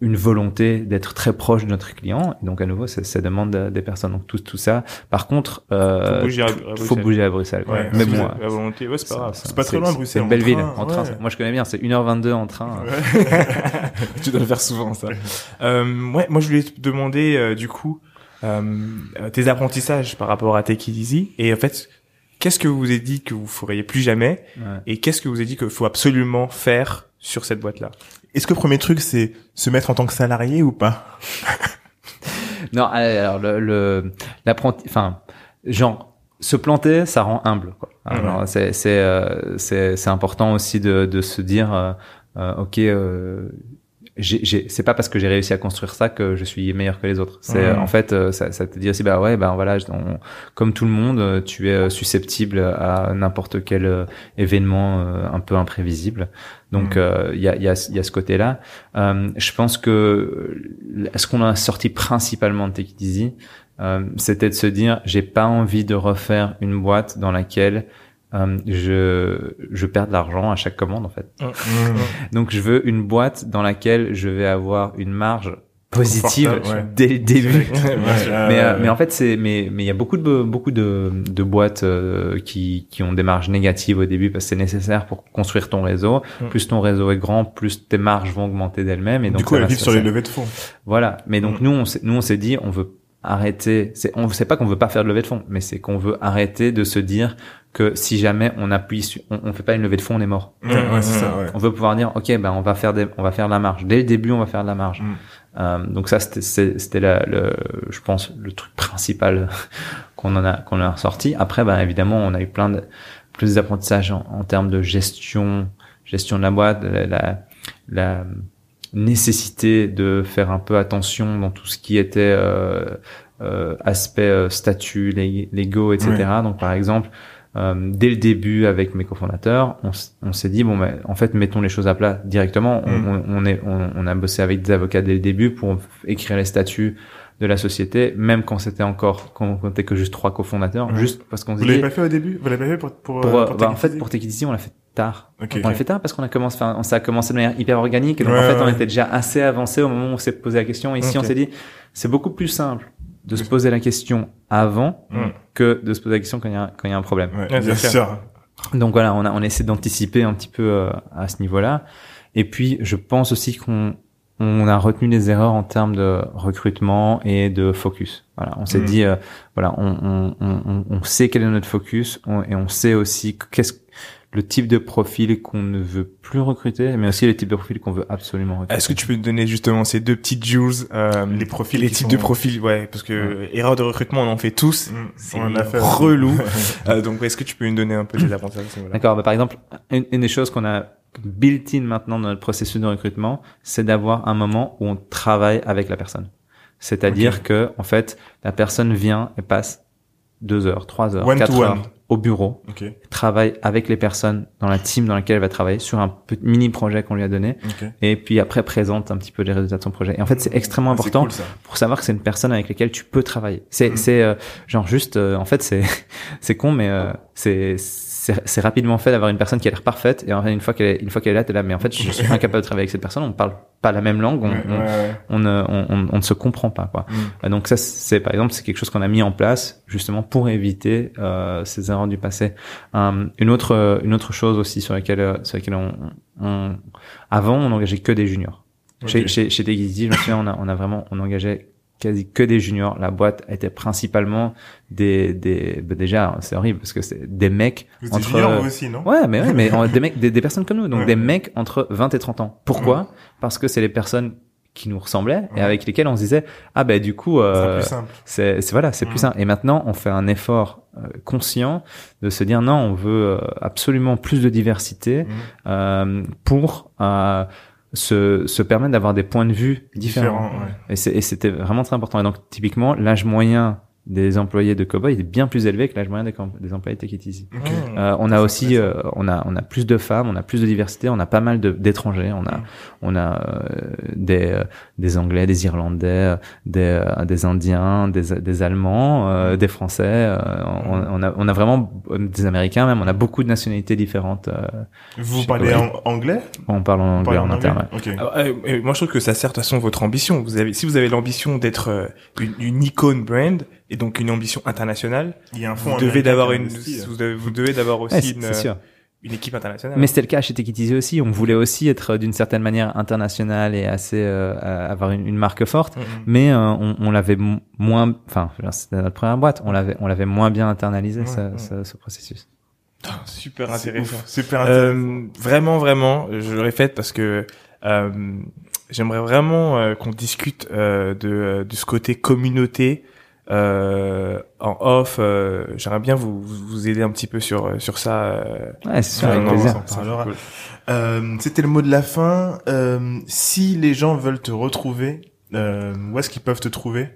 une volonté d'être très proche de notre client. Et donc à nouveau, ça, ça demande des personnes. Donc tout tout ça. Par contre, euh, Faut bouger à- à faut Bruxelles. bouger à Bruxelles. Ouais, mais bon, euh, La volonté, ouais, c'est pas grave. C'est pas très loin, C'est Bruxelles, une belle ville train, en train. ouais. Moi, je connais bien. C'est 1h22 en train. tu dois le faire souvent ça. euh, ouais, moi je voulais te demander euh, du coup euh, tes apprentissages par rapport à Take It Easy et en fait qu'est-ce que vous vous avez dit que vous feriez plus jamais? Ouais. et qu'est-ce que vous avez dit qu'il faut absolument faire sur cette boîte là. Est-ce que le premier truc, c'est se mettre en tant que salarié ou pas? Non, alors le l'apprenti, enfin, genre se planter, ça rend humble. Quoi. C'est c'est euh, c'est important aussi de de se dire, euh, euh, ok. Euh, c'est pas parce que j'ai réussi à construire ça que je suis meilleur que les autres. C'est Mhm. en fait euh, ça, ça te dit aussi bah ouais ben voilà on- comme tout le monde euh, tu es euh, susceptible à n'importe quel euh, événement euh, un peu imprévisible. Donc euh, il y a il y a y a ce côté là. Euh, je pense que euh, ce qu'on a sorti principalement de It Easy, euh, c'était de se dire j'ai pas envie de refaire une boîte dans laquelle euh, je je perds de l'argent à chaque commande en fait. Donc je veux une boîte dans laquelle je vais avoir une marge positive ouais. dès le début. Ouais, mais euh, ouais. mais en fait c'est mais mais il y a beaucoup de beaucoup de de boîtes euh, qui qui ont des marges négatives au début parce que c'est nécessaire pour construire ton réseau. Mm. Plus ton réseau est grand, plus tes marges vont augmenter d'elles-mêmes et donc du coup, ça elle va vit se sur les levées de fonds. Voilà. Mais donc Mm. nous on nous on s'est dit on veut arrêter. C'est on sait pas qu'on veut pas faire de levée de fonds, mais c'est qu'on veut arrêter de se dire que si jamais on appuie sur, on, on fait pas une levée de fonds, on est mort. Ouais, ouais, c'est ça, ouais. On veut pouvoir dire, ok, ben on va faire des, on va faire de la marge. Dès le début, on va faire de la marge. Mm. Euh, donc ça, c'était, c'est- c'était la, le, je pense, le truc principal qu'on en a, qu'on a ressorti. Après, ben évidemment, on a eu plein de, plus d'apprentissages en, en termes de gestion, gestion de la boîte, la, la, la nécessité de faire un peu attention dans tout ce qui était euh, euh, aspect euh, statut, lég- légaux, etc. Donc par exemple, euh, dès le début avec mes cofondateurs, on, s'est dit bon, ben, en fait, mettons les choses à plat directement. On, Mm. on, on est, on, a bossé avec des avocats dès le début pour écrire les statuts de la société, même quand c'était encore, quand on comptait que juste trois cofondateurs, Mm. juste parce qu'on Vous l'avez pas fait au début? Vous l'avez pas fait pour pour, pour, euh, pour bah, en fait, pour Easy, on l'a fait tard. On l'a ok. fait tard parce qu'on a commencé, enfin, ça a commencé de manière hyper organique. Et donc, Ouais, en fait, on était déjà assez avancé au moment où on s'est posé la question. Et ici, on s'est dit, c'est beaucoup plus simple de se poser la question avant Mm. que de se poser la question quand il y a, quand il y a un problème. Ouais, bien sûr. Donc voilà, on a, on essaie d'anticiper un petit peu euh, à ce niveau-là. Et puis, je pense aussi qu'on on a retenu des erreurs en termes de recrutement et de focus. Voilà, on s'est Mm. dit, euh, voilà, on, on, on, on sait quel est notre focus on- et on sait aussi que- qu'est-ce le type de profil qu'on ne veut plus recruter, mais aussi le type de profil qu'on veut absolument recruter. Est-ce que tu peux nous donner justement ces deux petites jewels euh, Les profils les types sont- de profils ouais parce que erreur de recrutement on en fait tous Mm. c'est On en a fait. relou Euh, donc est-ce que tu peux nous donner un peu des niveau-là? D'accord. Bah, par exemple, une, une des choses qu'on a built-in maintenant dans notre processus de recrutement, c'est d'avoir un moment où on travaille avec la personne. C'est-à-dire que, en fait, la personne vient et passe deux heures, trois heures, One to quatre one. Au bureau, travaille avec les personnes dans la team dans laquelle elle va travailler sur un petit mini projet qu'on lui a donné, et puis après présente un petit peu les résultats de son projet. Et en fait, c'est extrêmement Ah, important cool, pour savoir que c'est une personne avec laquelle tu peux travailler. C'est Mm. c'est euh, genre juste euh, en fait c'est c'est con mais euh, c'est c'est c'est rapidement fait d'avoir une personne qui a l'air parfaite et en fait, une fois qu'elle est une fois qu'elle est là t'es là mais en fait je suis incapable de travailler avec cette personne on parle pas la même langue on, Ouais, on, ouais, on ne on, ne se comprend pas quoi. Mm. Euh, Donc ça c'est par exemple c'est quelque chose qu'on a mis en place justement pour éviter euh, ces erreurs du passé. Euh, une autre une autre chose aussi sur laquelle euh, sur laquelle on, on avant on engageait que des juniors. Chez, chez, chez Tegidi, je me souviens, on a, on a vraiment, on engageait quasi que des juniors. La boîte était principalement des, des, bah déjà, c'est horrible parce que c'est des mecs Vous entre, junior, vous aussi, non? Ouais, mais ouais, mais des mecs, des, des personnes comme nous, donc Ouais. des mecs entre 20 et 30 ans. Pourquoi? Parce que c'est les personnes qui nous ressemblaient et avec lesquelles on se disait, ah ben, du coup, C'est euh, c'est c'est- voilà c'est plus simple et maintenant on fait un effort euh, conscient de se dire non on veut euh, absolument plus de diversité euh, pour euh, se, se permettre d'avoir des points de vue différents, Différent, ouais. et c'était vraiment très important et donc typiquement l'âge moyen des employés de Cowboy est bien plus élevé que l'âge moyen des, employés de Take It Easy. Ok. Euh, on a aussi, euh, on a, on a plus de femmes, on a plus de diversité, on a pas mal de- d'étrangers, on a, Mm. on a euh, des, euh, des Anglais, des Irlandais, euh, des, euh, des Indiens, des, des Allemands, euh, des Français. euh, on, Mm. on a, on a vraiment des Américains même. On a beaucoup de nationalités différentes. euh, Vous parlez en anglais? On parle en anglais en interne. ouais. Ok. Alors, euh, euh, moi, je trouve que ça sert de toute façon votre ambition. Vous avez, si vous avez l'ambition d'être euh, une, une icône brand et donc une ambition internationale, Il y a un vous fonds devez américain d'avoir une, investit, vous devez, vous devez d'avoir aussi Ouais, c'est une, c'est sûr. une équipe internationale. Mais c'était le cas chez Take It Easy aussi. On voulait aussi être euh, d'une certaine manière international et assez euh, euh, avoir une, une marque forte. Mhm. Mais euh, on, on l'avait moins, enfin, c'était notre première boîte. On l'avait, on l'avait moins bien internalisé Ouais, ce, ouais. ce, ce processus. Ah, super intéressant. Super intéressant. Euh, vraiment, vraiment, je le répète parce que euh, j'aimerais vraiment euh, qu'on discute euh, de, euh, de ce côté communauté euh, en off. euh, j'aimerais bien vous, vous aider un petit peu sur sur ça. euh, Ouais, c'est sûr, avec non, plaisir. cool. Euh, C'était le mot de la fin. Euh, si les gens veulent te retrouver, euh, où est-ce qu'ils peuvent te trouver?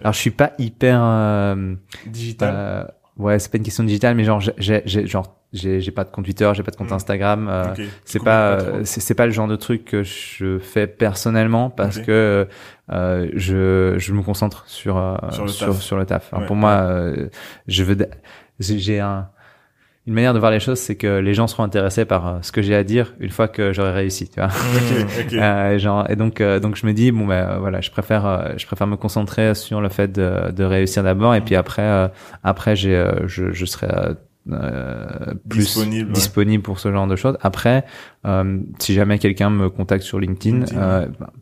Alors, je suis pas hyper. Euh, Digital. euh, ouais, c'est pas une question digitale, mais genre, j'ai, j'ai, genre, j'ai, j'ai pas de compte Twitter, j'ai pas de compte Mm. Instagram. euh, Ok. c'est pas, euh, c'est, pas le genre de truc que je fais personnellement parce Ok. que euh, je, je me concentre sur euh, Sur le sur, le taf. Alors, Ouais. Pour moi, euh, je veux, j'ai un une manière de voir les choses, c'est que les gens seront intéressés par euh, ce que j'ai à dire une fois que j'aurai réussi, tu vois. Ok, ok. Euh, genre, et donc, euh, donc je me dis bon ben euh, voilà, je préfère, euh, je préfère me concentrer sur le fait de, de réussir d'abord, et puis après, euh, après j'ai, euh, je, je serai euh, plus Disponible, ouais. pour ce genre de choses. Après, euh, si jamais quelqu'un me contacte sur LinkedIn, LinkedIn, euh, bah,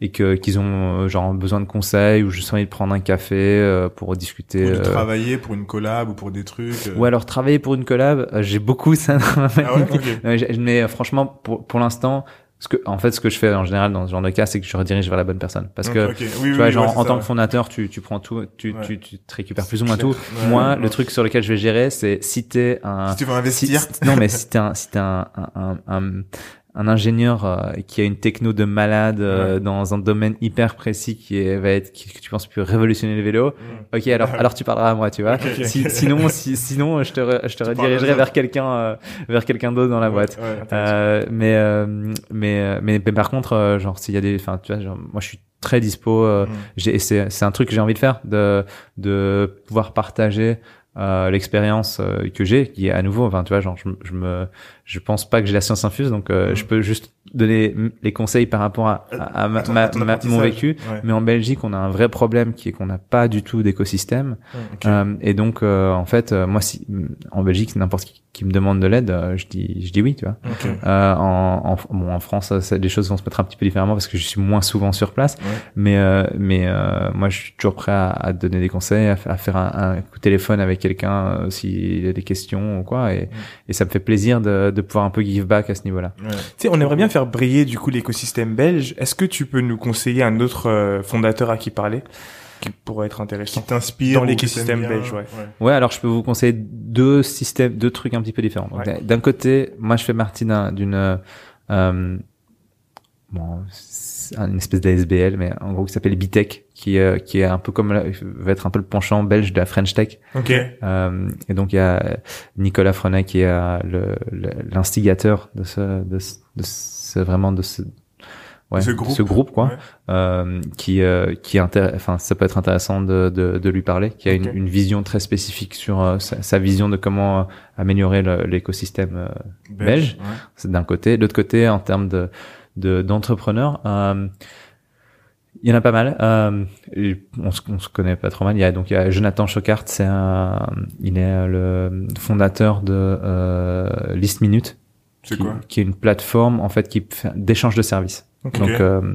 et que qu'ils ont euh, genre besoin de conseils ou juste envie de prendre un café euh, pour discuter. Ou de euh, travailler pour une collab ou pour des trucs. ou alors travailler pour une collab, j'ai beaucoup ça dans ma Ah ouais, magnifique. ok. Ouais, j'ai- mais euh, franchement, pour, pour l'instant, ce que, en fait, ce que je fais en général dans ce genre de cas, c'est que je redirige vers la bonne personne. Parce que, Ok, oui, oui, tu vois, oui, genre, ouais, c'est en ça, tant ouais. que fondateur, tu, tu prends tout, tu, Ouais. tu, tu te récupères plus ou moins tout. Moi, le truc sur lequel je vais gérer, c'est si t'es un, Si tu veux investir. si- non, mais si t'es un, si t'es un, un, un, un, un ingénieur euh, qui a une techno de malade euh, Ouais. dans un domaine hyper précis qui est, va être, qui, que tu penses peut révolutionner les vélos, Mm. ok, alors, alors tu parleras à moi, tu vois. Si- sinon, si, sinon, je te, je te Tu redirigerai vers quelqu'un, euh, vers quelqu'un d'autre dans la boîte. Ouais. Euh, mais, euh, mais, mais, mais par contre, genre, s'il y a des, enfin, tu vois, genre, moi, je suis très dispo. euh, Mm. j'ai, c'est, c'est un truc que j'ai envie de faire, de, de pouvoir partager euh, l'expérience euh, que j'ai, qui est à nouveau, enfin, tu vois, genre, je, je me, je pense pas que j'ai la science infuse, donc euh, Mm. je peux juste donner les conseils par rapport à, à, à ma- ma- ma- mon vécu. Ouais. Mais en Belgique, on a un vrai problème qui est qu'on n'a pas du tout d'écosystème. Euh, et donc, euh, en fait, euh, moi, si en Belgique, n'importe qui, qui me demande de l'aide, euh, je dis, je dis oui, tu vois. Ok. Euh, en, en, bon, en France, euh, ça- les choses vont se mettre un petit peu différemment parce que je suis moins souvent sur place. Ouais. Mais, euh, mais euh, moi, je suis toujours prêt à, à donner des conseils, à, fa- à faire un, un coup de téléphone avec quelqu'un euh, s'il a des questions ou quoi. Et, et ça me fait plaisir de, de pouvoir un peu give back à ce niveau-là. Tu sais, on aimerait bien faire briller du coup l'écosystème belge. Est-ce que tu peux nous conseiller un autre euh, fondateur à qui parler qui pourrait être Qui intéressant t'inspire. Dans l'écosystème belge, ouais. Ouais, alors je peux vous conseiller deux systèmes, deux trucs un petit peu différents. Ouais. D'un côté, moi je fais partie d'un- d'une euh, euh, bon, une espèce d'ASBL, mais en gros qui s'appelle Bitech, qui euh, qui est un peu comme la- va être un peu le penchant belge de la French Tech. Ok. Euh, et donc il y a Nicolas Frenet qui est euh, le- le- l'instigateur de ce, de ce, de ce- vraiment de ce ouais, Ce de groupe. quoi Ouais. euh, qui euh, qui enfin ça peut être intéressant de de, de lui parler qui a une, une vision très spécifique sur euh, sa, sa vision de comment euh, améliorer l'écosystème euh, Belge. Ouais. c'est d'un côté de l'autre côté en termes de de d'entrepreneurs euh, il y en a pas mal. Euh, on, se, on se connaît pas trop mal. Il y a donc il y a Jonathan Chocart, c'est un, il est le fondateur de euh, List Minute, C'est qui, quoi qui est une plateforme en fait qui fait d'échange de services. Donc euh,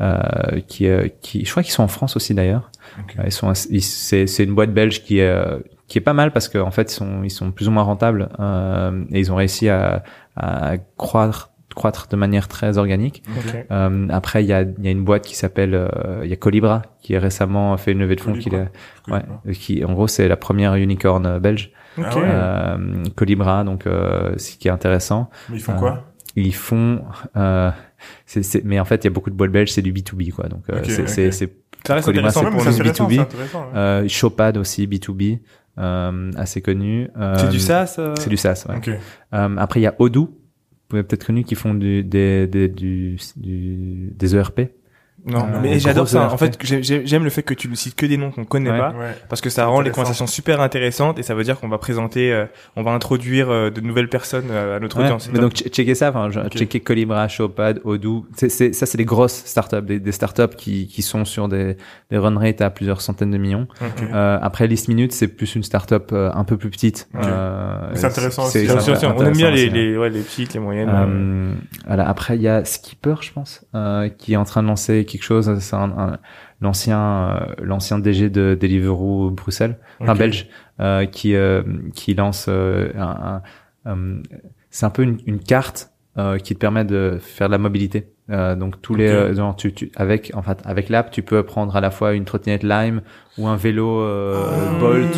euh, qui euh, qui je crois qu'ils sont en France aussi d'ailleurs. Euh, Ils sont ils- c'est c'est une boîte belge qui est euh, qui est pas mal parce qu'en fait ils sont ils sont plus ou moins rentables euh, et ils ont réussi à à croître croître de manière très organique. Euh, après, il y a, il y a une boîte qui s'appelle, euh, il y a Colibra qui a récemment fait une levée de fonds. Qui, ouais, qui, en gros, c'est la première unicorn belge. Ok. Ok. Euh, Colibra, donc, euh, ce qui est intéressant. Mais ils font Euh, quoi ils font, euh, c'est, c'est, mais en fait, il y a beaucoup de boîtes belges, c'est du B2B, quoi. Donc, euh, Ok, c'est, ok. c'est, c'est, pour intéressant, B2B. c'est intéressant, ouais. euh, Showpad aussi, B2B, euh, assez connu. Euh, C'est du SaaS euh C'est du SaaS, ouais. Euh, après, il y a Odoo, vous avez peut-être connu, qui font du, des, des, du, du, des ERP. Non, Euh, mais j'adore ça. En fait, j'ai- j'ai- j'aime le fait que tu ne cites que des noms qu'on connaît Ouais. pas. Ouais. Parce que ça rend les conversations super intéressantes et ça veut dire qu'on va présenter, euh, on va introduire euh, de nouvelles personnes euh, à notre Ouais, audience. mais donc che- checker ça, enfin, je- Ok. checker Colibra, Showpad, Odoo. Ça, c'est des grosses startups, des, des startups qui, qui sont sur des, des run rates à plusieurs centaines de millions. Euh, après, List Minute, c'est plus une startup euh, un peu plus petite. Euh, C'est intéressant aussi. On aime bien les, aussi, les, ouais, les petites, les moyennes. Euh, voilà. Après, il y a Skipper, je pense, euh, qui est en train de lancer quelque chose. C'est un, un- l'ancien, euh, l'ancien DG de Deliveroo Bruxelles, Ok. belge, euh, qui euh, qui lance euh, un, un- c'est un peu une, une carte euh, qui te permet de faire de la mobilité. Euh, donc tous les euh, genre, tu, tu, avec en fait avec l'app tu peux prendre à la fois une trottinette Lime ou un vélo euh, Ah. Bolt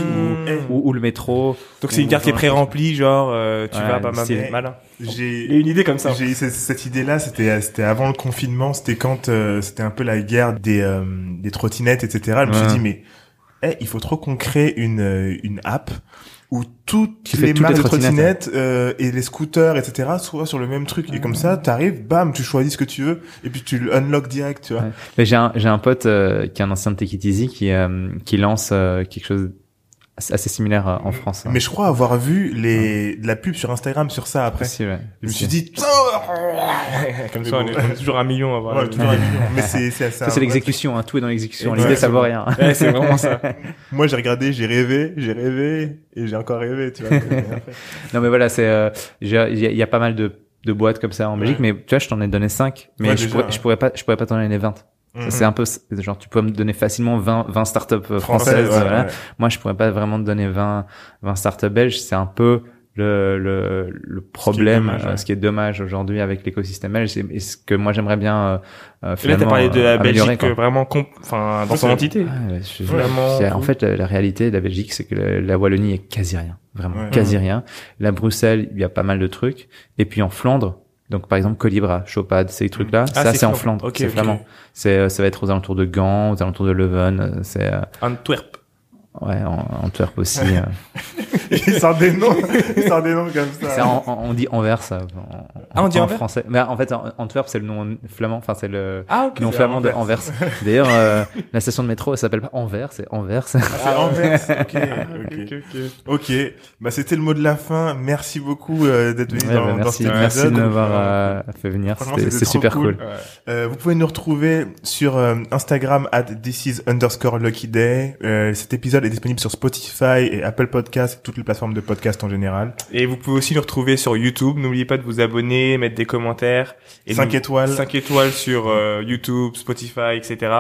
Eh. ou, ou, ou le métro. donc c'est une carte qui est pré-remplie, genre euh, tu Ouais, vas pas c'est- mal. malin. J'ai une idée comme ça. J'ai eu cette, cette idée-là, c'était c'était avant le confinement, c'était quand euh, c'était un peu la guerre des euh, des trottinettes, etc. Je me suis dit mais eh, il faut trop qu'on crée une une app où toutes fait les marques de trottinettes, euh, et les scooters, etc. soient sur le même truc. Et comme ça, t'arrives, bam, tu choisis ce que tu veux et puis tu le unlock direct, tu vois. Ouais. Mais j'ai un j'ai un pote euh, qui est un ancien de Easy qui euh, qui lance euh, quelque chose assez assez similaire euh, en France. hein. Mais je crois avoir vu les de la pub sur Instagram sur ça après. Possible, ouais. Je me suis dit, comme ça, on est, on est toujours un million à voir. Ouais, toujours un million. mais c'est c'est Ça c'est l'exécution, hein, tout est dans l'exécution. L'idée ça vaut rien. Ouais, c'est vraiment ça. Moi, j'ai regardé, j'ai rêvé, j'ai rêvé et j'ai encore rêvé, tu vois. Non mais voilà, c'est euh, j'ai- il y, y a pas mal de de boîtes comme ça en Belgique, mais tu vois, je t'en ai donné 5 mais Ouais, je déjà, pourrais ouais. je pourrais pas je pourrais pas t'en donner 20. Mhm. C'est un peu genre tu peux me donner facilement 20 20 startups euh, Française, françaises. ouais, voilà. ouais. Moi, je pourrais pas vraiment te donner 20 20 startups belges, c'est un peu le, le, le problème, euh, ce qui est dommage aujourd'hui avec l'écosystème belge, et, ce que moi j'aimerais bien euh, euh, Et là, finalement t'as parlé de la Belgique quoi. vraiment, comp- enfin, dans son c'est- entité. Je- Vraiment en fait, la, la réalité de la Belgique, c'est que la, la Wallonie est quasi rien, vraiment Ouais. quasi rien. La Bruxelles, il y a pas mal de trucs, et puis en Flandre, donc par exemple Colibra, Chopad, ces trucs-là, Ah, ça c'est c'est en Flandre. Flandre, Ok, c'est vraiment, c'est euh, ça va être aux alentours de Gand, aux alentours de Leuven, euh, c'est euh, Antwerp. Ouais, en, Antwerp aussi. euh. Il sort des noms, il sort des noms comme ça. C'est en- en- on dit Anvers. En, Ah, on dit en Anvers français. Mais en fait, en- Antwerp, c'est le nom flamand. Enfin, c'est le Ah, ok. nom flamand de Anvers. D'ailleurs, euh, la station de métro, elle s'appelle pas Anvers, c'est Anvers. C'est Anvers. Ok, ok. ok, ok. Ok. Bah, c'était le mot de la fin. Merci beaucoup euh, d'être venu Ouais, dans, bah, dans merci, cet merci de épisode. m'avoir euh, fait venir. Franchement, C'était- c'était C'est trop super cool. cool. Euh, vous pouvez nous retrouver sur euh, Instagram at this is underscore lucky day. Euh, cet épisode est disponible sur Spotify et Apple Podcasts et toutes les plateformes de podcast en général. Et vous pouvez aussi nous retrouver sur YouTube. N'oubliez pas de vous abonner, mettre des commentaires. Et 5 nous- étoiles. 5 étoiles sur euh, YouTube, Spotify, etc.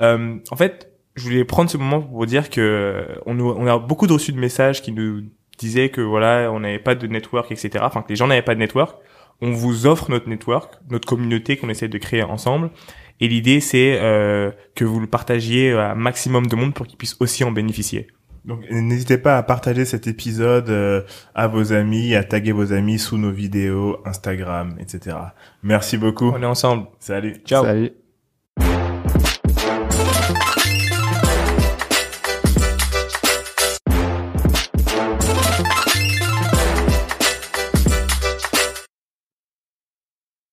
Euh, en fait, je voulais prendre ce moment pour vous dire que euh, on, nous, on a beaucoup de reçus de messages qui nous disaient que voilà, on n'avait pas de network, etc. Enfin, que les gens n'avaient pas de network. On vous offre notre network, notre communauté qu'on essaie de créer ensemble. Et l'idée, c'est euh, que vous le partagiez à un maximum de monde pour qu'ils puissent aussi en bénéficier. Donc n'hésitez pas à partager cet épisode euh, à vos amis, à taguer vos amis sous nos vidéos Instagram, etc. Merci beaucoup. On est ensemble. Salut. Ciao. Salut.